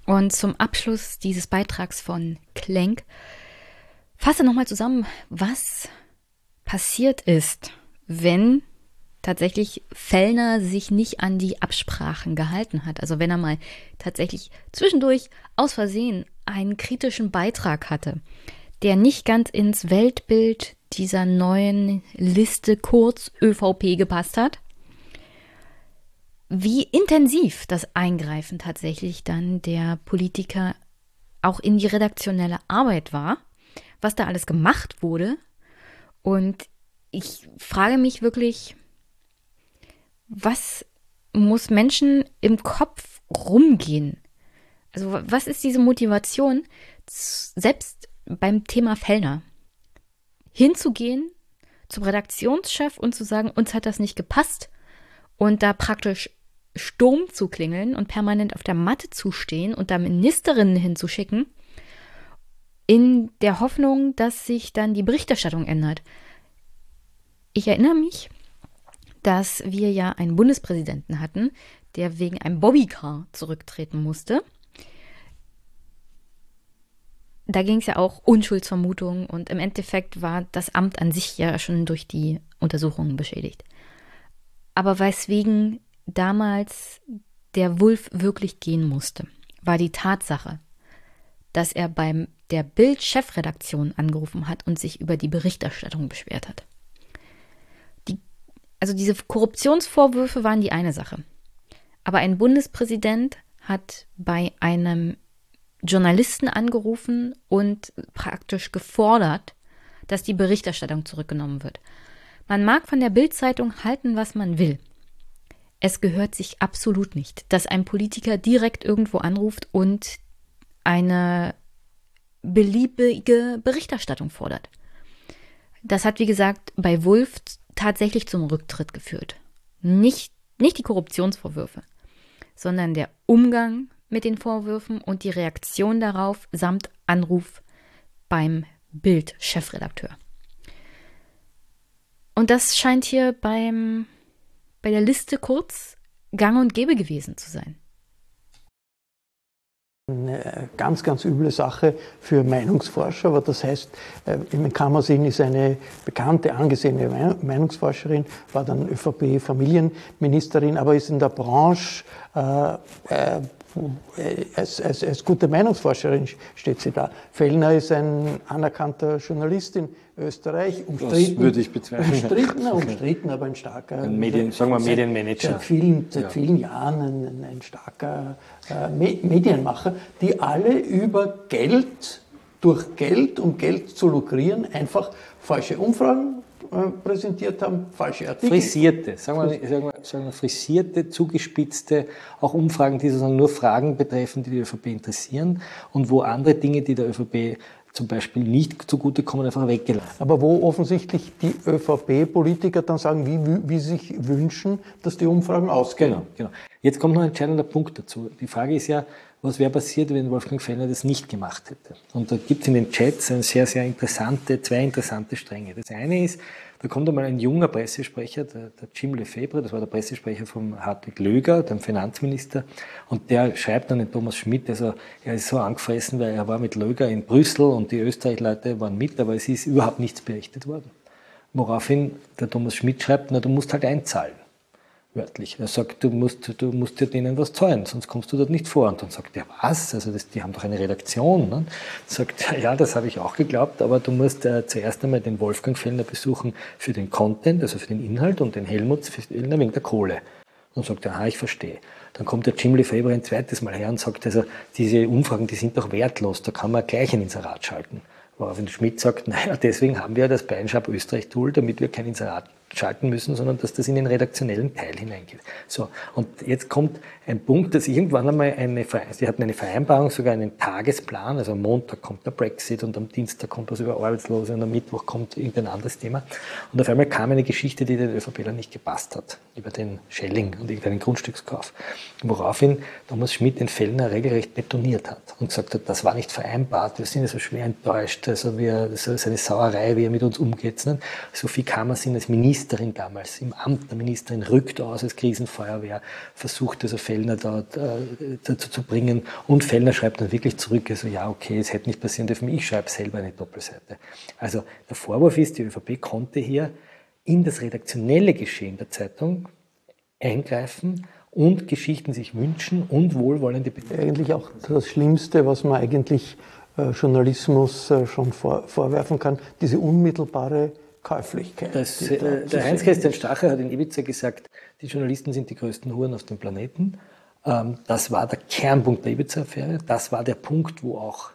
Und zum Abschluss dieses Beitrags von Klenk fasse nochmal zusammen, was passiert ist, wenn tatsächlich Fellner sich nicht an die Absprachen gehalten hat. Also wenn er mal tatsächlich zwischendurch aus Versehen einen kritischen Beitrag hatte, der nicht ganz ins Weltbild dieser neuen Liste kurz ÖVP gepasst hat, wie intensiv das Eingreifen tatsächlich dann der Politiker auch in die redaktionelle Arbeit war, was da alles gemacht wurde. Und ich frage mich wirklich, was muss Menschen im Kopf rumgehen? Also was ist diese Motivation, selbst beim Thema Fellner hinzugehen zum Redaktionschef und zu sagen, uns hat das nicht gepasst und da praktisch Sturm zu klingeln und permanent auf der Matte zu stehen und da Ministerinnen hinzuschicken, in der Hoffnung, dass sich dann die Berichterstattung ändert. Ich erinnere mich, dass wir ja einen Bundespräsidenten hatten, der wegen einem Bobbycar zurücktreten musste. Da ging es ja auch Unschuldsvermutung und im Endeffekt war das Amt an sich ja schon durch die Untersuchungen beschädigt. Aber weswegen damals der Wulf wirklich gehen musste, war die Tatsache, dass er beim der Bild-Chefredaktion angerufen hat und sich über die Berichterstattung beschwert hat. Also diese Korruptionsvorwürfe waren die eine Sache. Aber ein Bundespräsident hat bei einem Journalisten angerufen und praktisch gefordert, dass die Berichterstattung zurückgenommen wird. Man mag von der Bild-Zeitung halten, was man will. Es gehört sich absolut nicht, dass ein Politiker direkt irgendwo anruft und eine beliebige Berichterstattung fordert. Das hat, wie gesagt, bei Wulff tatsächlich zum Rücktritt geführt. Nicht, nicht die Korruptionsvorwürfe, sondern der Umgang mit den Vorwürfen und die Reaktion darauf samt Anruf beim Bild-Chefredakteur. Und das scheint hier beim bei der Liste kurz gang und gäbe gewesen zu sein. Eine ganz, ganz üble Sache für Meinungsforscher, aber das heißt, äh, Kammersinn ist eine bekannte, angesehene Meinungsforscherin, war dann ÖVP-Familienministerin, aber ist in der Branche äh, äh, als, als, als gute Meinungsforscherin steht sie da. Fellner ist ein anerkannter Journalist in Österreich, umstritten. Das würde ich bezweifeln. Umstritten, umstritten aber ein starker. Ein Medien, sagen wir Medienmanager. Seit vielen, seit ja. vielen Jahren ein, ein starker äh, Medienmacher, die alle über Geld, durch Geld, um Geld zu lukrieren, einfach falsche Umfragen präsentiert haben, falsche Artikel. Frisierte, sagen wir, sagen wir, sagen wir frisierte, zugespitzte, auch Umfragen, die sozusagen nur Fragen betreffen, die die ÖVP interessieren und wo andere Dinge, die der ÖVP zum Beispiel nicht zugutekommen, einfach weggelassen. Aber wo offensichtlich die ÖVP-Politiker dann sagen, wie, wie sie sich wünschen, dass die Umfragen ausgehen. Genau, genau. Jetzt kommt noch ein entscheidender Punkt dazu. Die Frage ist ja, was wäre passiert, wenn Wolfgang Fellner das nicht gemacht hätte. Und da gibt es in den Chats eine sehr, sehr interessante, zwei interessante Stränge. Das eine ist, da kommt einmal ein junger Pressesprecher, der, der Jim Lefebvre, das war der Pressesprecher von Hartwig Löger, dem Finanzminister, und der schreibt dann den Thomas Schmidt, also er ist so angefressen, weil er war mit Löger in Brüssel und die Österreich-Leute waren mit, aber es ist überhaupt nichts berichtet worden. Woraufhin der Thomas Schmidt schreibt, na, du musst halt einzahlen wörtlich. Er sagt, du musst, du musst dir denen was zahlen, sonst kommst du dort nicht vor. Und dann sagt er, was? Also das, die haben doch eine Redaktion. Ne? Sagt ja, das habe ich auch geglaubt, aber du musst äh, zuerst einmal den Wolfgang Fellner besuchen für den Content, also für den Inhalt und den Helmut Fellner wegen der Kohle. Und sagt er, aha, ich verstehe. Dann kommt der Jim Lefebvre ein zweites Mal her und sagt, also diese Umfragen, die sind doch wertlos, da kann man gleich ein Inserat schalten. Woraufhin Schmidt sagt, naja, deswegen haben wir das Beinschab Österreich-Tool, damit wir kein Inserat schalten müssen, sondern dass das in den redaktionellen Teil hineingeht. So, und jetzt kommt ein Punkt, dass irgendwann einmal eine, sie hatten eine Vereinbarung, sogar einen Tagesplan, also am Montag kommt der Brexit und am Dienstag kommt was über Arbeitslose und am Mittwoch kommt irgendein anderes Thema. Und auf einmal kam eine Geschichte, die den ÖVPler nicht gepasst hat, über den Schelling und irgendeinen Grundstückskauf. Woraufhin Thomas Schmidt den Fellner regelrecht betoniert hat und gesagt hat, das war nicht vereinbart, wir sind so schwer enttäuscht, also wir, das ist eine Sauerei, wie er mit uns umgeht. Sophie Kammersin als Ministerin damals im Amt der Ministerin rückt aus als Krisenfeuerwehr, versucht also Fellner dort äh, dazu zu bringen und Fellner schreibt dann wirklich zurück, also ja, okay, es hätte nicht passieren dürfen, ich schreibe selber eine Doppelseite. Also der Vorwurf ist, die ÖVP konnte hier in das redaktionelle Geschehen der Zeitung eingreifen und Geschichten sich wünschen und wohlwollende Bedingungen. Eigentlich auch das Schlimmste, was man eigentlich äh, Journalismus äh, schon vor, vorwerfen kann, diese unmittelbare Käuflichkeit. Das, äh, der Heinz-Christian Strache hat in Ibiza gesagt, die Journalisten sind die größten Huren auf dem Planeten. Ähm, das war der Kernpunkt der Ibiza-Affäre. Das war der Punkt, wo auch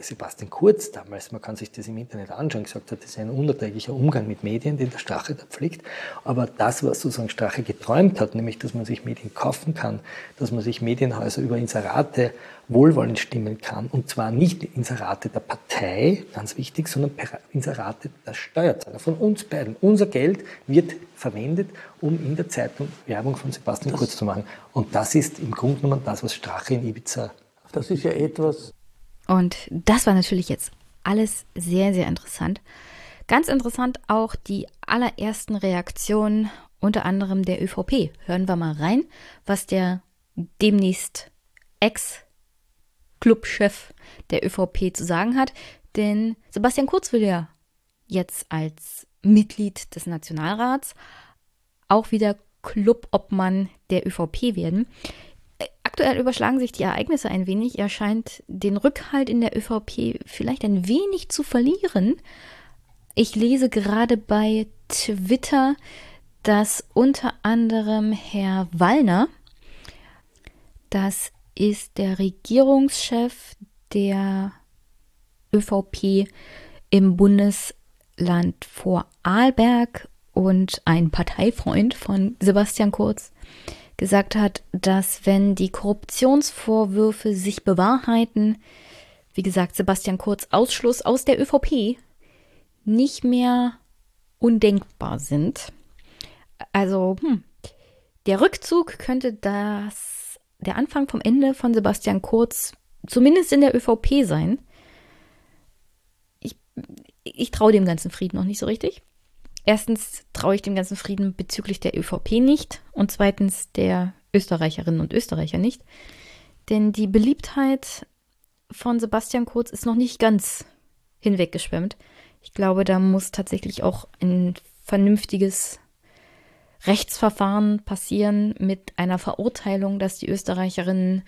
Sebastian Kurz damals, man kann sich das im Internet anschauen, gesagt hat, das ist ein unerträglicher Umgang mit Medien, den der Strache da pflegt. Aber das, was sozusagen Strache geträumt hat, nämlich, dass man sich Medien kaufen kann, dass man sich Medienhäuser über Inserate wohlwollend stimmen kann, und zwar nicht Inserate der Partei, ganz wichtig, sondern Inserate der Steuerzahler, von uns beiden. Unser Geld wird verwendet, um in der Zeitung Werbung von Sebastian Kurz zu machen. Und das ist im Grunde genommen das, was Strache in Ibiza. Das ist ja etwas, und das war natürlich jetzt alles sehr, sehr interessant. Ganz interessant auch die allerersten Reaktionen, unter anderem der ÖVP. Hören wir mal rein, was der demnächst Ex-Clubchef der ÖVP zu sagen hat. Denn Sebastian Kurz will ja jetzt als Mitglied des Nationalrats auch wieder Clubobmann der ÖVP werden. Aktuell überschlagen sich die Ereignisse ein wenig. Er scheint den Rückhalt in der ÖVP vielleicht ein wenig zu verlieren. Ich lese gerade bei Twitter, dass unter anderem Herr Wallner, das ist der Regierungschef der ÖVP im Bundesland Vorarlberg und ein Parteifreund von Sebastian Kurz, gesagt hat, dass wenn die Korruptionsvorwürfe sich bewahrheiten, wie gesagt, Sebastian Kurz Ausschluss aus der ÖVP nicht mehr undenkbar sind. Also, hm, der Rückzug könnte das der Anfang vom Ende von Sebastian Kurz zumindest in der ÖVP sein. Ich, ich traue dem ganzen Frieden noch nicht so richtig. Erstens traue ich dem ganzen Frieden bezüglich der ÖVP nicht und zweitens der Österreicherinnen und Österreicher nicht. Denn die Beliebtheit von Sebastian Kurz ist noch nicht ganz hinweggeschwemmt. Ich glaube, da muss tatsächlich auch ein vernünftiges Rechtsverfahren passieren mit einer Verurteilung, dass die Österreicherinnen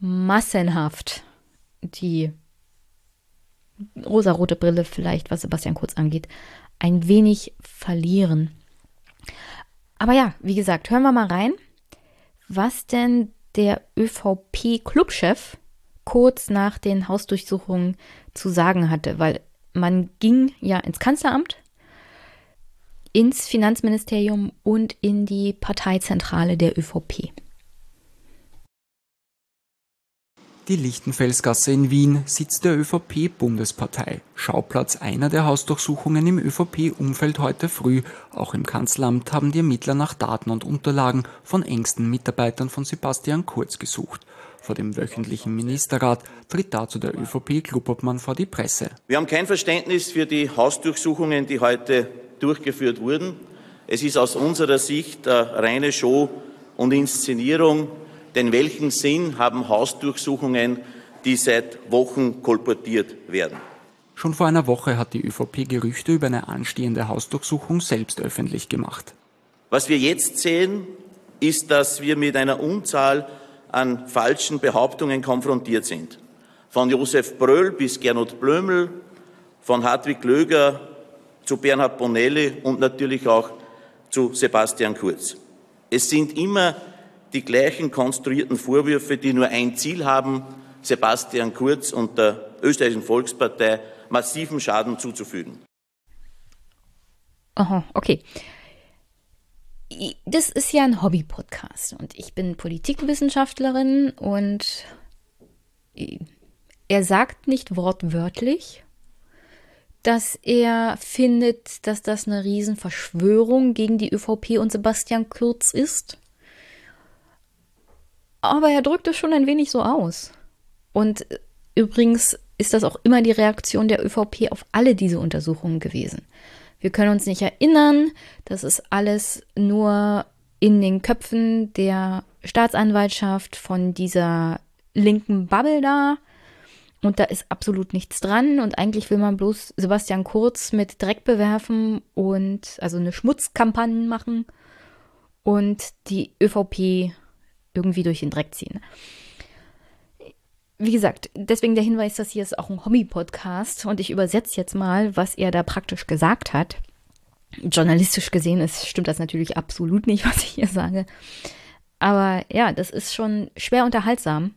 massenhaft die rosarote Brille vielleicht, was Sebastian Kurz angeht, ein wenig verlieren. Aber ja, wie gesagt, hören wir mal rein, was denn der ÖVP-Clubchef kurz nach den Hausdurchsuchungen zu sagen hatte, weil man ging ja ins Kanzleramt, ins Finanzministerium und in die Parteizentrale der ÖVP. Die Lichtenfelsgasse in Wien sitzt der ÖVP-Bundespartei. Schauplatz einer der Hausdurchsuchungen im ÖVP-Umfeld heute früh. Auch im Kanzleramt haben die Ermittler nach Daten und Unterlagen von engsten Mitarbeitern von Sebastian Kurz gesucht. Vor dem wöchentlichen Ministerrat tritt dazu der ÖVP-Klubobmann vor die Presse. Wir haben kein Verständnis für die Hausdurchsuchungen, die heute durchgeführt wurden. Es ist aus unserer Sicht eine reine Show und Inszenierung denn welchen Sinn haben Hausdurchsuchungen, die seit Wochen kolportiert werden? Schon vor einer Woche hat die ÖVP Gerüchte über eine anstehende Hausdurchsuchung selbst öffentlich gemacht. Was wir jetzt sehen, ist, dass wir mit einer Unzahl an falschen Behauptungen konfrontiert sind. Von Josef Bröll bis Gernot Blömel, von Hartwig Löger zu Bernhard Bonelli und natürlich auch zu Sebastian Kurz. Es sind immer die gleichen konstruierten Vorwürfe, die nur ein Ziel haben, Sebastian Kurz und der österreichischen Volkspartei massiven Schaden zuzufügen. Aha, okay. das ist ja ein Hobby-Podcast und ich bin Politikwissenschaftlerin und er sagt nicht wortwörtlich, dass er findet, dass das eine Riesenverschwörung gegen die ÖVP und Sebastian Kurz ist. Aber er drückt es schon ein wenig so aus. Und übrigens ist das auch immer die Reaktion der ÖVP auf alle diese Untersuchungen gewesen. Wir können uns nicht erinnern, das ist alles nur in den Köpfen der Staatsanwaltschaft von dieser linken Bubble da. Und da ist absolut nichts dran. Und eigentlich will man bloß Sebastian Kurz mit Dreck bewerfen und also eine Schmutzkampagne machen und die ÖVP irgendwie durch den Dreck ziehen. Wie gesagt, deswegen der Hinweis, dass hier ist auch ein Hobby-Podcast und ich übersetze jetzt mal, was er da praktisch gesagt hat. Journalistisch gesehen ist, stimmt das natürlich absolut nicht, was ich hier sage. Aber ja, das ist schon schwer unterhaltsam,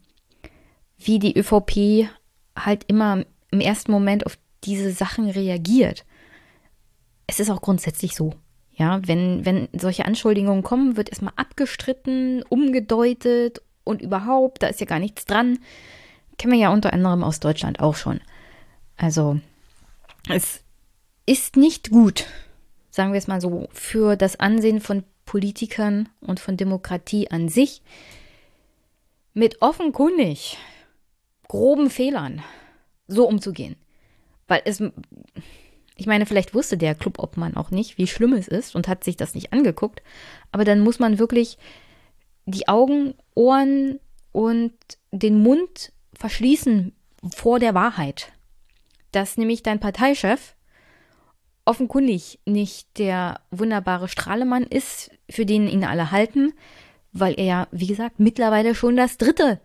wie die ÖVP halt immer im ersten Moment auf diese Sachen reagiert. Es ist auch grundsätzlich so. Ja, wenn, wenn solche Anschuldigungen kommen, wird erstmal abgestritten, umgedeutet und überhaupt, da ist ja gar nichts dran. Kennen wir ja unter anderem aus Deutschland auch schon. Also, es ist nicht gut, sagen wir es mal so, für das Ansehen von Politikern und von Demokratie an sich, mit offenkundig groben Fehlern so umzugehen. Weil es, ich meine, vielleicht wusste der Clubobmann auch nicht, wie schlimm es ist und hat sich das nicht angeguckt. Aber dann muss man wirklich die Augen, Ohren und den Mund verschließen vor der Wahrheit. Dass nämlich dein Parteichef offenkundig nicht der wunderbare Strahlemann ist, für den ihn alle halten, weil er ja, wie gesagt, mittlerweile schon das dritte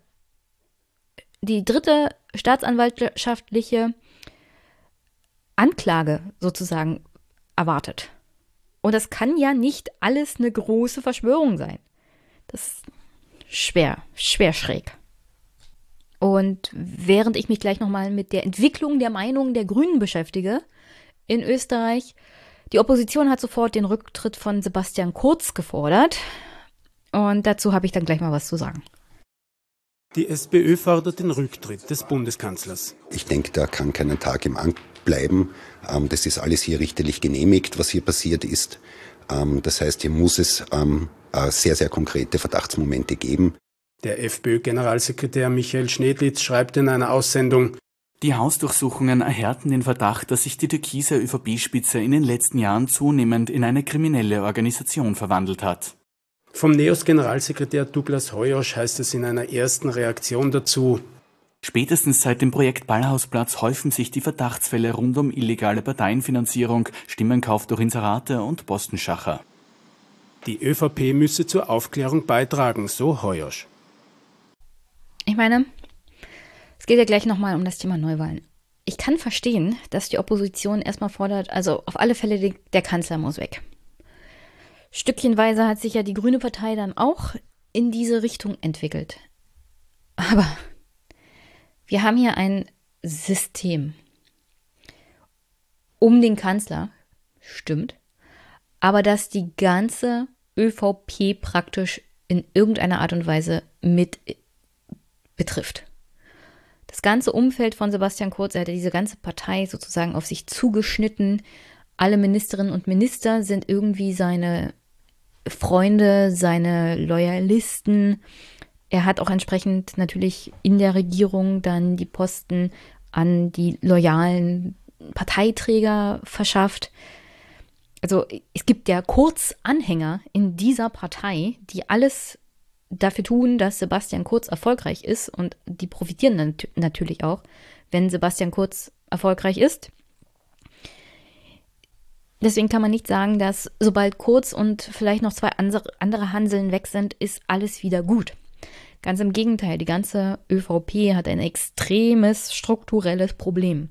die dritte staatsanwaltschaftliche Anklage sozusagen erwartet. Und das kann ja nicht alles eine große Verschwörung sein. Das ist schwer, schwer schräg. Und während ich mich gleich nochmal mit der Entwicklung der Meinung der Grünen beschäftige in Österreich, die Opposition hat sofort den Rücktritt von Sebastian Kurz gefordert. Und dazu habe ich dann gleich mal was zu sagen. Die SPÖ fordert den Rücktritt des Bundeskanzlers. Ich denke, da kann keinen Tag im Amt bleiben. Ähm, das ist alles hier richterlich genehmigt, was hier passiert ist. Ähm, das heißt, hier muss es ähm, äh, sehr, sehr konkrete Verdachtsmomente geben. Der FPÖ-Generalsekretär Michael Schnedlitz schreibt in einer Aussendung, die Hausdurchsuchungen erhärten den Verdacht, dass sich die türkise ÖVP-Spitze in den letzten Jahren zunehmend in eine kriminelle Organisation verwandelt hat. Vom NEOS-Generalsekretär Douglas Hoyosch heißt es in einer ersten Reaktion dazu, Spätestens seit dem Projekt Ballhausplatz häufen sich die Verdachtsfälle rund um illegale Parteienfinanzierung, Stimmenkauf durch Inserate und Postenschacher. Die ÖVP müsse zur Aufklärung beitragen, so Hoyosch. Ich meine, es geht ja gleich nochmal um das Thema Neuwahlen. Ich kann verstehen, dass die Opposition erstmal fordert, also auf alle Fälle der Kanzler muss weg. Stückchenweise hat sich ja die Grüne Partei dann auch in diese Richtung entwickelt. Aber wir haben hier ein System um den Kanzler, stimmt, aber dass die ganze ÖVP praktisch in irgendeiner Art und Weise mit betrifft. Das ganze Umfeld von Sebastian Kurz, er hat diese ganze Partei sozusagen auf sich zugeschnitten. Alle Ministerinnen und Minister sind irgendwie seine Freunde, seine Loyalisten. Er hat auch entsprechend natürlich in der Regierung dann die Posten an die loyalen Parteiträger verschafft. Also es gibt ja Kurz-Anhänger in dieser Partei, die alles dafür tun, dass Sebastian Kurz erfolgreich ist und die profitieren nat natürlich auch, wenn Sebastian Kurz erfolgreich ist. Deswegen kann man nicht sagen, dass sobald Kurz und vielleicht noch zwei andere Hanseln weg sind, ist alles wieder gut. Ganz im Gegenteil, die ganze ÖVP hat ein extremes strukturelles Problem.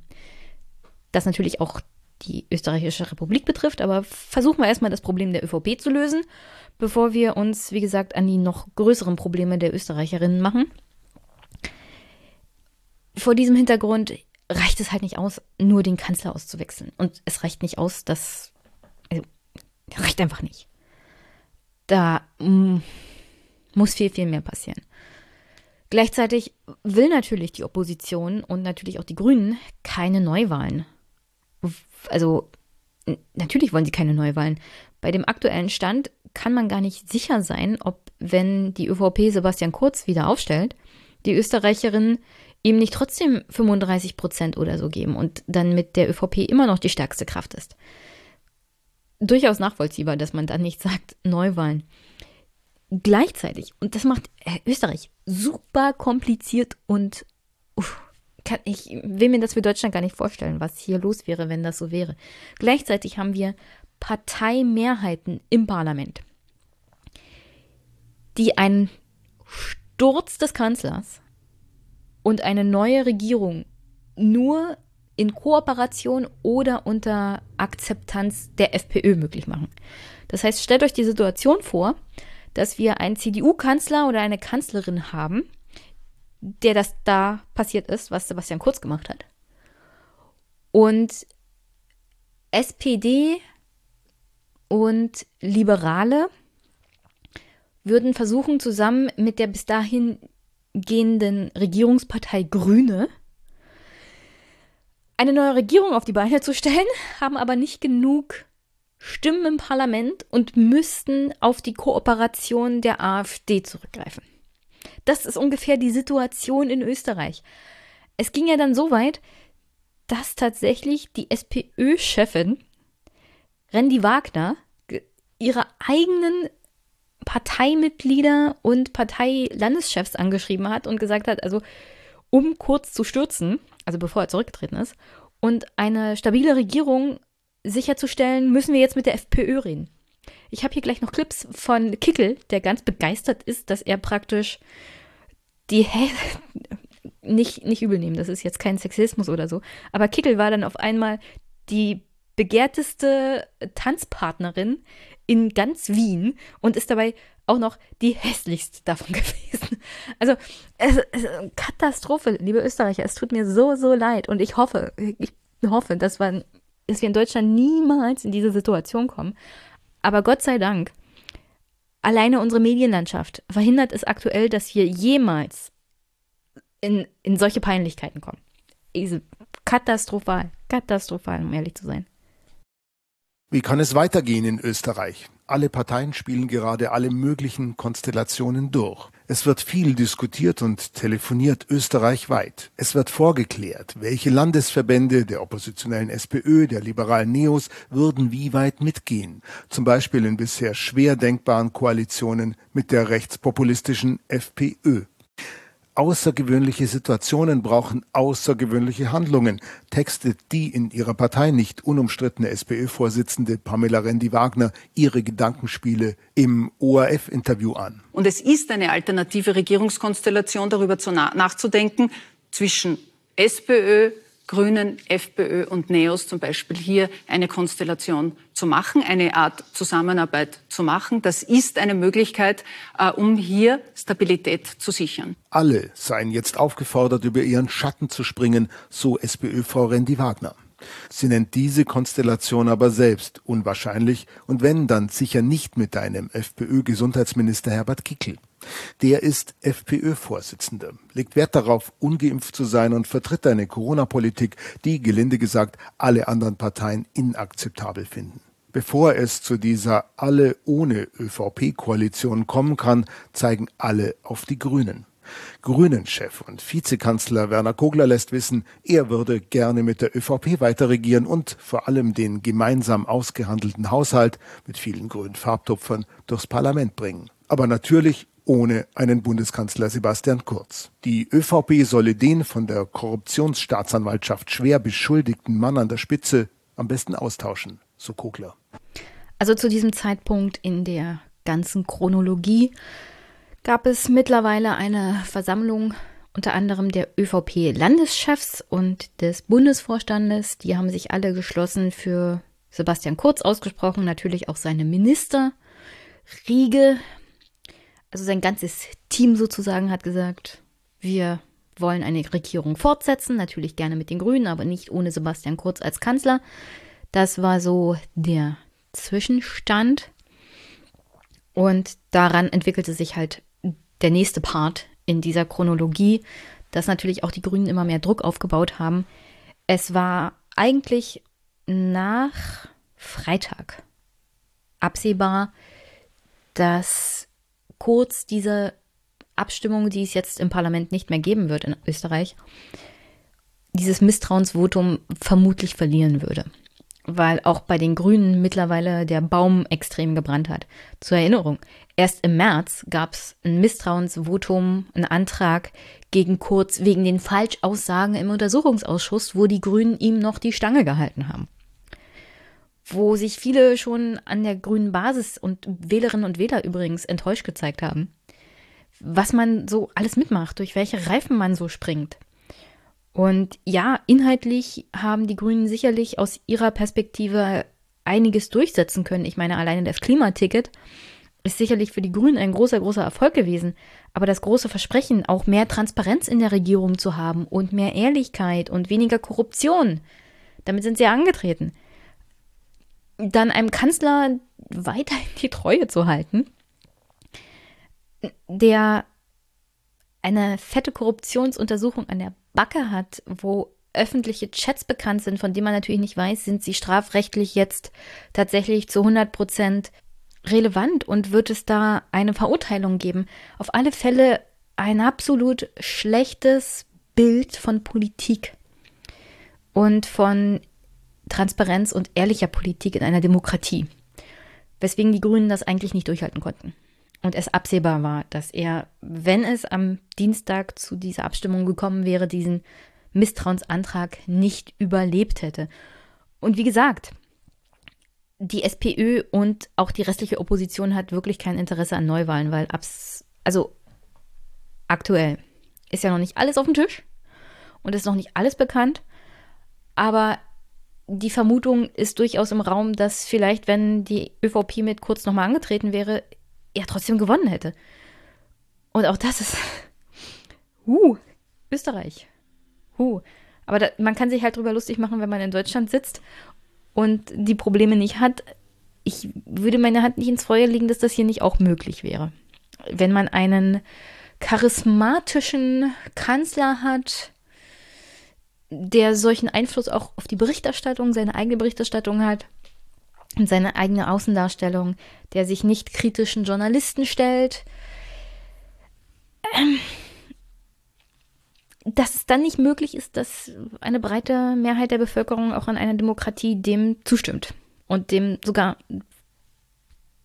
Das natürlich auch die österreichische Republik betrifft, aber versuchen wir erstmal das Problem der ÖVP zu lösen, bevor wir uns, wie gesagt, an die noch größeren Probleme der Österreicherinnen machen. Vor diesem Hintergrund reicht es halt nicht aus, nur den Kanzler auszuwechseln. Und es reicht nicht aus, dass. Also, reicht einfach nicht. Da mm, muss viel, viel mehr passieren. Gleichzeitig will natürlich die Opposition und natürlich auch die Grünen keine Neuwahlen. Also natürlich wollen sie keine Neuwahlen. Bei dem aktuellen Stand kann man gar nicht sicher sein, ob, wenn die ÖVP Sebastian Kurz wieder aufstellt, die Österreicherinnen ihm nicht trotzdem 35 Prozent oder so geben und dann mit der ÖVP immer noch die stärkste Kraft ist. Durchaus nachvollziehbar, dass man dann nicht sagt Neuwahlen. Gleichzeitig, und das macht Österreich super kompliziert und uff, kann, ich will mir das für Deutschland gar nicht vorstellen, was hier los wäre, wenn das so wäre. Gleichzeitig haben wir Parteimehrheiten im Parlament, die einen Sturz des Kanzlers und eine neue Regierung nur in Kooperation oder unter Akzeptanz der FPÖ möglich machen. Das heißt, stellt euch die Situation vor, dass wir einen CDU-Kanzler oder eine Kanzlerin haben, der das da passiert ist, was Sebastian Kurz gemacht hat. Und SPD und Liberale würden versuchen, zusammen mit der bis dahin gehenden Regierungspartei Grüne eine neue Regierung auf die Beine zu stellen, haben aber nicht genug Stimmen im Parlament und müssten auf die Kooperation der AfD zurückgreifen. Das ist ungefähr die Situation in Österreich. Es ging ja dann so weit, dass tatsächlich die SPÖ-Chefin Randy Wagner ihre eigenen Parteimitglieder und Parteilandeschefs angeschrieben hat und gesagt hat, also um kurz zu stürzen, also bevor er zurückgetreten ist, und eine stabile Regierung sicherzustellen, müssen wir jetzt mit der FPÖ reden. Ich habe hier gleich noch Clips von Kickel, der ganz begeistert ist, dass er praktisch die Hä nicht, nicht übel nehmen, das ist jetzt kein Sexismus oder so, aber Kickel war dann auf einmal die begehrteste Tanzpartnerin in ganz Wien und ist dabei auch noch die hässlichste davon gewesen. Also, es, es, Katastrophe, liebe Österreicher, es tut mir so, so leid und ich hoffe, ich hoffe, dass wir, dass wir in Deutschland niemals in diese Situation kommen. Aber Gott sei Dank, alleine unsere Medienlandschaft verhindert es aktuell, dass wir jemals in, in solche Peinlichkeiten kommen. Katastrophal, katastrophal, um ehrlich zu sein. Wie kann es weitergehen in Österreich? Alle Parteien spielen gerade alle möglichen Konstellationen durch. Es wird viel diskutiert und telefoniert österreichweit. Es wird vorgeklärt, welche Landesverbände der oppositionellen SPÖ, der liberalen Neos würden wie weit mitgehen. Zum Beispiel in bisher schwer denkbaren Koalitionen mit der rechtspopulistischen FPÖ. Außergewöhnliche Situationen brauchen außergewöhnliche Handlungen, textet die in ihrer Partei nicht unumstrittene SPÖ-Vorsitzende Pamela Rendi-Wagner ihre Gedankenspiele im ORF-Interview an. Und es ist eine alternative Regierungskonstellation, darüber zu na nachzudenken, zwischen SPÖ, Grünen, FPÖ und NEOS zum Beispiel hier eine Konstellation zu machen, eine Art Zusammenarbeit zu machen. Das ist eine Möglichkeit, äh, um hier Stabilität zu sichern. Alle seien jetzt aufgefordert, über ihren Schatten zu springen, so SPÖ-Frau Rendi Wagner. Sie nennt diese Konstellation aber selbst unwahrscheinlich und wenn, dann sicher nicht mit einem FPÖ-Gesundheitsminister Herbert Kickl. Der ist FPÖ-Vorsitzender, legt Wert darauf, ungeimpft zu sein und vertritt eine Corona-Politik, die, gelinde gesagt, alle anderen Parteien inakzeptabel finden. Bevor es zu dieser alle ohne ÖVP-Koalition kommen kann, zeigen alle auf die Grünen. Grünen-Chef und Vizekanzler Werner Kogler lässt wissen, er würde gerne mit der ÖVP weiterregieren und vor allem den gemeinsam ausgehandelten Haushalt mit vielen grünen Farbtupfern durchs Parlament bringen. Aber natürlich ohne einen Bundeskanzler Sebastian Kurz. Die ÖVP solle den von der Korruptionsstaatsanwaltschaft schwer beschuldigten Mann an der Spitze am besten austauschen, so Kogler. Also zu diesem Zeitpunkt in der ganzen Chronologie gab es mittlerweile eine Versammlung unter anderem der ÖVP-Landeschefs und des Bundesvorstandes. Die haben sich alle geschlossen für Sebastian Kurz ausgesprochen, natürlich auch seine Minister. Riege also sein ganzes Team sozusagen hat gesagt, wir wollen eine Regierung fortsetzen, natürlich gerne mit den Grünen, aber nicht ohne Sebastian Kurz als Kanzler. Das war so der Zwischenstand. Und daran entwickelte sich halt der nächste Part in dieser Chronologie, dass natürlich auch die Grünen immer mehr Druck aufgebaut haben. Es war eigentlich nach Freitag absehbar, dass kurz diese Abstimmung, die es jetzt im Parlament nicht mehr geben wird in Österreich, dieses Misstrauensvotum vermutlich verlieren würde. Weil auch bei den Grünen mittlerweile der Baum extrem gebrannt hat. Zur Erinnerung, erst im März gab es ein Misstrauensvotum, einen Antrag gegen Kurz wegen den Falschaussagen im Untersuchungsausschuss, wo die Grünen ihm noch die Stange gehalten haben. Wo sich viele schon an der grünen Basis und Wählerinnen und Wähler übrigens enttäuscht gezeigt haben. Was man so alles mitmacht, durch welche Reifen man so springt. Und ja, inhaltlich haben die Grünen sicherlich aus ihrer Perspektive einiges durchsetzen können. Ich meine, alleine das Klimaticket ist sicherlich für die Grünen ein großer, großer Erfolg gewesen. Aber das große Versprechen, auch mehr Transparenz in der Regierung zu haben und mehr Ehrlichkeit und weniger Korruption, damit sind sie ja angetreten. Dann einem Kanzler weiterhin die Treue zu halten, der eine fette Korruptionsuntersuchung an der Backe hat, wo öffentliche Chats bekannt sind, von denen man natürlich nicht weiß, sind sie strafrechtlich jetzt tatsächlich zu 100 Prozent relevant und wird es da eine Verurteilung geben? Auf alle Fälle ein absolut schlechtes Bild von Politik und von Transparenz und ehrlicher Politik in einer Demokratie. Weswegen die Grünen das eigentlich nicht durchhalten konnten und es absehbar war, dass er, wenn es am Dienstag zu dieser Abstimmung gekommen wäre, diesen Misstrauensantrag nicht überlebt hätte. Und wie gesagt, die SPÖ und auch die restliche Opposition hat wirklich kein Interesse an Neuwahlen, weil abs also aktuell ist ja noch nicht alles auf dem Tisch und ist noch nicht alles bekannt, aber die Vermutung ist durchaus im Raum, dass vielleicht, wenn die ÖVP mit kurz nochmal angetreten wäre, er trotzdem gewonnen hätte. Und auch das ist, uh, Österreich. Uh. Aber da, man kann sich halt drüber lustig machen, wenn man in Deutschland sitzt und die Probleme nicht hat. Ich würde meine Hand nicht ins Feuer legen, dass das hier nicht auch möglich wäre. Wenn man einen charismatischen Kanzler hat, der solchen Einfluss auch auf die Berichterstattung, seine eigene Berichterstattung hat, und seine eigene Außendarstellung, der sich nicht kritischen Journalisten stellt. Ähm, dass es dann nicht möglich ist, dass eine breite Mehrheit der Bevölkerung auch in einer Demokratie dem zustimmt und dem sogar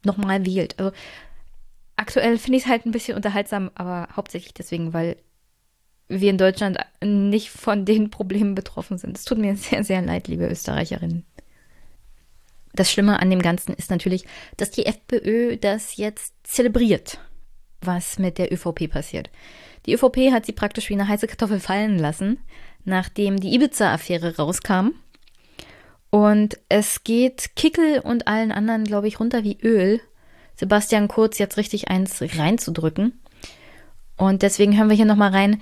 nochmal wählt. Also aktuell finde ich es halt ein bisschen unterhaltsam, aber hauptsächlich deswegen, weil wir in Deutschland nicht von den Problemen betroffen sind. Es tut mir sehr, sehr leid, liebe Österreicherinnen das Schlimme an dem Ganzen ist natürlich, dass die FPÖ das jetzt zelebriert, was mit der ÖVP passiert. Die ÖVP hat sie praktisch wie eine heiße Kartoffel fallen lassen, nachdem die Ibiza-Affäre rauskam. Und es geht Kickel und allen anderen, glaube ich, runter wie Öl, Sebastian Kurz jetzt richtig eins reinzudrücken. Und deswegen hören wir hier nochmal rein,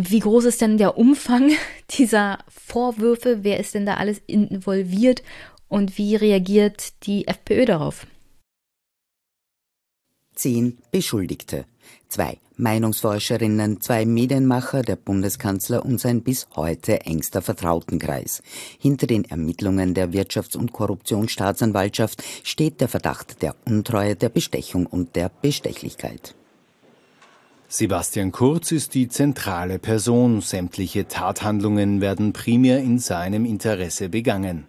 wie groß ist denn der Umfang dieser Vorwürfe? Wer ist denn da alles involviert? Und wie reagiert die FPÖ darauf? Zehn Beschuldigte. Zwei Meinungsforscherinnen, zwei Medienmacher, der Bundeskanzler und sein bis heute engster Vertrautenkreis. Hinter den Ermittlungen der Wirtschafts- und Korruptionsstaatsanwaltschaft steht der Verdacht der Untreue, der Bestechung und der Bestechlichkeit. Sebastian Kurz ist die zentrale Person. Sämtliche Tathandlungen werden primär in seinem Interesse begangen.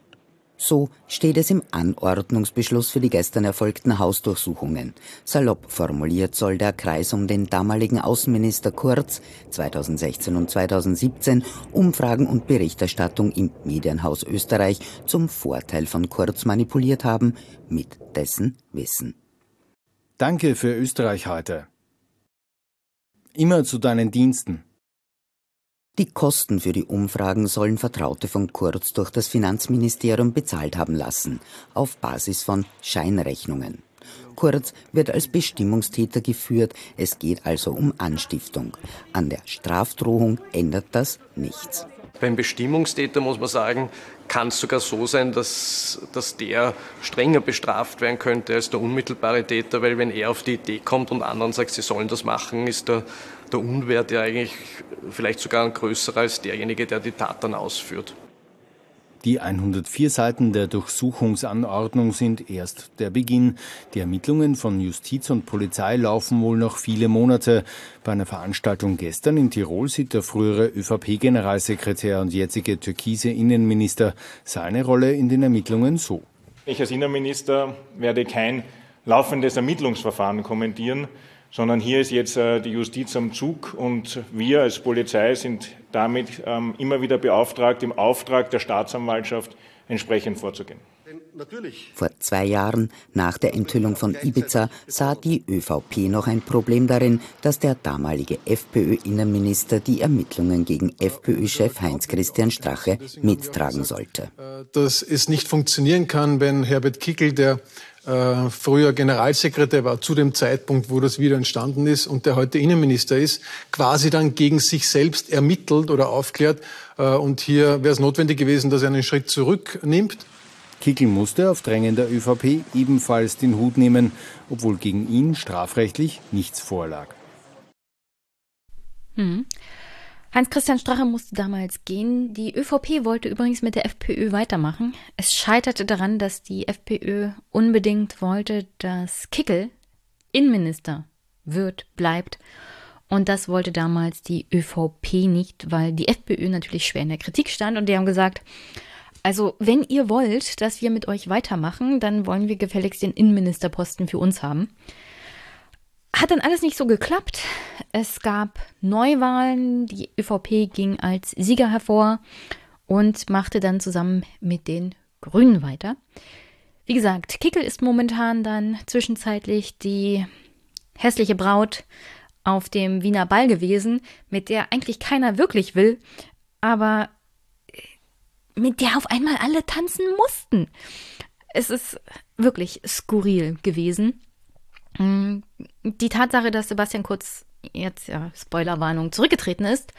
So steht es im Anordnungsbeschluss für die gestern erfolgten Hausdurchsuchungen. Salopp formuliert soll der Kreis um den damaligen Außenminister Kurz 2016 und 2017 Umfragen und Berichterstattung im Medienhaus Österreich zum Vorteil von Kurz manipuliert haben, mit dessen Wissen. Danke für Österreich heute. Immer zu deinen Diensten. Die Kosten für die Umfragen sollen Vertraute von Kurz durch das Finanzministerium bezahlt haben lassen, auf Basis von Scheinrechnungen. Kurz wird als Bestimmungstäter geführt, es geht also um Anstiftung. An der Strafdrohung ändert das nichts. Beim Bestimmungstäter muss man sagen, kann es sogar so sein, dass, dass der strenger bestraft werden könnte als der unmittelbare Täter, weil wenn er auf die Idee kommt und anderen sagt, sie sollen das machen, ist der, der Unwert ja eigentlich vielleicht sogar ein größerer als derjenige, der die Tat dann ausführt. Die 104 Seiten der Durchsuchungsanordnung sind erst der Beginn. Die Ermittlungen von Justiz und Polizei laufen wohl noch viele Monate. Bei einer Veranstaltung gestern in Tirol sieht der frühere ÖVP-Generalsekretär und jetzige türkise Innenminister seine Rolle in den Ermittlungen so. Ich als Innenminister werde kein laufendes Ermittlungsverfahren kommentieren sondern hier ist jetzt äh, die Justiz am Zug und wir als Polizei sind damit ähm, immer wieder beauftragt, im Auftrag der Staatsanwaltschaft entsprechend vorzugehen. Vor zwei Jahren, nach der Enthüllung von Ibiza, sah die ÖVP noch ein Problem darin, dass der damalige FPÖ-Innenminister die Ermittlungen gegen FPÖ-Chef Heinz-Christian Strache mittragen sollte. Äh, dass es nicht funktionieren kann, wenn Herbert Kickel, der äh, früher Generalsekretär war zu dem Zeitpunkt, wo das wieder entstanden ist und der heute Innenminister ist, quasi dann gegen sich selbst ermittelt oder aufklärt. Äh, und hier wäre es notwendig gewesen, dass er einen Schritt zurücknimmt. Kickel musste auf Drängen der ÖVP ebenfalls den Hut nehmen, obwohl gegen ihn strafrechtlich nichts vorlag. Hm. Heinz-Christian Strache musste damals gehen. Die ÖVP wollte übrigens mit der FPÖ weitermachen. Es scheiterte daran, dass die FPÖ unbedingt wollte, dass Kickel Innenminister wird, bleibt. Und das wollte damals die ÖVP nicht, weil die FPÖ natürlich schwer in der Kritik stand und die haben gesagt, also wenn ihr wollt, dass wir mit euch weitermachen, dann wollen wir gefälligst den Innenministerposten für uns haben. Hat dann alles nicht so geklappt. Es gab Neuwahlen, die ÖVP ging als Sieger hervor und machte dann zusammen mit den Grünen weiter. Wie gesagt, Kickel ist momentan dann zwischenzeitlich die hässliche Braut auf dem Wiener Ball gewesen, mit der eigentlich keiner wirklich will, aber mit der auf einmal alle tanzen mussten. Es ist wirklich skurril gewesen. Die Tatsache, dass Sebastian Kurz jetzt, ja, Spoilerwarnung, zurückgetreten ist,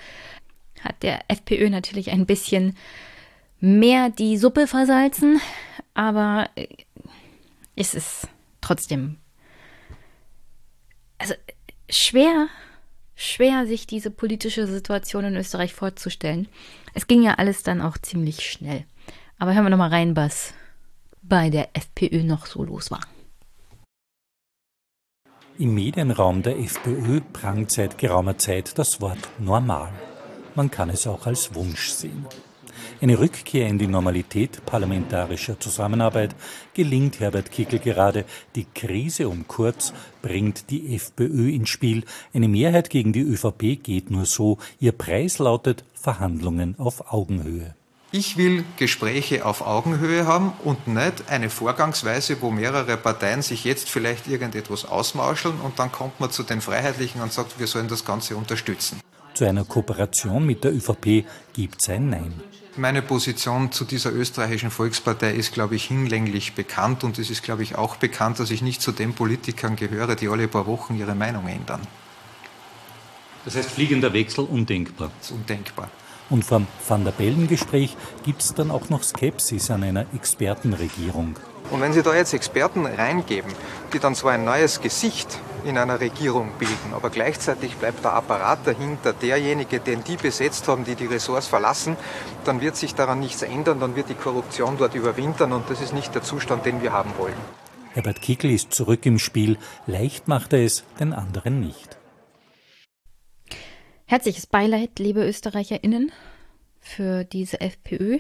hat der FPÖ natürlich ein bisschen mehr die Suppe versalzen, aber äh, es ist trotzdem also schwer, schwer, sich diese politische Situation in Österreich vorzustellen. Es ging ja alles dann auch ziemlich schnell. Aber hören wir nochmal rein, was bei der FPÖ noch so los war. Im Medienraum der FPÖ prangt seit geraumer Zeit das Wort normal. Man kann es auch als Wunsch sehen. Eine Rückkehr in die Normalität parlamentarischer Zusammenarbeit gelingt Herbert Kickel gerade. Die Krise um Kurz bringt die FPÖ ins Spiel. Eine Mehrheit gegen die ÖVP geht nur so. Ihr Preis lautet Verhandlungen auf Augenhöhe. Ich will Gespräche auf Augenhöhe haben und nicht eine Vorgangsweise, wo mehrere Parteien sich jetzt vielleicht irgendetwas ausmauscheln und dann kommt man zu den Freiheitlichen und sagt, wir sollen das Ganze unterstützen. Zu einer Kooperation mit der ÖVP gibt es ein Nein. Meine Position zu dieser österreichischen Volkspartei ist, glaube ich, hinlänglich bekannt und es ist, glaube ich, auch bekannt, dass ich nicht zu den Politikern gehöre, die alle paar Wochen ihre Meinung ändern. Das heißt, fliegender Wechsel undenkbar. Das ist undenkbar. Und vom Van der Bellen-Gespräch gibt es dann auch noch Skepsis an einer Expertenregierung. Und wenn Sie da jetzt Experten reingeben, die dann zwar ein neues Gesicht in einer Regierung bilden, aber gleichzeitig bleibt der Apparat dahinter derjenige, den die besetzt haben, die die Ressorts verlassen, dann wird sich daran nichts ändern, dann wird die Korruption dort überwintern und das ist nicht der Zustand, den wir haben wollen. Herbert Kickl ist zurück im Spiel. Leicht macht er es den anderen nicht. Herzliches Beileid, liebe ÖsterreicherInnen, für diese FPÖ.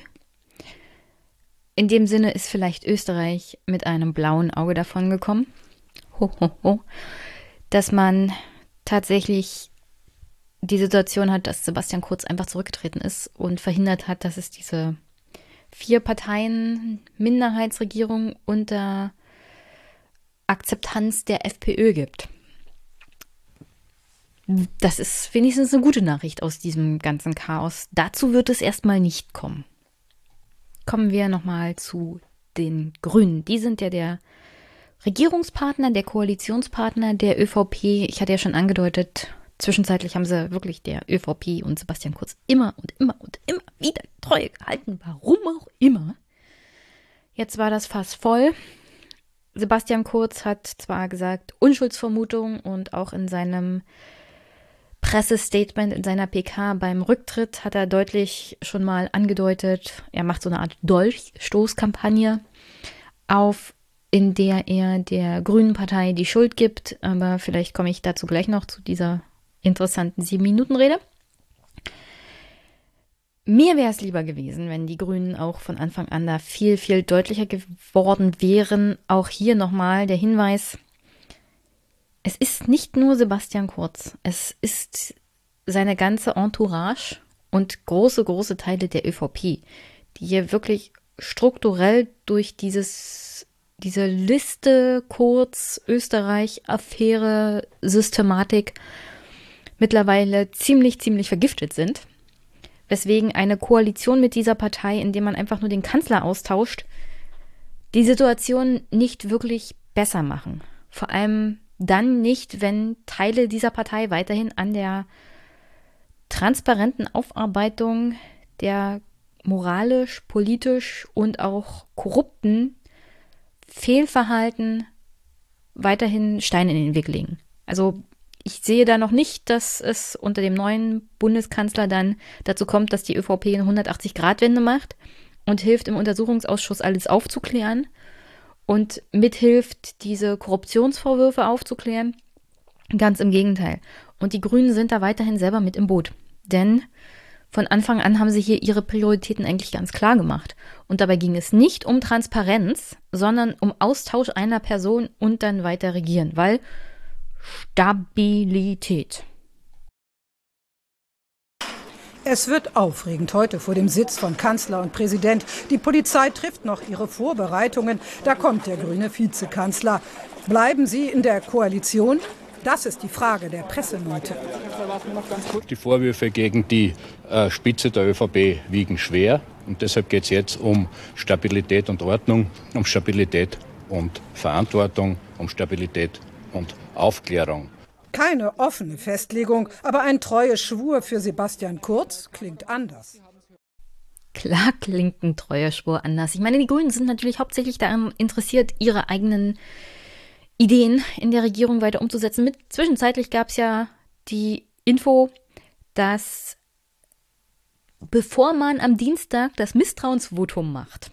In dem Sinne ist vielleicht Österreich mit einem blauen Auge davongekommen. Ho, ho, ho. Dass man tatsächlich die Situation hat, dass Sebastian Kurz einfach zurückgetreten ist und verhindert hat, dass es diese vier Parteien Minderheitsregierung unter Akzeptanz der FPÖ gibt. Das ist wenigstens eine gute Nachricht aus diesem ganzen Chaos. Dazu wird es erstmal nicht kommen. Kommen wir nochmal zu den Grünen. Die sind ja der Regierungspartner, der Koalitionspartner der ÖVP. Ich hatte ja schon angedeutet, Zwischenzeitlich haben sie wirklich der ÖVP und Sebastian Kurz immer und immer und immer wieder Treue gehalten, warum auch immer. Jetzt war das Fass voll. Sebastian Kurz hat zwar gesagt Unschuldsvermutung und auch in seinem Pressestatement, in seiner PK beim Rücktritt hat er deutlich schon mal angedeutet, er macht so eine Art Dolchstoßkampagne auf, in der er der Grünen Partei die Schuld gibt. Aber vielleicht komme ich dazu gleich noch zu dieser interessanten Sieben-Minuten-Rede. Mir wäre es lieber gewesen, wenn die Grünen auch von Anfang an da viel, viel deutlicher geworden wären. Auch hier nochmal der Hinweis, es ist nicht nur Sebastian Kurz, es ist seine ganze Entourage und große, große Teile der ÖVP, die hier wirklich strukturell durch dieses, diese Liste Kurz, Österreich, Affäre, Systematik mittlerweile ziemlich, ziemlich vergiftet sind weswegen eine Koalition mit dieser Partei, in der man einfach nur den Kanzler austauscht, die Situation nicht wirklich besser machen. Vor allem dann nicht, wenn Teile dieser Partei weiterhin an der transparenten Aufarbeitung der moralisch, politisch und auch korrupten Fehlverhalten weiterhin Steine in den Weg legen. Also ich sehe da noch nicht, dass es unter dem neuen Bundeskanzler dann dazu kommt, dass die ÖVP eine 180-Grad-Wende macht und hilft im Untersuchungsausschuss alles aufzuklären und mithilft, diese Korruptionsvorwürfe aufzuklären. Ganz im Gegenteil. Und die Grünen sind da weiterhin selber mit im Boot. Denn von Anfang an haben sie hier ihre Prioritäten eigentlich ganz klar gemacht. Und dabei ging es nicht um Transparenz, sondern um Austausch einer Person und dann weiter regieren, weil Stabilität. Es wird aufregend heute vor dem Sitz von Kanzler und Präsident. Die Polizei trifft noch ihre Vorbereitungen. Da kommt der grüne Vizekanzler. Bleiben Sie in der Koalition? Das ist die Frage der Presseleute. Die Vorwürfe gegen die äh, Spitze der ÖVP wiegen schwer. Und deshalb geht es jetzt um Stabilität und Ordnung, um Stabilität und Verantwortung, um Stabilität und Aufklärung. Keine offene Festlegung, aber ein treuer Schwur für Sebastian Kurz klingt anders. Klar klingt ein treuer Schwur anders. Ich meine, die Grünen sind natürlich hauptsächlich daran interessiert, ihre eigenen Ideen in der Regierung weiter umzusetzen. Mit, zwischenzeitlich gab es ja die Info, dass bevor man am Dienstag das Misstrauensvotum macht,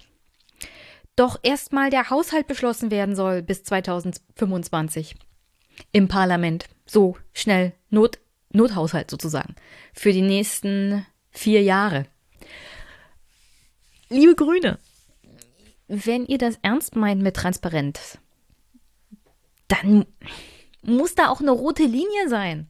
doch erstmal der Haushalt beschlossen werden soll bis 2025 im Parlament. So schnell. Not, Nothaushalt sozusagen. Für die nächsten vier Jahre. Liebe Grüne, wenn ihr das ernst meint mit Transparenz, dann muss da auch eine rote Linie sein.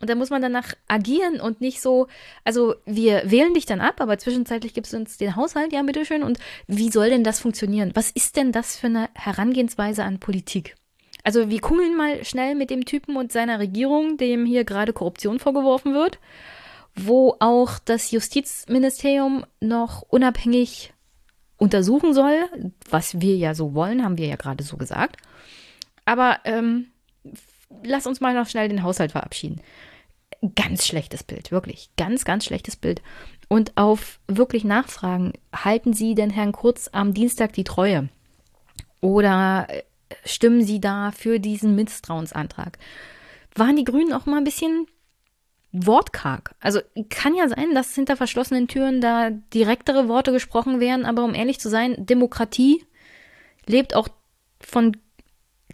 Und da muss man danach agieren und nicht so, also wir wählen dich dann ab, aber zwischenzeitlich gibt es uns den Haushalt, ja, bitteschön. Und wie soll denn das funktionieren? Was ist denn das für eine Herangehensweise an Politik? Also wir kummeln mal schnell mit dem Typen und seiner Regierung, dem hier gerade Korruption vorgeworfen wird, wo auch das Justizministerium noch unabhängig untersuchen soll, was wir ja so wollen, haben wir ja gerade so gesagt. Aber ähm, lass uns mal noch schnell den Haushalt verabschieden. Ganz schlechtes Bild, wirklich. Ganz, ganz schlechtes Bild. Und auf wirklich Nachfragen, halten Sie denn Herrn Kurz am Dienstag die Treue? Oder äh, stimmen Sie da für diesen Misstrauensantrag? Waren die Grünen auch mal ein bisschen wortkarg? Also kann ja sein, dass hinter verschlossenen Türen da direktere Worte gesprochen werden, aber um ehrlich zu sein, Demokratie lebt auch von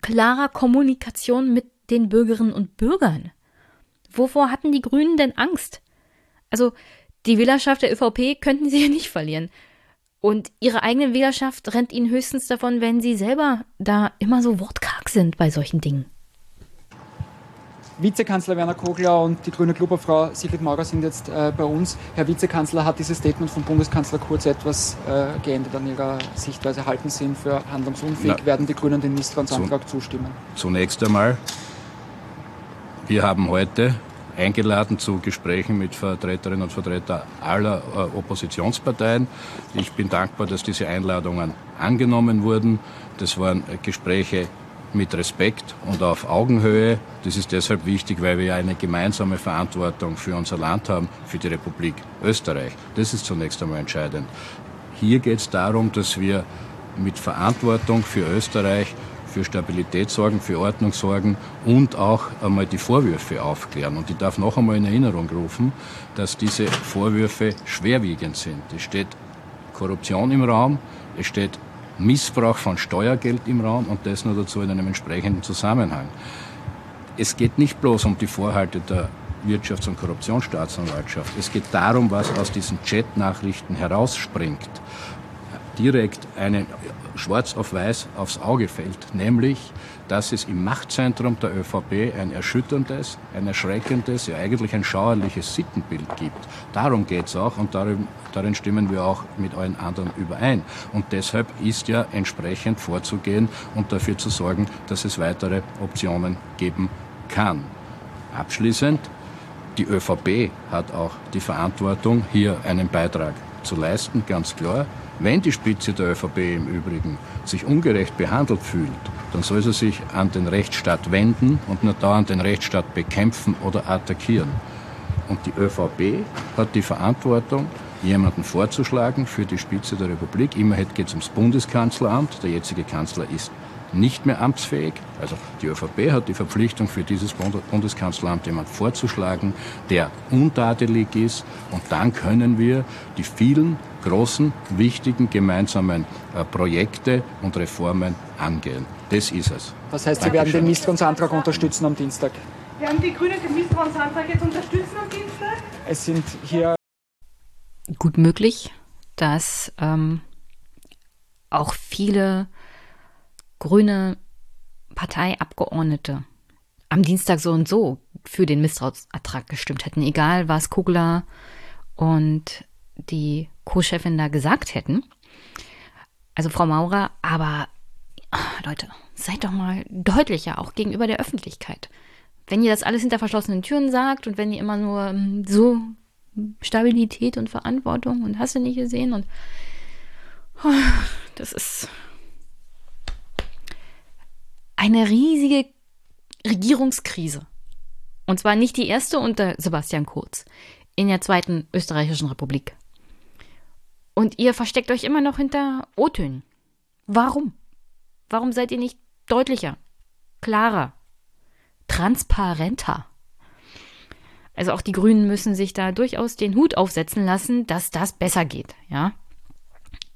klarer Kommunikation mit den Bürgerinnen und Bürgern. Wovor hatten die Grünen denn Angst? Also die Wählerschaft der ÖVP könnten sie ja nicht verlieren. Und ihre eigene Wählerschaft rennt ihnen höchstens davon, wenn sie selber da immer so wortkarg sind bei solchen Dingen. Vizekanzler Werner Kogler und die grüne Klubberfrau Sigrid Maurer sind jetzt äh, bei uns. Herr Vizekanzler, hat dieses Statement von Bundeskanzler Kurz etwas äh, geändert an Ihrer Sichtweise? Halten Sie ihn für handlungsunfähig? Na, Werden die Grünen dem Misstrauensantrag zu, zustimmen? Zunächst einmal, wir haben heute eingeladen zu Gesprächen mit Vertreterinnen und Vertretern aller äh, Oppositionsparteien. Ich bin dankbar, dass diese Einladungen angenommen wurden. Das waren Gespräche mit Respekt und auf Augenhöhe. Das ist deshalb wichtig, weil wir eine gemeinsame Verantwortung für unser Land haben, für die Republik Österreich. Das ist zunächst einmal entscheidend. Hier geht es darum, dass wir mit Verantwortung für Österreich für Stabilität sorgen, für Ordnung sorgen und auch einmal die Vorwürfe aufklären. Und ich darf noch einmal in Erinnerung rufen, dass diese Vorwürfe schwerwiegend sind. Es steht Korruption im Raum, es steht Missbrauch von Steuergeld im Raum und das nur dazu in einem entsprechenden Zusammenhang. Es geht nicht bloß um die Vorhalte der Wirtschafts- und Korruptionsstaatsanwaltschaft. Es geht darum, was aus diesen Chat-Nachrichten herausspringt. Direkt eine schwarz auf weiß aufs Auge fällt, nämlich, dass es im Machtzentrum der ÖVP ein erschütterndes, ein erschreckendes, ja eigentlich ein schauerliches Sittenbild gibt. Darum geht es auch und darin, darin stimmen wir auch mit allen anderen überein. Und deshalb ist ja entsprechend vorzugehen und dafür zu sorgen, dass es weitere Optionen geben kann. Abschließend, die ÖVP hat auch die Verantwortung, hier einen Beitrag zu leisten, ganz klar. Wenn die Spitze der ÖVP im Übrigen sich ungerecht behandelt fühlt, dann soll sie sich an den Rechtsstaat wenden und nicht dauernd den Rechtsstaat bekämpfen oder attackieren. Und die ÖVP hat die Verantwortung, jemanden vorzuschlagen für die Spitze der Republik. Immerhin geht es ums Bundeskanzleramt. Der jetzige Kanzler ist nicht mehr amtsfähig. Also die ÖVP hat die Verpflichtung, für dieses Bundeskanzleramt jemand vorzuschlagen, der untadelig ist. Und dann können wir die vielen großen, wichtigen gemeinsamen äh, Projekte und Reformen angehen. Das ist es. Das heißt, Sie werden den Misstrauensantrag unterstützen am Dienstag? Werden die Grünen den Misstrauensantrag jetzt unterstützen am Dienstag? Es sind hier gut möglich, dass ähm, auch viele grüne Parteiabgeordnete am Dienstag so und so für den Misstrauensantrag gestimmt hätten, egal was Kugler und die Co-Chefin da gesagt hätten. Also Frau Maurer, aber Leute, seid doch mal deutlicher, auch gegenüber der Öffentlichkeit. Wenn ihr das alles hinter verschlossenen Türen sagt und wenn ihr immer nur hm, so Stabilität und Verantwortung und hast du nicht gesehen und oh, das ist eine riesige Regierungskrise. Und zwar nicht die erste unter Sebastian Kurz in der zweiten österreichischen Republik. Und ihr versteckt euch immer noch hinter O-Tönen. Warum? Warum seid ihr nicht deutlicher, klarer, transparenter? Also auch die Grünen müssen sich da durchaus den Hut aufsetzen lassen, dass das besser geht, ja?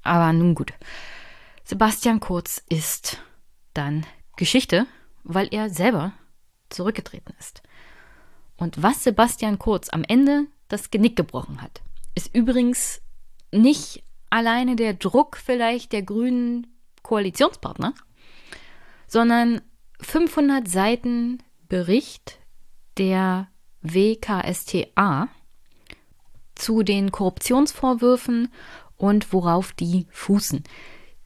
Aber nun gut. Sebastian Kurz ist dann Geschichte, weil er selber zurückgetreten ist. Und was Sebastian Kurz am Ende das Genick gebrochen hat, ist übrigens nicht alleine der Druck vielleicht der grünen Koalitionspartner, sondern 500 Seiten Bericht der WKSTA zu den Korruptionsvorwürfen und worauf die fußen.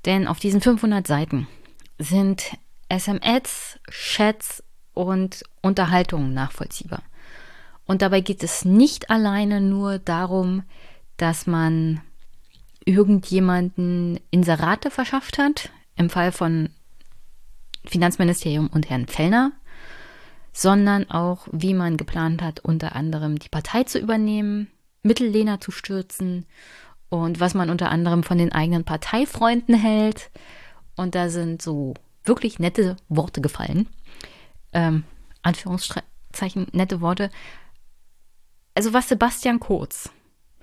Denn auf diesen 500 Seiten sind SMS, Chats und Unterhaltungen nachvollziehbar. Und dabei geht es nicht alleine nur darum, dass man irgendjemanden Inserate verschafft hat, im Fall von Finanzministerium und Herrn Fellner, sondern auch, wie man geplant hat, unter anderem die Partei zu übernehmen, Mittellehner zu stürzen und was man unter anderem von den eigenen Parteifreunden hält. Und da sind so wirklich nette Worte gefallen. Ähm, Anführungszeichen, nette Worte. Also was Sebastian Kurz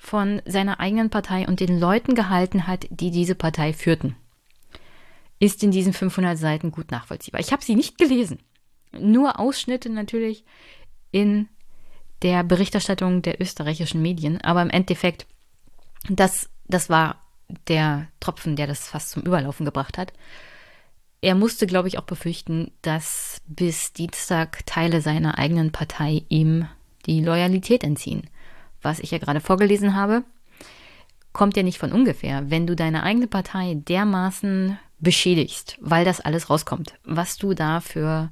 von seiner eigenen Partei und den Leuten gehalten hat, die diese Partei führten, ist in diesen 500 Seiten gut nachvollziehbar. Ich habe sie nicht gelesen. Nur Ausschnitte natürlich in der Berichterstattung der österreichischen Medien. Aber im Endeffekt, das, das war der Tropfen, der das fast zum Überlaufen gebracht hat. Er musste, glaube ich, auch befürchten, dass bis Dienstag Teile seiner eigenen Partei ihm die Loyalität entziehen was ich ja gerade vorgelesen habe, kommt ja nicht von ungefähr. Wenn du deine eigene Partei dermaßen beschädigst, weil das alles rauskommt, was du da für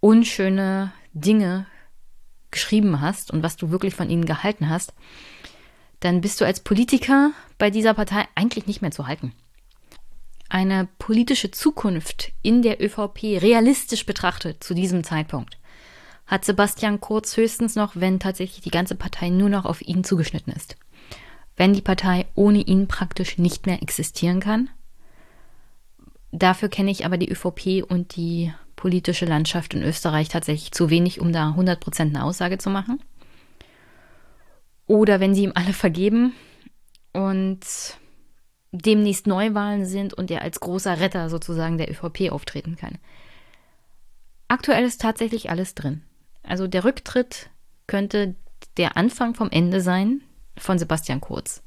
unschöne Dinge geschrieben hast und was du wirklich von ihnen gehalten hast, dann bist du als Politiker bei dieser Partei eigentlich nicht mehr zu halten. eine politische Zukunft in der ÖVP realistisch betrachtet zu diesem Zeitpunkt, hat Sebastian Kurz höchstens noch, wenn tatsächlich die ganze Partei nur noch auf ihn zugeschnitten ist. Wenn die Partei ohne ihn praktisch nicht mehr existieren kann. Dafür kenne ich aber die ÖVP und die politische Landschaft in Österreich tatsächlich zu wenig, um da 100% eine Aussage zu machen. Oder wenn sie ihm alle vergeben und demnächst Neuwahlen sind und er als großer Retter sozusagen der ÖVP auftreten kann. Aktuell ist tatsächlich alles drin. Also der Rücktritt könnte der Anfang vom Ende sein von Sebastian Kurz.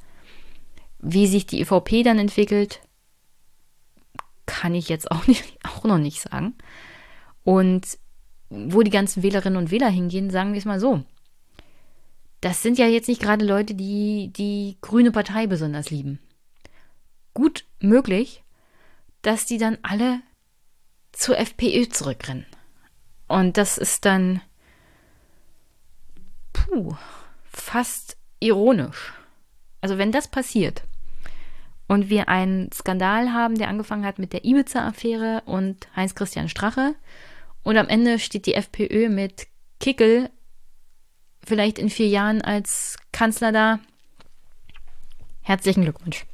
Wie sich die ÖVP dann entwickelt, kann ich jetzt auch, nicht, auch noch nicht sagen. Und wo die ganzen Wählerinnen und Wähler hingehen, sagen wir es mal so. Das sind ja jetzt nicht gerade Leute, die die grüne Partei besonders lieben. Gut möglich, dass die dann alle zur FPÖ zurückrennen. Und das ist dann puh, fast ironisch. Also wenn das passiert und wir einen Skandal haben, der angefangen hat mit der Ibiza-Affäre und Heinz-Christian Strache und am Ende steht die FPÖ mit Kickel vielleicht in vier Jahren als Kanzler da. Herzlichen Glückwunsch.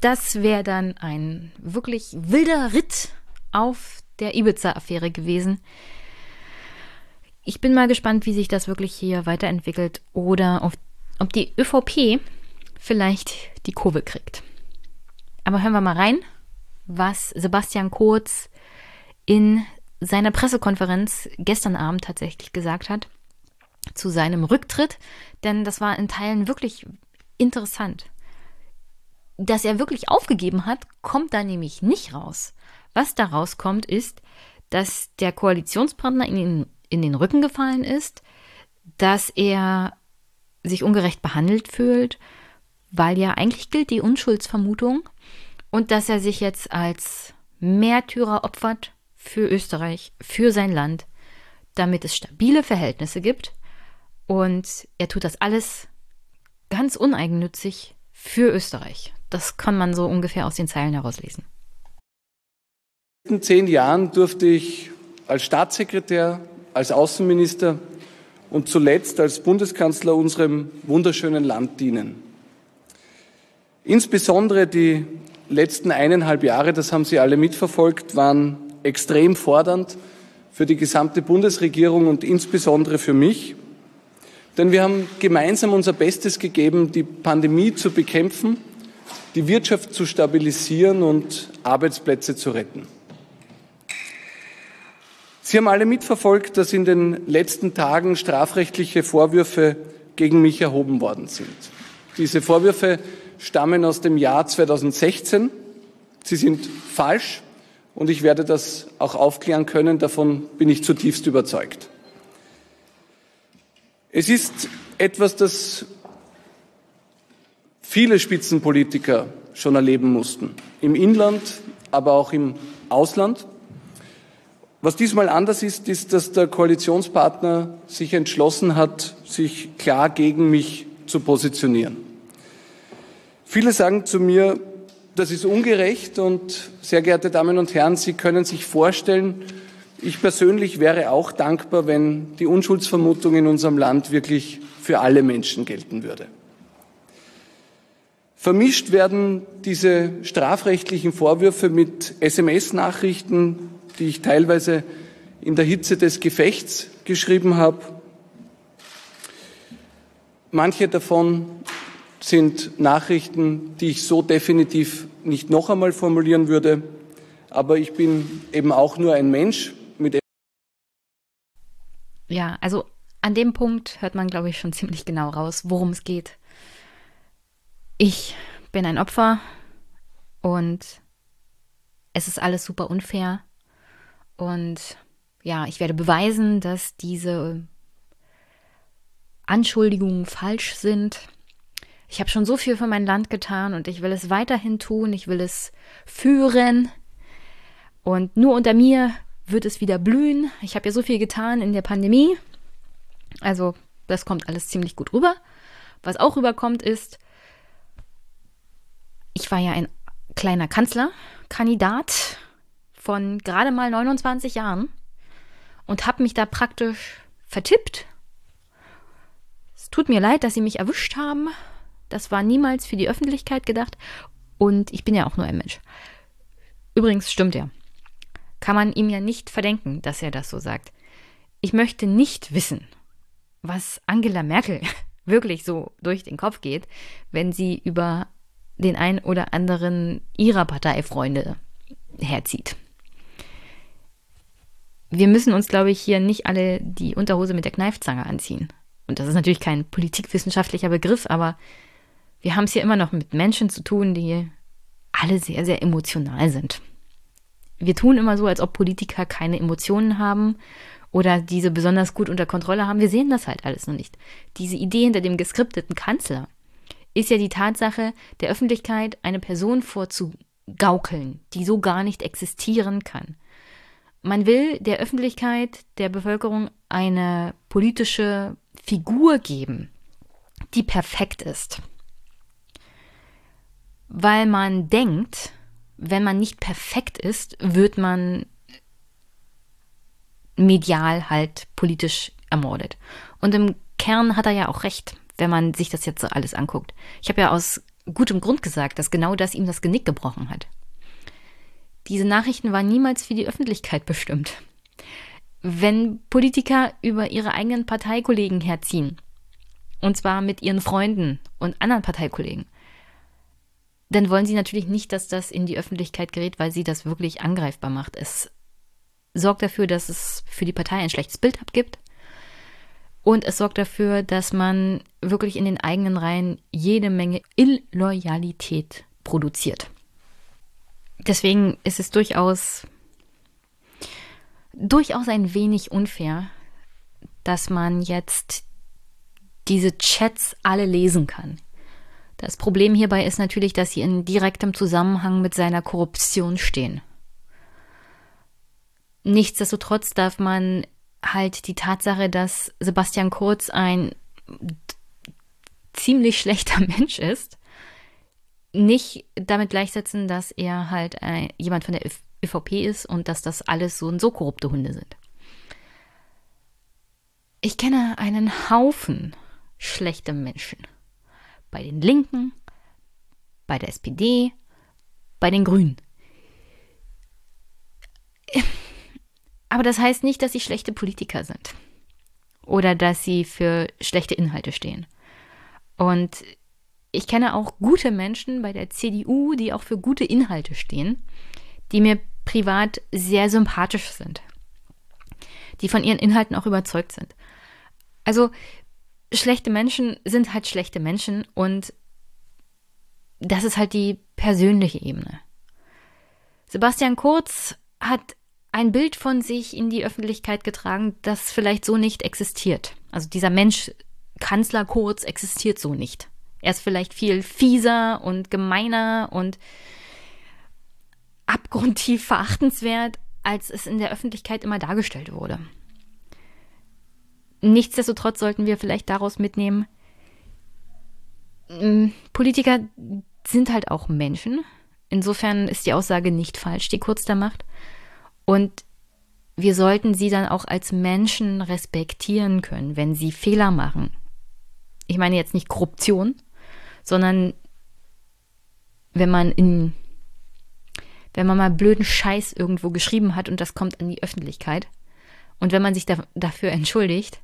Das wäre dann ein wirklich wilder Ritt auf der Ibiza-Affäre gewesen. Ich bin mal gespannt, wie sich das wirklich hier weiterentwickelt oder auf, ob die ÖVP vielleicht die Kurve kriegt. Aber hören wir mal rein, was Sebastian Kurz in seiner Pressekonferenz gestern Abend tatsächlich gesagt hat zu seinem Rücktritt, denn das war in Teilen wirklich interessant. Dass er wirklich aufgegeben hat, kommt da nämlich nicht raus. Was da rauskommt, ist, dass der Koalitionspartner in, in den Rücken gefallen ist, dass er sich ungerecht behandelt fühlt, weil ja eigentlich gilt die Unschuldsvermutung und dass er sich jetzt als Märtyrer opfert für Österreich, für sein Land, damit es stabile Verhältnisse gibt und er tut das alles ganz uneigennützig für Österreich. Das kann man so ungefähr aus den Zeilen herauslesen. In zehn Jahren durfte ich als Staatssekretär, als Außenminister und zuletzt als Bundeskanzler unserem wunderschönen Land dienen. Insbesondere die letzten eineinhalb Jahre, das haben Sie alle mitverfolgt, waren extrem fordernd für die gesamte Bundesregierung und insbesondere für mich. Denn wir haben gemeinsam unser Bestes gegeben, die Pandemie zu bekämpfen, die Wirtschaft zu stabilisieren und Arbeitsplätze zu retten. Sie haben alle mitverfolgt, dass in den letzten Tagen strafrechtliche Vorwürfe gegen mich erhoben worden sind. Diese Vorwürfe stammen aus dem Jahr 2016. Sie sind falsch und ich werde das auch aufklären können. Davon bin ich zutiefst überzeugt. Es ist etwas, das viele Spitzenpolitiker schon erleben mussten, im Inland, aber auch im Ausland. Was diesmal anders ist, ist, dass der Koalitionspartner sich entschlossen hat, sich klar gegen mich zu positionieren. Viele sagen zu mir, das ist ungerecht und sehr geehrte Damen und Herren, Sie können sich vorstellen, ich persönlich wäre auch dankbar, wenn die Unschuldsvermutung in unserem Land wirklich für alle Menschen gelten würde. Vermischt werden diese strafrechtlichen Vorwürfe mit SMS-Nachrichten, die ich teilweise in der Hitze des Gefechts geschrieben habe. Manche davon sind Nachrichten, die ich so definitiv nicht noch einmal formulieren würde. Aber ich bin eben auch nur ein Mensch mit. Ja, also an dem Punkt hört man, glaube ich, schon ziemlich genau raus, worum es geht. Ich bin ein Opfer und es ist alles super unfair. Und ja, ich werde beweisen, dass diese Anschuldigungen falsch sind. Ich habe schon so viel für mein Land getan und ich will es weiterhin tun. Ich will es führen. Und nur unter mir wird es wieder blühen. Ich habe ja so viel getan in der Pandemie. Also das kommt alles ziemlich gut rüber. Was auch rüberkommt ist, ich war ja ein kleiner Kanzlerkandidat von gerade mal 29 Jahren und habe mich da praktisch vertippt. Es tut mir leid, dass Sie mich erwischt haben. Das war niemals für die Öffentlichkeit gedacht. Und ich bin ja auch nur ein Mensch. Übrigens stimmt er. Kann man ihm ja nicht verdenken, dass er das so sagt. Ich möchte nicht wissen, was Angela Merkel wirklich so durch den Kopf geht, wenn sie über den ein oder anderen ihrer Parteifreunde herzieht. Wir müssen uns, glaube ich, hier nicht alle die Unterhose mit der Kneifzange anziehen. Und das ist natürlich kein politikwissenschaftlicher Begriff, aber wir haben es hier immer noch mit Menschen zu tun, die alle sehr, sehr emotional sind. Wir tun immer so, als ob Politiker keine Emotionen haben oder diese besonders gut unter Kontrolle haben. Wir sehen das halt alles noch nicht. Diese Idee hinter dem geskripteten Kanzler ist ja die Tatsache, der Öffentlichkeit eine Person vorzugaukeln, die so gar nicht existieren kann. Man will der Öffentlichkeit, der Bevölkerung eine politische Figur geben, die perfekt ist. Weil man denkt, wenn man nicht perfekt ist, wird man medial halt politisch ermordet. Und im Kern hat er ja auch recht wenn man sich das jetzt so alles anguckt. Ich habe ja aus gutem Grund gesagt, dass genau das ihm das Genick gebrochen hat. Diese Nachrichten waren niemals für die Öffentlichkeit bestimmt. Wenn Politiker über ihre eigenen Parteikollegen herziehen, und zwar mit ihren Freunden und anderen Parteikollegen, dann wollen sie natürlich nicht, dass das in die Öffentlichkeit gerät, weil sie das wirklich angreifbar macht. Es sorgt dafür, dass es für die Partei ein schlechtes Bild abgibt und es sorgt dafür, dass man wirklich in den eigenen Reihen jede Menge Illoyalität produziert. Deswegen ist es durchaus, durchaus ein wenig unfair, dass man jetzt diese Chats alle lesen kann. Das Problem hierbei ist natürlich, dass sie in direktem Zusammenhang mit seiner Korruption stehen. Nichtsdestotrotz darf man halt die Tatsache, dass Sebastian Kurz ein ziemlich schlechter Mensch ist, nicht damit gleichsetzen, dass er halt äh, jemand von der ÖVP ist und dass das alles so und so korrupte Hunde sind. Ich kenne einen Haufen schlechter Menschen. Bei den Linken, bei der SPD, bei den Grünen. Aber das heißt nicht, dass sie schlechte Politiker sind oder dass sie für schlechte Inhalte stehen. Und ich kenne auch gute Menschen bei der CDU, die auch für gute Inhalte stehen, die mir privat sehr sympathisch sind, die von ihren Inhalten auch überzeugt sind. Also schlechte Menschen sind halt schlechte Menschen und das ist halt die persönliche Ebene. Sebastian Kurz hat ein Bild von sich in die Öffentlichkeit getragen, das vielleicht so nicht existiert. Also dieser Mensch, Kanzler Kurz, existiert so nicht. Er ist vielleicht viel fieser und gemeiner und abgrundtief verachtenswert, als es in der Öffentlichkeit immer dargestellt wurde. Nichtsdestotrotz sollten wir vielleicht daraus mitnehmen, hm, Politiker sind halt auch Menschen. Insofern ist die Aussage nicht falsch, die Kurz da macht. Und wir sollten sie dann auch als Menschen respektieren können, wenn sie Fehler machen. Ich meine jetzt nicht Korruption, sondern wenn man in wenn man mal blöden Scheiß irgendwo geschrieben hat und das kommt an die Öffentlichkeit und wenn man sich da, dafür entschuldigt,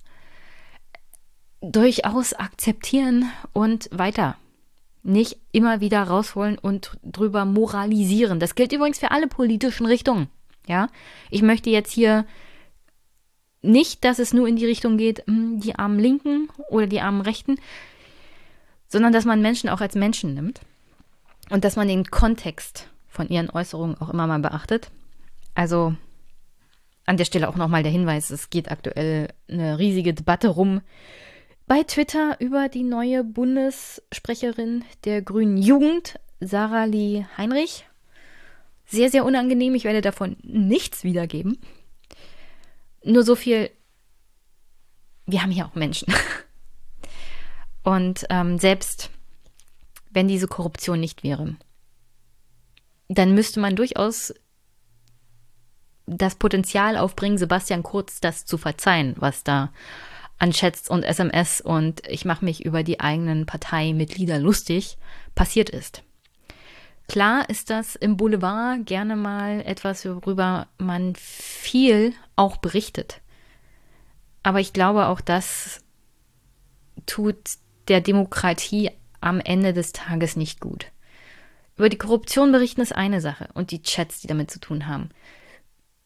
durchaus akzeptieren und weiter. Nicht immer wieder rausholen und drüber moralisieren. Das gilt übrigens für alle politischen Richtungen. Ja, ich möchte jetzt hier nicht, dass es nur in die Richtung geht, hm, die armen Linken oder die armen Rechten, sondern dass man Menschen auch als Menschen nimmt und dass man den Kontext von ihren Äußerungen auch immer mal beachtet. Also an der Stelle auch nochmal der Hinweis, es geht aktuell eine riesige Debatte rum bei Twitter über die neue Bundessprecherin der Grünen Jugend, Sarah Lee Heinrich. Sehr, sehr unangenehm. Ich werde davon nichts wiedergeben. Nur so viel. Wir haben hier auch Menschen. Und ähm, selbst wenn diese Korruption nicht wäre, dann müsste man durchaus das Potenzial aufbringen, Sebastian Kurz das zu verzeihen, was da an Chats und SMS und ich mache mich über die eigenen Parteimitglieder lustig passiert ist. Klar ist das im Boulevard gerne mal etwas, worüber man viel auch berichtet. Aber ich glaube, auch das tut der Demokratie am Ende des Tages nicht gut. Über die Korruption berichten ist eine Sache und die Chats, die damit zu tun haben.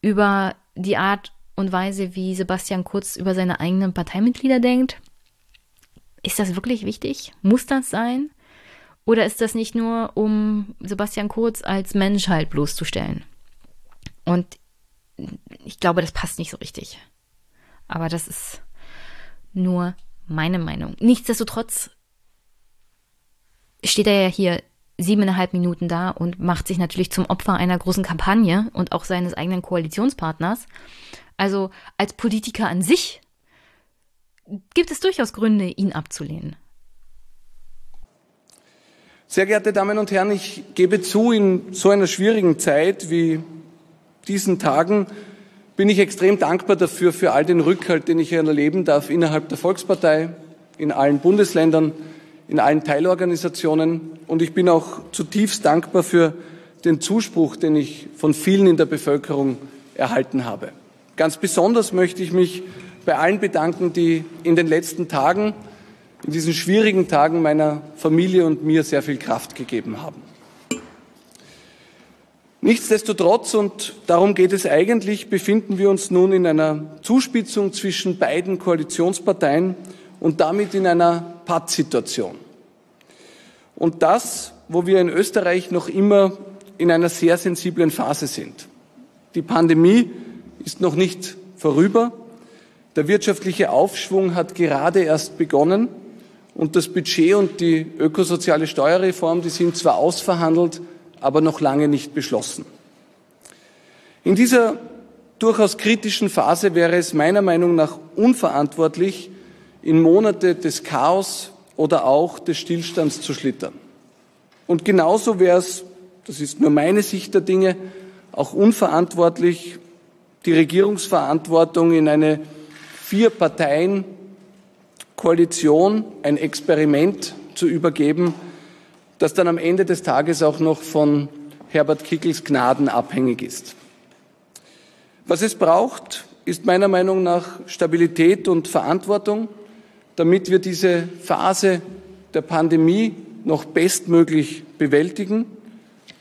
Über die Art und Weise, wie Sebastian Kurz über seine eigenen Parteimitglieder denkt, ist das wirklich wichtig? Muss das sein? Oder ist das nicht nur, um Sebastian Kurz als Mensch halt bloßzustellen? Und ich glaube, das passt nicht so richtig. Aber das ist nur meine Meinung. Nichtsdestotrotz steht er ja hier siebeneinhalb Minuten da und macht sich natürlich zum Opfer einer großen Kampagne und auch seines eigenen Koalitionspartners. Also als Politiker an sich gibt es durchaus Gründe, ihn abzulehnen. Sehr geehrte Damen und Herren, ich gebe zu, in so einer schwierigen Zeit wie diesen Tagen bin ich extrem dankbar dafür, für all den Rückhalt, den ich erleben darf innerhalb der Volkspartei, in allen Bundesländern, in allen Teilorganisationen. Und ich bin auch zutiefst dankbar für den Zuspruch, den ich von vielen in der Bevölkerung erhalten habe. Ganz besonders möchte ich mich bei allen bedanken, die in den letzten Tagen, in diesen schwierigen Tagen meiner Familie und mir sehr viel Kraft gegeben haben. Nichtsdestotrotz, und darum geht es eigentlich, befinden wir uns nun in einer Zuspitzung zwischen beiden Koalitionsparteien und damit in einer Pattsituation. Und das, wo wir in Österreich noch immer in einer sehr sensiblen Phase sind. Die Pandemie ist noch nicht vorüber. Der wirtschaftliche Aufschwung hat gerade erst begonnen und das Budget und die ökosoziale Steuerreform, die sind zwar ausverhandelt, aber noch lange nicht beschlossen. In dieser durchaus kritischen Phase wäre es meiner Meinung nach unverantwortlich, in Monate des Chaos oder auch des Stillstands zu schlittern. Und genauso wäre es, das ist nur meine Sicht der Dinge, auch unverantwortlich, die Regierungsverantwortung in eine Vier-Parteien-Koalition, ein Experiment zu übergeben, das dann am Ende des Tages auch noch von Herbert Kickels Gnaden abhängig ist. Was es braucht, ist meiner Meinung nach Stabilität und Verantwortung, damit wir diese Phase der Pandemie noch bestmöglich bewältigen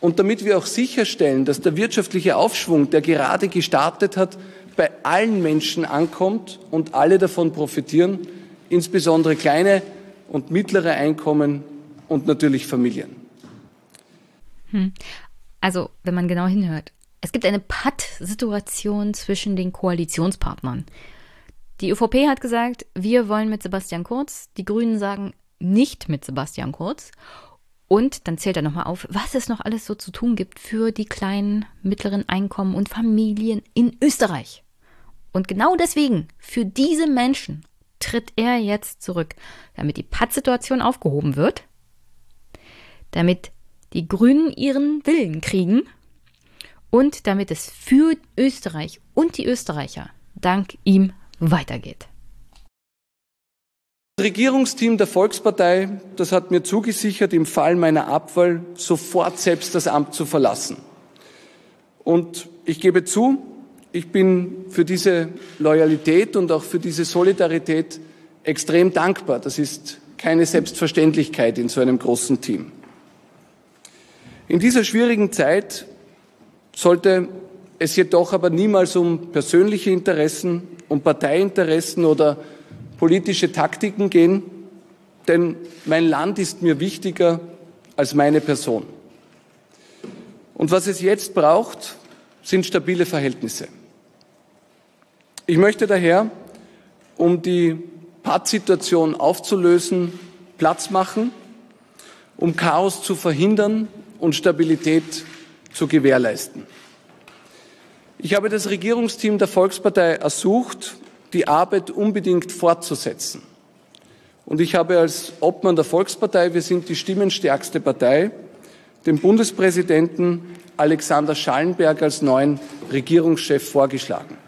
und damit wir auch sicherstellen, dass der wirtschaftliche Aufschwung, der gerade gestartet hat, bei allen Menschen ankommt und alle davon profitieren, insbesondere kleine und mittlere Einkommen und natürlich Familien. Hm. Also, wenn man genau hinhört, es gibt eine Patt-Situation zwischen den Koalitionspartnern. Die ÖVP hat gesagt, wir wollen mit Sebastian Kurz. Die Grünen sagen nicht mit Sebastian Kurz. Und dann zählt er nochmal auf, was es noch alles so zu tun gibt für die kleinen, mittleren Einkommen und Familien in Österreich. Und genau deswegen, für diese Menschen, tritt er jetzt zurück, damit die Pattsituation aufgehoben wird damit die Grünen ihren Willen kriegen und damit es für Österreich und die Österreicher dank ihm weitergeht. Das Regierungsteam der Volkspartei, das hat mir zugesichert, im Fall meiner Abwahl sofort selbst das Amt zu verlassen. Und ich gebe zu, ich bin für diese Loyalität und auch für diese Solidarität extrem dankbar. Das ist keine Selbstverständlichkeit in so einem großen Team. In dieser schwierigen Zeit sollte es jedoch aber niemals um persönliche Interessen, um Parteiinteressen oder politische Taktiken gehen, denn mein Land ist mir wichtiger als meine Person. Und was es jetzt braucht, sind stabile Verhältnisse. Ich möchte daher, um die Pattsituation aufzulösen, Platz machen, um Chaos zu verhindern und Stabilität zu gewährleisten. Ich habe das Regierungsteam der Volkspartei ersucht, die Arbeit unbedingt fortzusetzen. Und ich habe als Obmann der Volkspartei, wir sind die stimmenstärkste Partei, den Bundespräsidenten Alexander Schallenberg als neuen Regierungschef vorgeschlagen.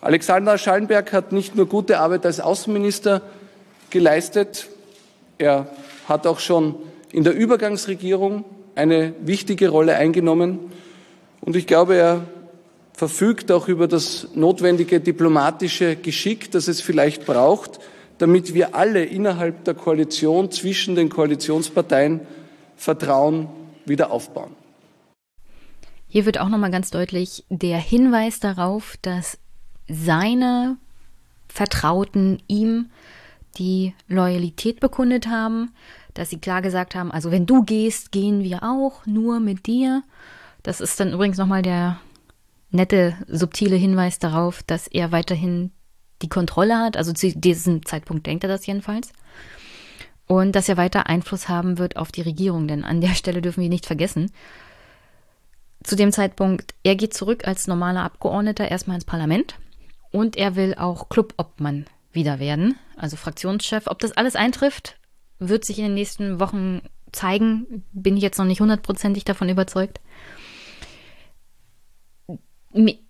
Alexander Schallenberg hat nicht nur gute Arbeit als Außenminister geleistet, er hat auch schon in der Übergangsregierung eine wichtige Rolle eingenommen. Und ich glaube, er verfügt auch über das notwendige diplomatische Geschick, das es vielleicht braucht, damit wir alle innerhalb der Koalition zwischen den Koalitionsparteien Vertrauen wieder aufbauen. Hier wird auch nochmal ganz deutlich der Hinweis darauf, dass seine Vertrauten ihm die Loyalität bekundet haben, dass sie klar gesagt haben, also wenn du gehst, gehen wir auch, nur mit dir. Das ist dann übrigens nochmal der nette, subtile Hinweis darauf, dass er weiterhin die Kontrolle hat. Also zu diesem Zeitpunkt denkt er das jedenfalls. Und dass er weiter Einfluss haben wird auf die Regierung, denn an der Stelle dürfen wir nicht vergessen. Zu dem Zeitpunkt, er geht zurück als normaler Abgeordneter erstmal ins Parlament und er will auch Clubobmann wieder werden, also Fraktionschef. Ob das alles eintrifft, wird sich in den nächsten Wochen zeigen. Bin ich jetzt noch nicht hundertprozentig davon überzeugt.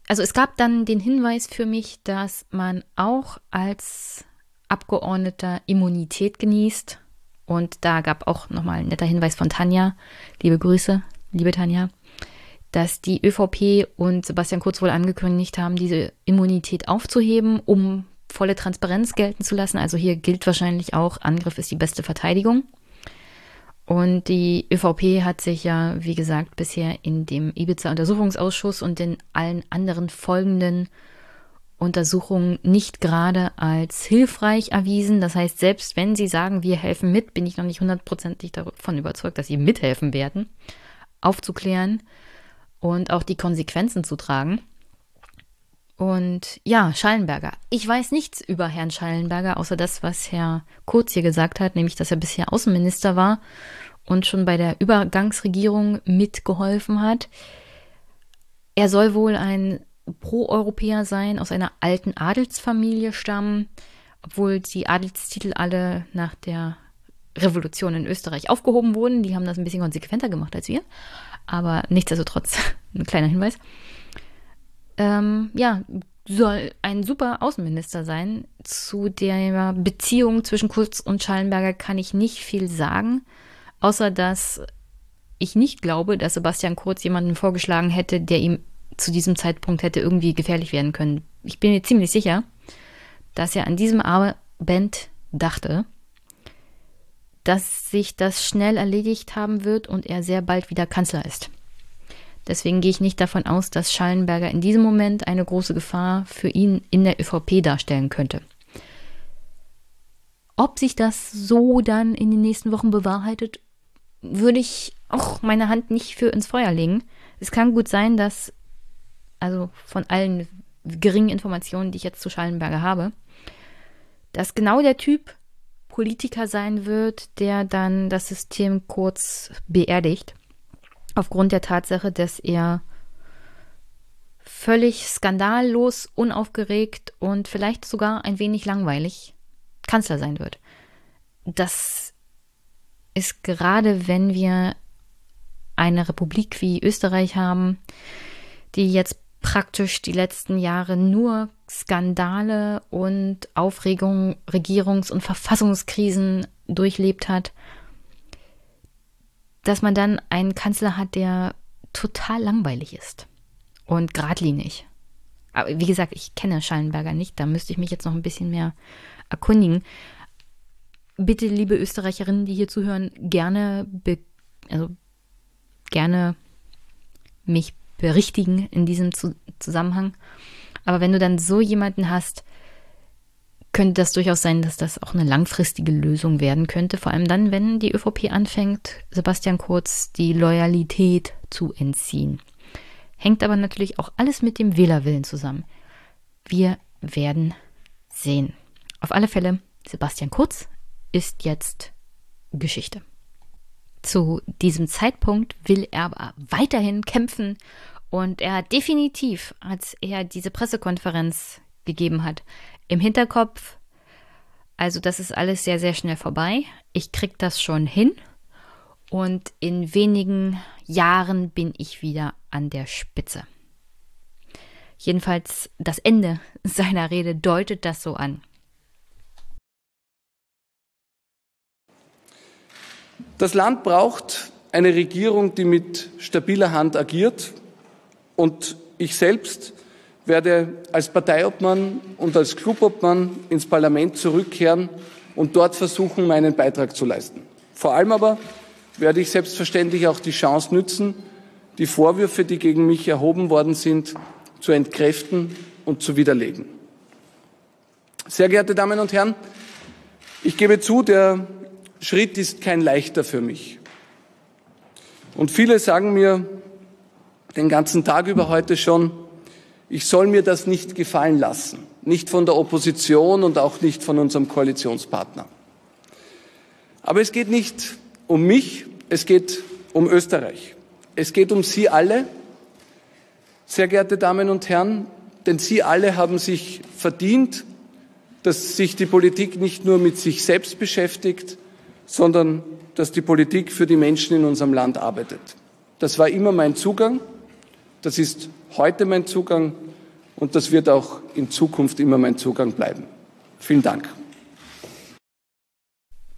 Also es gab dann den Hinweis für mich, dass man auch als Abgeordneter Immunität genießt. Und da gab auch nochmal ein netter Hinweis von Tanja. Liebe Grüße, liebe Tanja dass die ÖVP und Sebastian Kurz wohl angekündigt haben, diese Immunität aufzuheben, um volle Transparenz gelten zu lassen. Also hier gilt wahrscheinlich auch, Angriff ist die beste Verteidigung. Und die ÖVP hat sich ja, wie gesagt, bisher in dem Ibiza-Untersuchungsausschuss und in allen anderen folgenden Untersuchungen nicht gerade als hilfreich erwiesen. Das heißt, selbst wenn sie sagen, wir helfen mit, bin ich noch nicht hundertprozentig davon überzeugt, dass sie mithelfen werden, aufzuklären und auch die Konsequenzen zu tragen. Und ja, Schallenberger. Ich weiß nichts über Herrn Schallenberger, außer das, was Herr Kurz hier gesagt hat, nämlich, dass er bisher Außenminister war und schon bei der Übergangsregierung mitgeholfen hat. Er soll wohl ein Pro-Europäer sein, aus einer alten Adelsfamilie stammen, obwohl die Adelstitel alle nach der Revolution in Österreich aufgehoben wurden. Die haben das ein bisschen konsequenter gemacht als wir. Aber nichtsdestotrotz, ein kleiner Hinweis ähm, ja, soll ein super Außenminister sein. Zu der Beziehung zwischen Kurz und Schallenberger kann ich nicht viel sagen, außer dass ich nicht glaube, dass Sebastian Kurz jemanden vorgeschlagen hätte, der ihm zu diesem Zeitpunkt hätte irgendwie gefährlich werden können. Ich bin mir ziemlich sicher, dass er an diesem Abend dachte, dass sich das schnell erledigt haben wird und er sehr bald wieder Kanzler ist. Deswegen gehe ich nicht davon aus, dass Schallenberger in diesem Moment eine große Gefahr für ihn in der ÖVP darstellen könnte. Ob sich das so dann in den nächsten Wochen bewahrheitet, würde ich auch meine Hand nicht für ins Feuer legen. Es kann gut sein, dass, also von allen geringen Informationen, die ich jetzt zu Schallenberger habe, dass genau der Typ Politiker sein wird, der dann das System kurz beerdigt aufgrund der Tatsache, dass er völlig skandallos, unaufgeregt und vielleicht sogar ein wenig langweilig Kanzler sein wird. Das ist gerade, wenn wir eine Republik wie Österreich haben, die jetzt praktisch die letzten Jahre nur Skandale und Aufregung, Regierungs- und Verfassungskrisen durchlebt hat, dass man dann einen Kanzler hat, der total langweilig ist und geradlinig. Aber wie gesagt, ich kenne Schallenberger nicht, da müsste ich mich jetzt noch ein bisschen mehr erkundigen. Bitte, liebe Österreicherinnen, die hier zuhören, gerne, also gerne mich berichtigen in diesem Zusammenhang. Aber wenn du dann so jemanden hast, könnte das durchaus sein, dass das auch eine langfristige Lösung werden könnte. Vor allem dann, wenn die ÖVP anfängt, Sebastian Kurz die Loyalität zu entziehen. Hängt aber natürlich auch alles mit dem Wählerwillen zusammen. Wir werden sehen. Auf alle Fälle, Sebastian Kurz ist jetzt Geschichte. Zu diesem Zeitpunkt will er aber weiterhin kämpfen und er hat definitiv, als er diese Pressekonferenz gegeben hat, im Hinterkopf, also das ist alles sehr, sehr schnell vorbei. Ich krieg das schon hin. Und in wenigen Jahren bin ich wieder an der Spitze. Jedenfalls das Ende seiner Rede deutet das so an. Das Land braucht eine Regierung, die mit stabiler Hand agiert. Und ich selbst werde als Parteiobmann und als Clubobmann ins Parlament zurückkehren und dort versuchen, meinen Beitrag zu leisten. Vor allem aber werde ich selbstverständlich auch die Chance nützen, die Vorwürfe, die gegen mich erhoben worden sind, zu entkräften und zu widerlegen. Sehr geehrte Damen und Herren, ich gebe zu, der Schritt ist kein leichter für mich. Und viele sagen mir den ganzen Tag über heute schon, ich soll mir das nicht gefallen lassen, nicht von der Opposition und auch nicht von unserem Koalitionspartner. Aber es geht nicht um mich, es geht um Österreich. Es geht um Sie alle, sehr geehrte Damen und Herren, denn Sie alle haben sich verdient, dass sich die Politik nicht nur mit sich selbst beschäftigt, sondern dass die Politik für die Menschen in unserem Land arbeitet. Das war immer mein Zugang, das ist heute mein Zugang und das wird auch in Zukunft immer mein Zugang bleiben. Vielen Dank.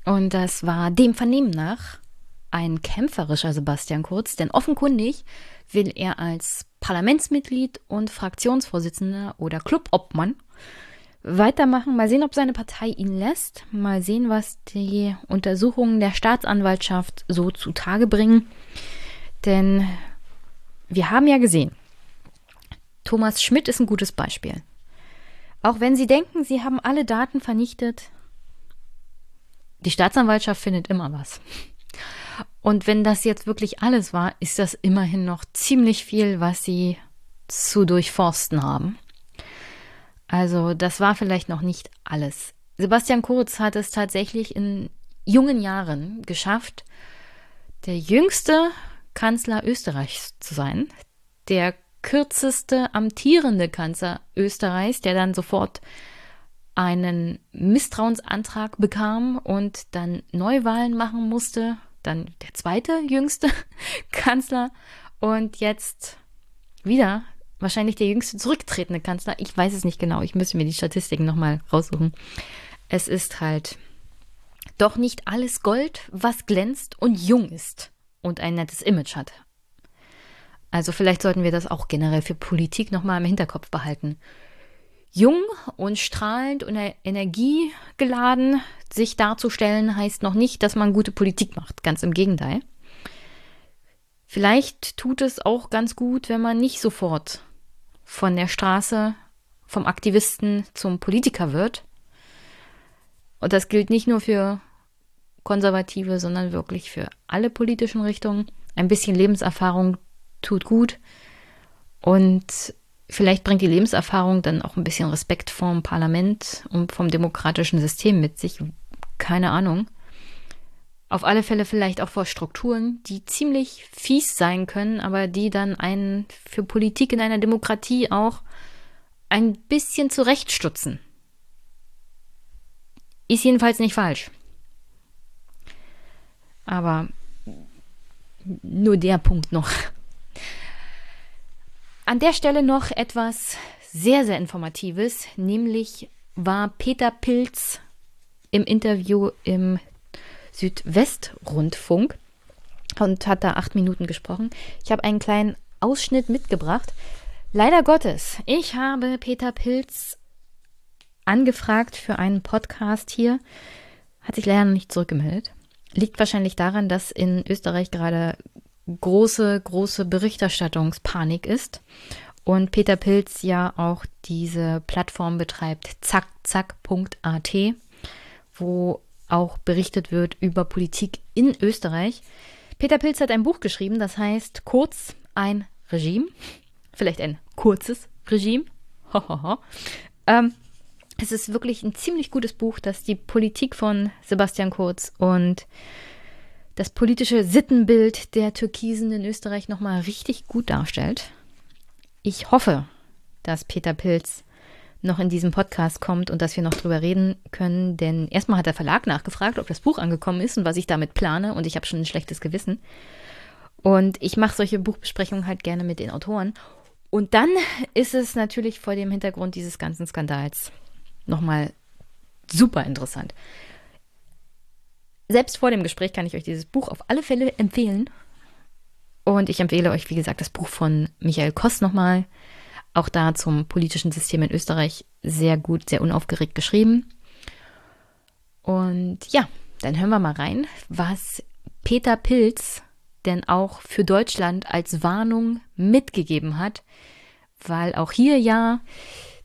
Und das war dem Vernehmen nach ein kämpferischer Sebastian Kurz, denn offenkundig will er als Parlamentsmitglied und Fraktionsvorsitzender oder Clubobmann weitermachen. Mal sehen, ob seine Partei ihn lässt. Mal sehen, was die Untersuchungen der Staatsanwaltschaft so zutage bringen. Denn wir haben ja gesehen, Thomas Schmidt ist ein gutes Beispiel. Auch wenn Sie denken, Sie haben alle Daten vernichtet, die Staatsanwaltschaft findet immer was. Und wenn das jetzt wirklich alles war, ist das immerhin noch ziemlich viel, was sie zu durchforsten haben. Also das war vielleicht noch nicht alles. Sebastian Kurz hat es tatsächlich in jungen Jahren geschafft, der jüngste Kanzler Österreichs zu sein, der kürzeste amtierende Kanzler Österreichs, der dann sofort einen Misstrauensantrag bekam und dann Neuwahlen machen musste, dann der zweite jüngste Kanzler. Und jetzt wieder wahrscheinlich der jüngste zurücktretende Kanzler. Ich weiß es nicht genau, ich müsste mir die Statistiken nochmal raussuchen. Es ist halt doch nicht alles Gold, was glänzt und jung ist und ein nettes Image hat. Also vielleicht sollten wir das auch generell für Politik nochmal im Hinterkopf behalten. Jung und strahlend und energiegeladen sich darzustellen, heißt noch nicht, dass man gute Politik macht. Ganz im Gegenteil. Vielleicht tut es auch ganz gut, wenn man nicht sofort von der Straße, vom Aktivisten zum Politiker wird. Und das gilt nicht nur für Konservative, sondern wirklich für alle politischen Richtungen. Ein bisschen Lebenserfahrung tut gut. Und Vielleicht bringt die Lebenserfahrung dann auch ein bisschen Respekt vom Parlament und vom demokratischen System mit sich. Keine Ahnung. Auf alle Fälle vielleicht auch vor Strukturen, die ziemlich fies sein können, aber die dann einen für Politik in einer Demokratie auch ein bisschen zurechtstutzen. Ist jedenfalls nicht falsch. Aber nur der Punkt noch. An der Stelle noch etwas sehr, sehr Informatives, nämlich war Peter Pilz im Interview im Südwestrundfunk und hat da acht Minuten gesprochen. Ich habe einen kleinen Ausschnitt mitgebracht. Leider Gottes, ich habe Peter Pilz angefragt für einen Podcast hier, hat sich leider noch nicht zurückgemeldet. Liegt wahrscheinlich daran, dass in Österreich gerade große, große Berichterstattungspanik ist. Und Peter Pilz ja auch diese Plattform betreibt, zackzack.at, wo auch berichtet wird über Politik in Österreich. Peter Pilz hat ein Buch geschrieben, das heißt Kurz ein Regime. Vielleicht ein kurzes Regime. ähm, es ist wirklich ein ziemlich gutes Buch, das die Politik von Sebastian Kurz und das politische Sittenbild der Türkisen in Österreich nochmal richtig gut darstellt. Ich hoffe, dass Peter Pilz noch in diesem Podcast kommt und dass wir noch drüber reden können. Denn erstmal hat der Verlag nachgefragt, ob das Buch angekommen ist und was ich damit plane. Und ich habe schon ein schlechtes Gewissen. Und ich mache solche Buchbesprechungen halt gerne mit den Autoren. Und dann ist es natürlich vor dem Hintergrund dieses ganzen Skandals nochmal super interessant. Selbst vor dem Gespräch kann ich euch dieses Buch auf alle Fälle empfehlen. Und ich empfehle euch, wie gesagt, das Buch von Michael Koss nochmal. Auch da zum politischen System in Österreich sehr gut, sehr unaufgeregt geschrieben. Und ja, dann hören wir mal rein, was Peter Pilz denn auch für Deutschland als Warnung mitgegeben hat, weil auch hier ja,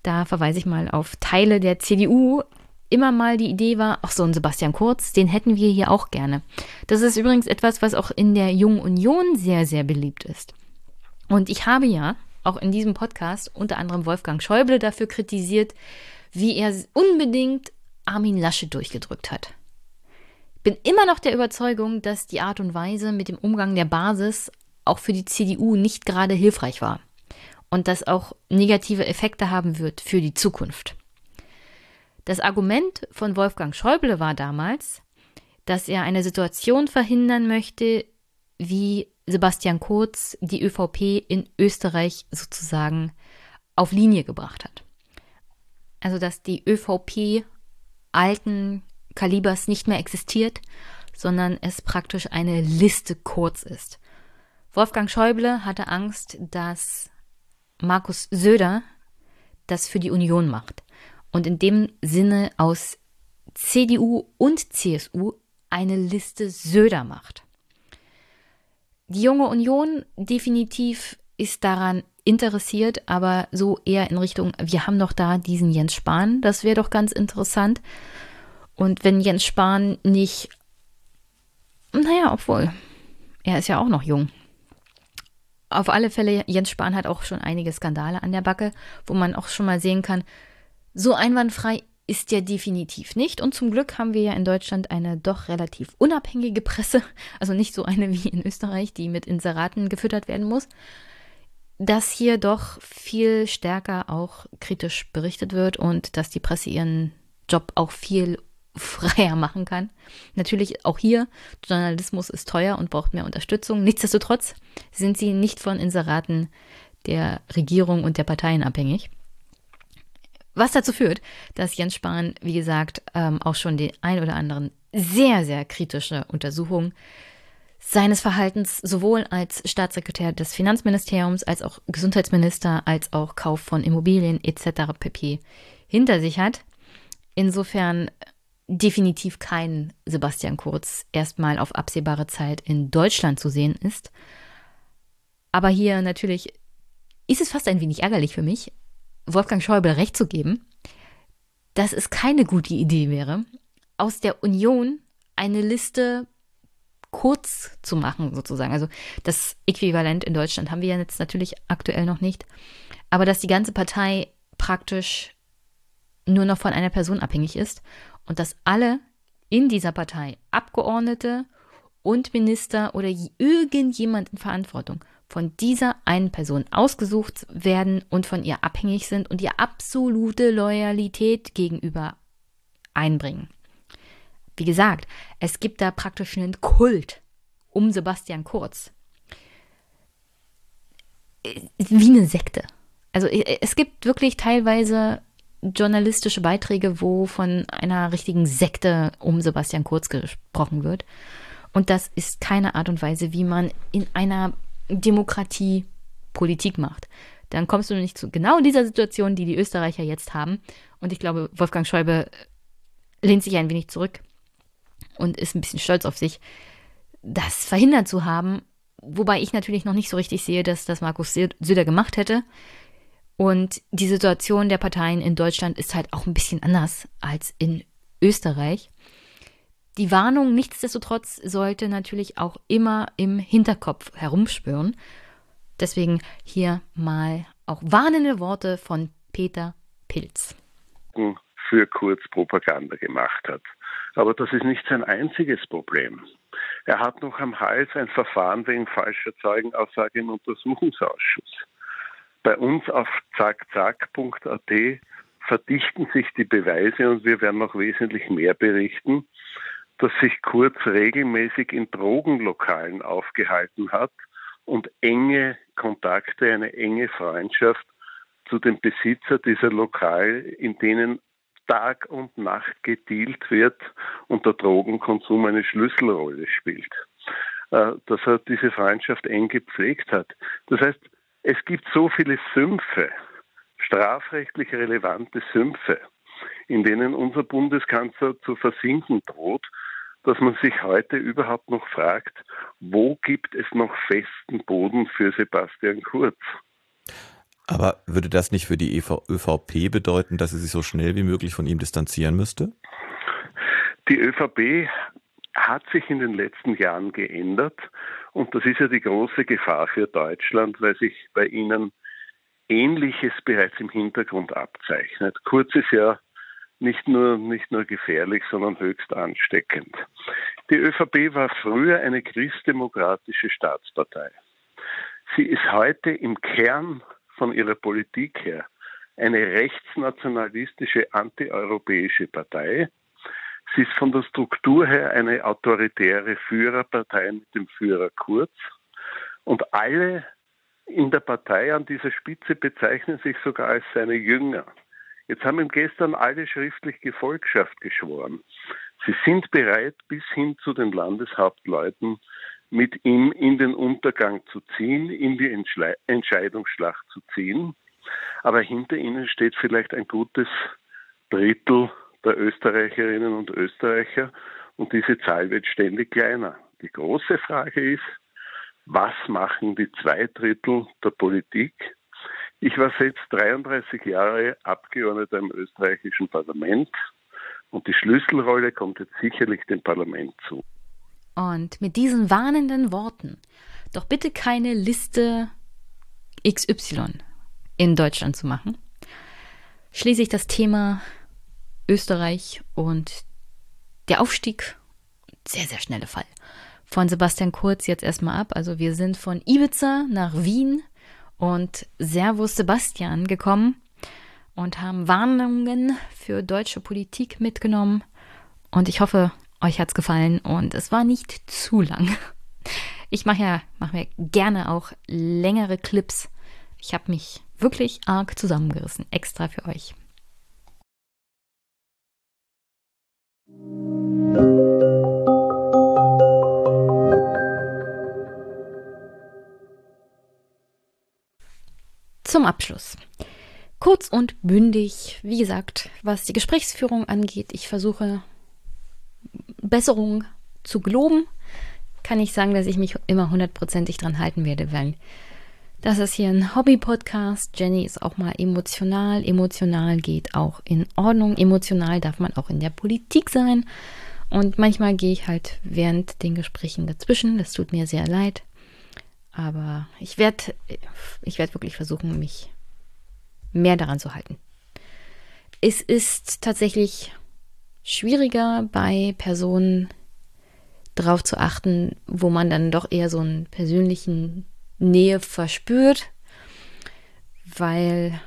da verweise ich mal auf Teile der CDU, immer mal die Idee war, ach so ein Sebastian Kurz, den hätten wir hier auch gerne. Das ist übrigens etwas, was auch in der Jungen Union sehr, sehr beliebt ist. Und ich habe ja auch in diesem Podcast unter anderem Wolfgang Schäuble dafür kritisiert, wie er unbedingt Armin Lasche durchgedrückt hat. Ich bin immer noch der Überzeugung, dass die Art und Weise mit dem Umgang der Basis auch für die CDU nicht gerade hilfreich war und das auch negative Effekte haben wird für die Zukunft. Das Argument von Wolfgang Schäuble war damals, dass er eine Situation verhindern möchte, wie Sebastian Kurz die ÖVP in Österreich sozusagen auf Linie gebracht hat. Also dass die ÖVP alten Kalibers nicht mehr existiert, sondern es praktisch eine Liste Kurz ist. Wolfgang Schäuble hatte Angst, dass Markus Söder das für die Union macht und in dem Sinne aus CDU und CSU eine Liste Söder macht. Die junge Union definitiv ist daran interessiert, aber so eher in Richtung, wir haben doch da diesen Jens Spahn, das wäre doch ganz interessant. Und wenn Jens Spahn nicht, naja, obwohl, er ist ja auch noch jung. Auf alle Fälle, Jens Spahn hat auch schon einige Skandale an der Backe, wo man auch schon mal sehen kann, so einwandfrei ist ja definitiv nicht. Und zum Glück haben wir ja in Deutschland eine doch relativ unabhängige Presse, also nicht so eine wie in Österreich, die mit Inseraten gefüttert werden muss, dass hier doch viel stärker auch kritisch berichtet wird und dass die Presse ihren Job auch viel freier machen kann. Natürlich auch hier, Journalismus ist teuer und braucht mehr Unterstützung. Nichtsdestotrotz sind sie nicht von Inseraten der Regierung und der Parteien abhängig. Was dazu führt, dass Jens Spahn, wie gesagt, ähm, auch schon die ein oder anderen sehr, sehr kritische Untersuchungen seines Verhaltens sowohl als Staatssekretär des Finanzministeriums, als auch Gesundheitsminister, als auch Kauf von Immobilien etc. pp. hinter sich hat. Insofern definitiv kein Sebastian Kurz erstmal auf absehbare Zeit in Deutschland zu sehen ist. Aber hier natürlich ist es fast ein wenig ärgerlich für mich, Wolfgang Schäuble recht zu geben, dass es keine gute Idee wäre, aus der Union eine Liste kurz zu machen, sozusagen. Also das Äquivalent in Deutschland haben wir ja jetzt natürlich aktuell noch nicht. Aber dass die ganze Partei praktisch nur noch von einer Person abhängig ist und dass alle in dieser Partei Abgeordnete und Minister oder irgendjemand in Verantwortung von dieser einen Person ausgesucht werden und von ihr abhängig sind und ihr absolute Loyalität gegenüber einbringen. Wie gesagt, es gibt da praktisch einen Kult um Sebastian Kurz. Wie eine Sekte. Also es gibt wirklich teilweise journalistische Beiträge, wo von einer richtigen Sekte um Sebastian Kurz gesprochen wird. Und das ist keine Art und Weise, wie man in einer Demokratie Politik macht. Dann kommst du nicht zu genau dieser Situation, die die Österreicher jetzt haben. Und ich glaube, Wolfgang Schäuble lehnt sich ein wenig zurück und ist ein bisschen stolz auf sich, das verhindert zu haben. Wobei ich natürlich noch nicht so richtig sehe, dass das Markus Söder gemacht hätte. Und die Situation der Parteien in Deutschland ist halt auch ein bisschen anders als in Österreich. Die Warnung nichtsdestotrotz sollte natürlich auch immer im Hinterkopf herumspüren. Deswegen hier mal auch warnende Worte von Peter Pilz. Für Kurz Propaganda gemacht hat. Aber das ist nicht sein einziges Problem. Er hat noch am Hals ein Verfahren wegen falscher Zeugenaussage im Untersuchungsausschuss. Bei uns auf zackzack.at verdichten sich die Beweise und wir werden noch wesentlich mehr berichten, dass sich Kurz regelmäßig in Drogenlokalen aufgehalten hat und enge Kontakte, eine enge Freundschaft zu dem Besitzer dieser Lokale, in denen Tag und Nacht gedealt wird und der Drogenkonsum eine Schlüsselrolle spielt. Äh, dass er diese Freundschaft eng gepflegt hat. Das heißt, es gibt so viele Sümpfe, strafrechtlich relevante Sümpfe, in denen unser Bundeskanzler zu versinken droht, dass man sich heute überhaupt noch fragt, wo gibt es noch festen Boden für Sebastian Kurz? Aber würde das nicht für die ÖVP bedeuten, dass sie sich so schnell wie möglich von ihm distanzieren müsste? Die ÖVP hat sich in den letzten Jahren geändert und das ist ja die große Gefahr für Deutschland, weil sich bei ihnen Ähnliches bereits im Hintergrund abzeichnet. Kurz ist ja nicht nur, nicht nur gefährlich, sondern höchst ansteckend. Die ÖVP war früher eine christdemokratische Staatspartei. Sie ist heute im Kern von ihrer Politik her eine rechtsnationalistische antieuropäische Partei. Sie ist von der Struktur her eine autoritäre Führerpartei mit dem Führer Kurz. Und alle in der Partei an dieser Spitze bezeichnen sich sogar als seine Jünger. Jetzt haben ihm gestern alle schriftlich Gefolgschaft geschworen. Sie sind bereit, bis hin zu den Landeshauptleuten mit ihm in den Untergang zu ziehen, in die Entschle Entscheidungsschlacht zu ziehen. Aber hinter ihnen steht vielleicht ein gutes Drittel der Österreicherinnen und Österreicher und diese Zahl wird ständig kleiner. Die große Frage ist, was machen die zwei Drittel der Politik? Ich war selbst 33 Jahre Abgeordneter im österreichischen Parlament und die Schlüsselrolle kommt jetzt sicherlich dem Parlament zu. Und mit diesen warnenden Worten, doch bitte keine Liste XY in Deutschland zu machen, schließe ich das Thema Österreich und der Aufstieg, sehr, sehr schnelle Fall, von Sebastian Kurz jetzt erstmal ab. Also wir sind von Ibiza nach Wien und Servus Sebastian gekommen und haben Warnungen für deutsche Politik mitgenommen. Und ich hoffe, euch hat's gefallen und es war nicht zu lang. Ich mache ja mach mir gerne auch längere Clips. Ich habe mich wirklich arg zusammengerissen, extra für euch. Zum Abschluss. Kurz und bündig, wie gesagt, was die Gesprächsführung angeht, ich versuche Besserung zu geloben, kann ich sagen, dass ich mich immer hundertprozentig dran halten werde, weil das ist hier ein Hobby-Podcast. Jenny ist auch mal emotional. Emotional geht auch in Ordnung. Emotional darf man auch in der Politik sein. Und manchmal gehe ich halt während den Gesprächen dazwischen. Das tut mir sehr leid. Aber ich werde ich werd wirklich versuchen, mich mehr daran zu halten. Es ist tatsächlich schwieriger bei Personen darauf zu achten, wo man dann doch eher so einen persönlichen Nähe verspürt, weil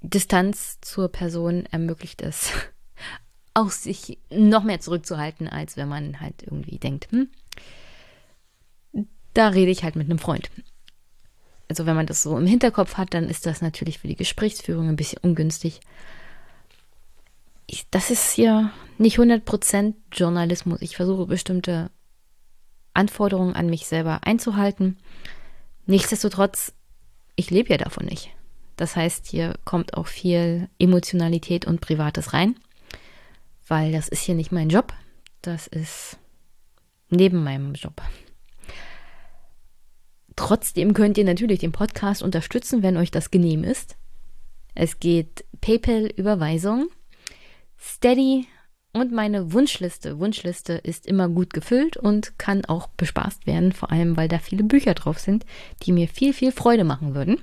Distanz zur Person ermöglicht es, auch sich noch mehr zurückzuhalten, als wenn man halt irgendwie denkt, hm, da rede ich halt mit einem Freund. Also wenn man das so im Hinterkopf hat, dann ist das natürlich für die Gesprächsführung ein bisschen ungünstig ich, das ist hier nicht 100% Journalismus. Ich versuche bestimmte Anforderungen an mich selber einzuhalten. Nichtsdestotrotz, ich lebe ja davon nicht. Das heißt, hier kommt auch viel Emotionalität und Privates rein, weil das ist hier nicht mein Job. Das ist neben meinem Job. Trotzdem könnt ihr natürlich den Podcast unterstützen, wenn euch das genehm ist. Es geht PayPal-Überweisung Steady und meine Wunschliste. Wunschliste ist immer gut gefüllt und kann auch bespaßt werden, vor allem weil da viele Bücher drauf sind, die mir viel, viel Freude machen würden.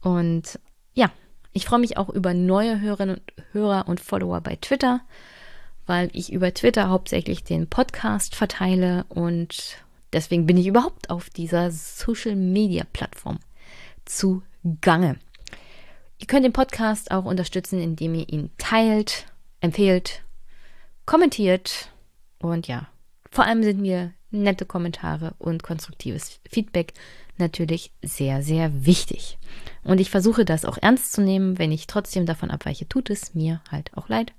Und ja, ich freue mich auch über neue Hörerinnen und Hörer und Follower bei Twitter, weil ich über Twitter hauptsächlich den Podcast verteile und deswegen bin ich überhaupt auf dieser Social Media Plattform zu Gange. Ihr könnt den Podcast auch unterstützen, indem ihr ihn teilt, empfehlt, kommentiert und ja, vor allem sind mir nette Kommentare und konstruktives Feedback natürlich sehr, sehr wichtig. Und ich versuche das auch ernst zu nehmen. Wenn ich trotzdem davon abweiche, tut es mir halt auch leid.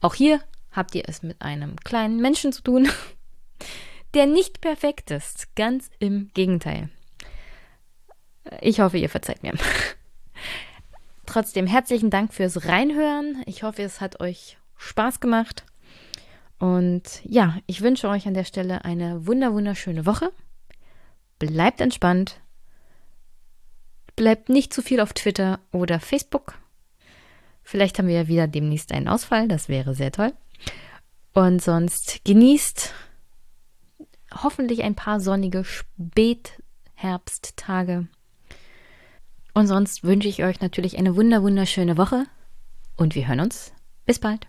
Auch hier habt ihr es mit einem kleinen Menschen zu tun, der nicht perfekt ist. Ganz im Gegenteil. Ich hoffe, ihr verzeiht mir. Trotzdem herzlichen Dank fürs Reinhören. Ich hoffe, es hat euch Spaß gemacht. Und ja, ich wünsche euch an der Stelle eine wunder wunderschöne Woche. Bleibt entspannt. Bleibt nicht zu viel auf Twitter oder Facebook. Vielleicht haben wir ja wieder demnächst einen Ausfall, das wäre sehr toll. Und sonst genießt hoffentlich ein paar sonnige Spätherbsttage. Und sonst wünsche ich euch natürlich eine wunder wunderschöne Woche und wir hören uns. Bis bald.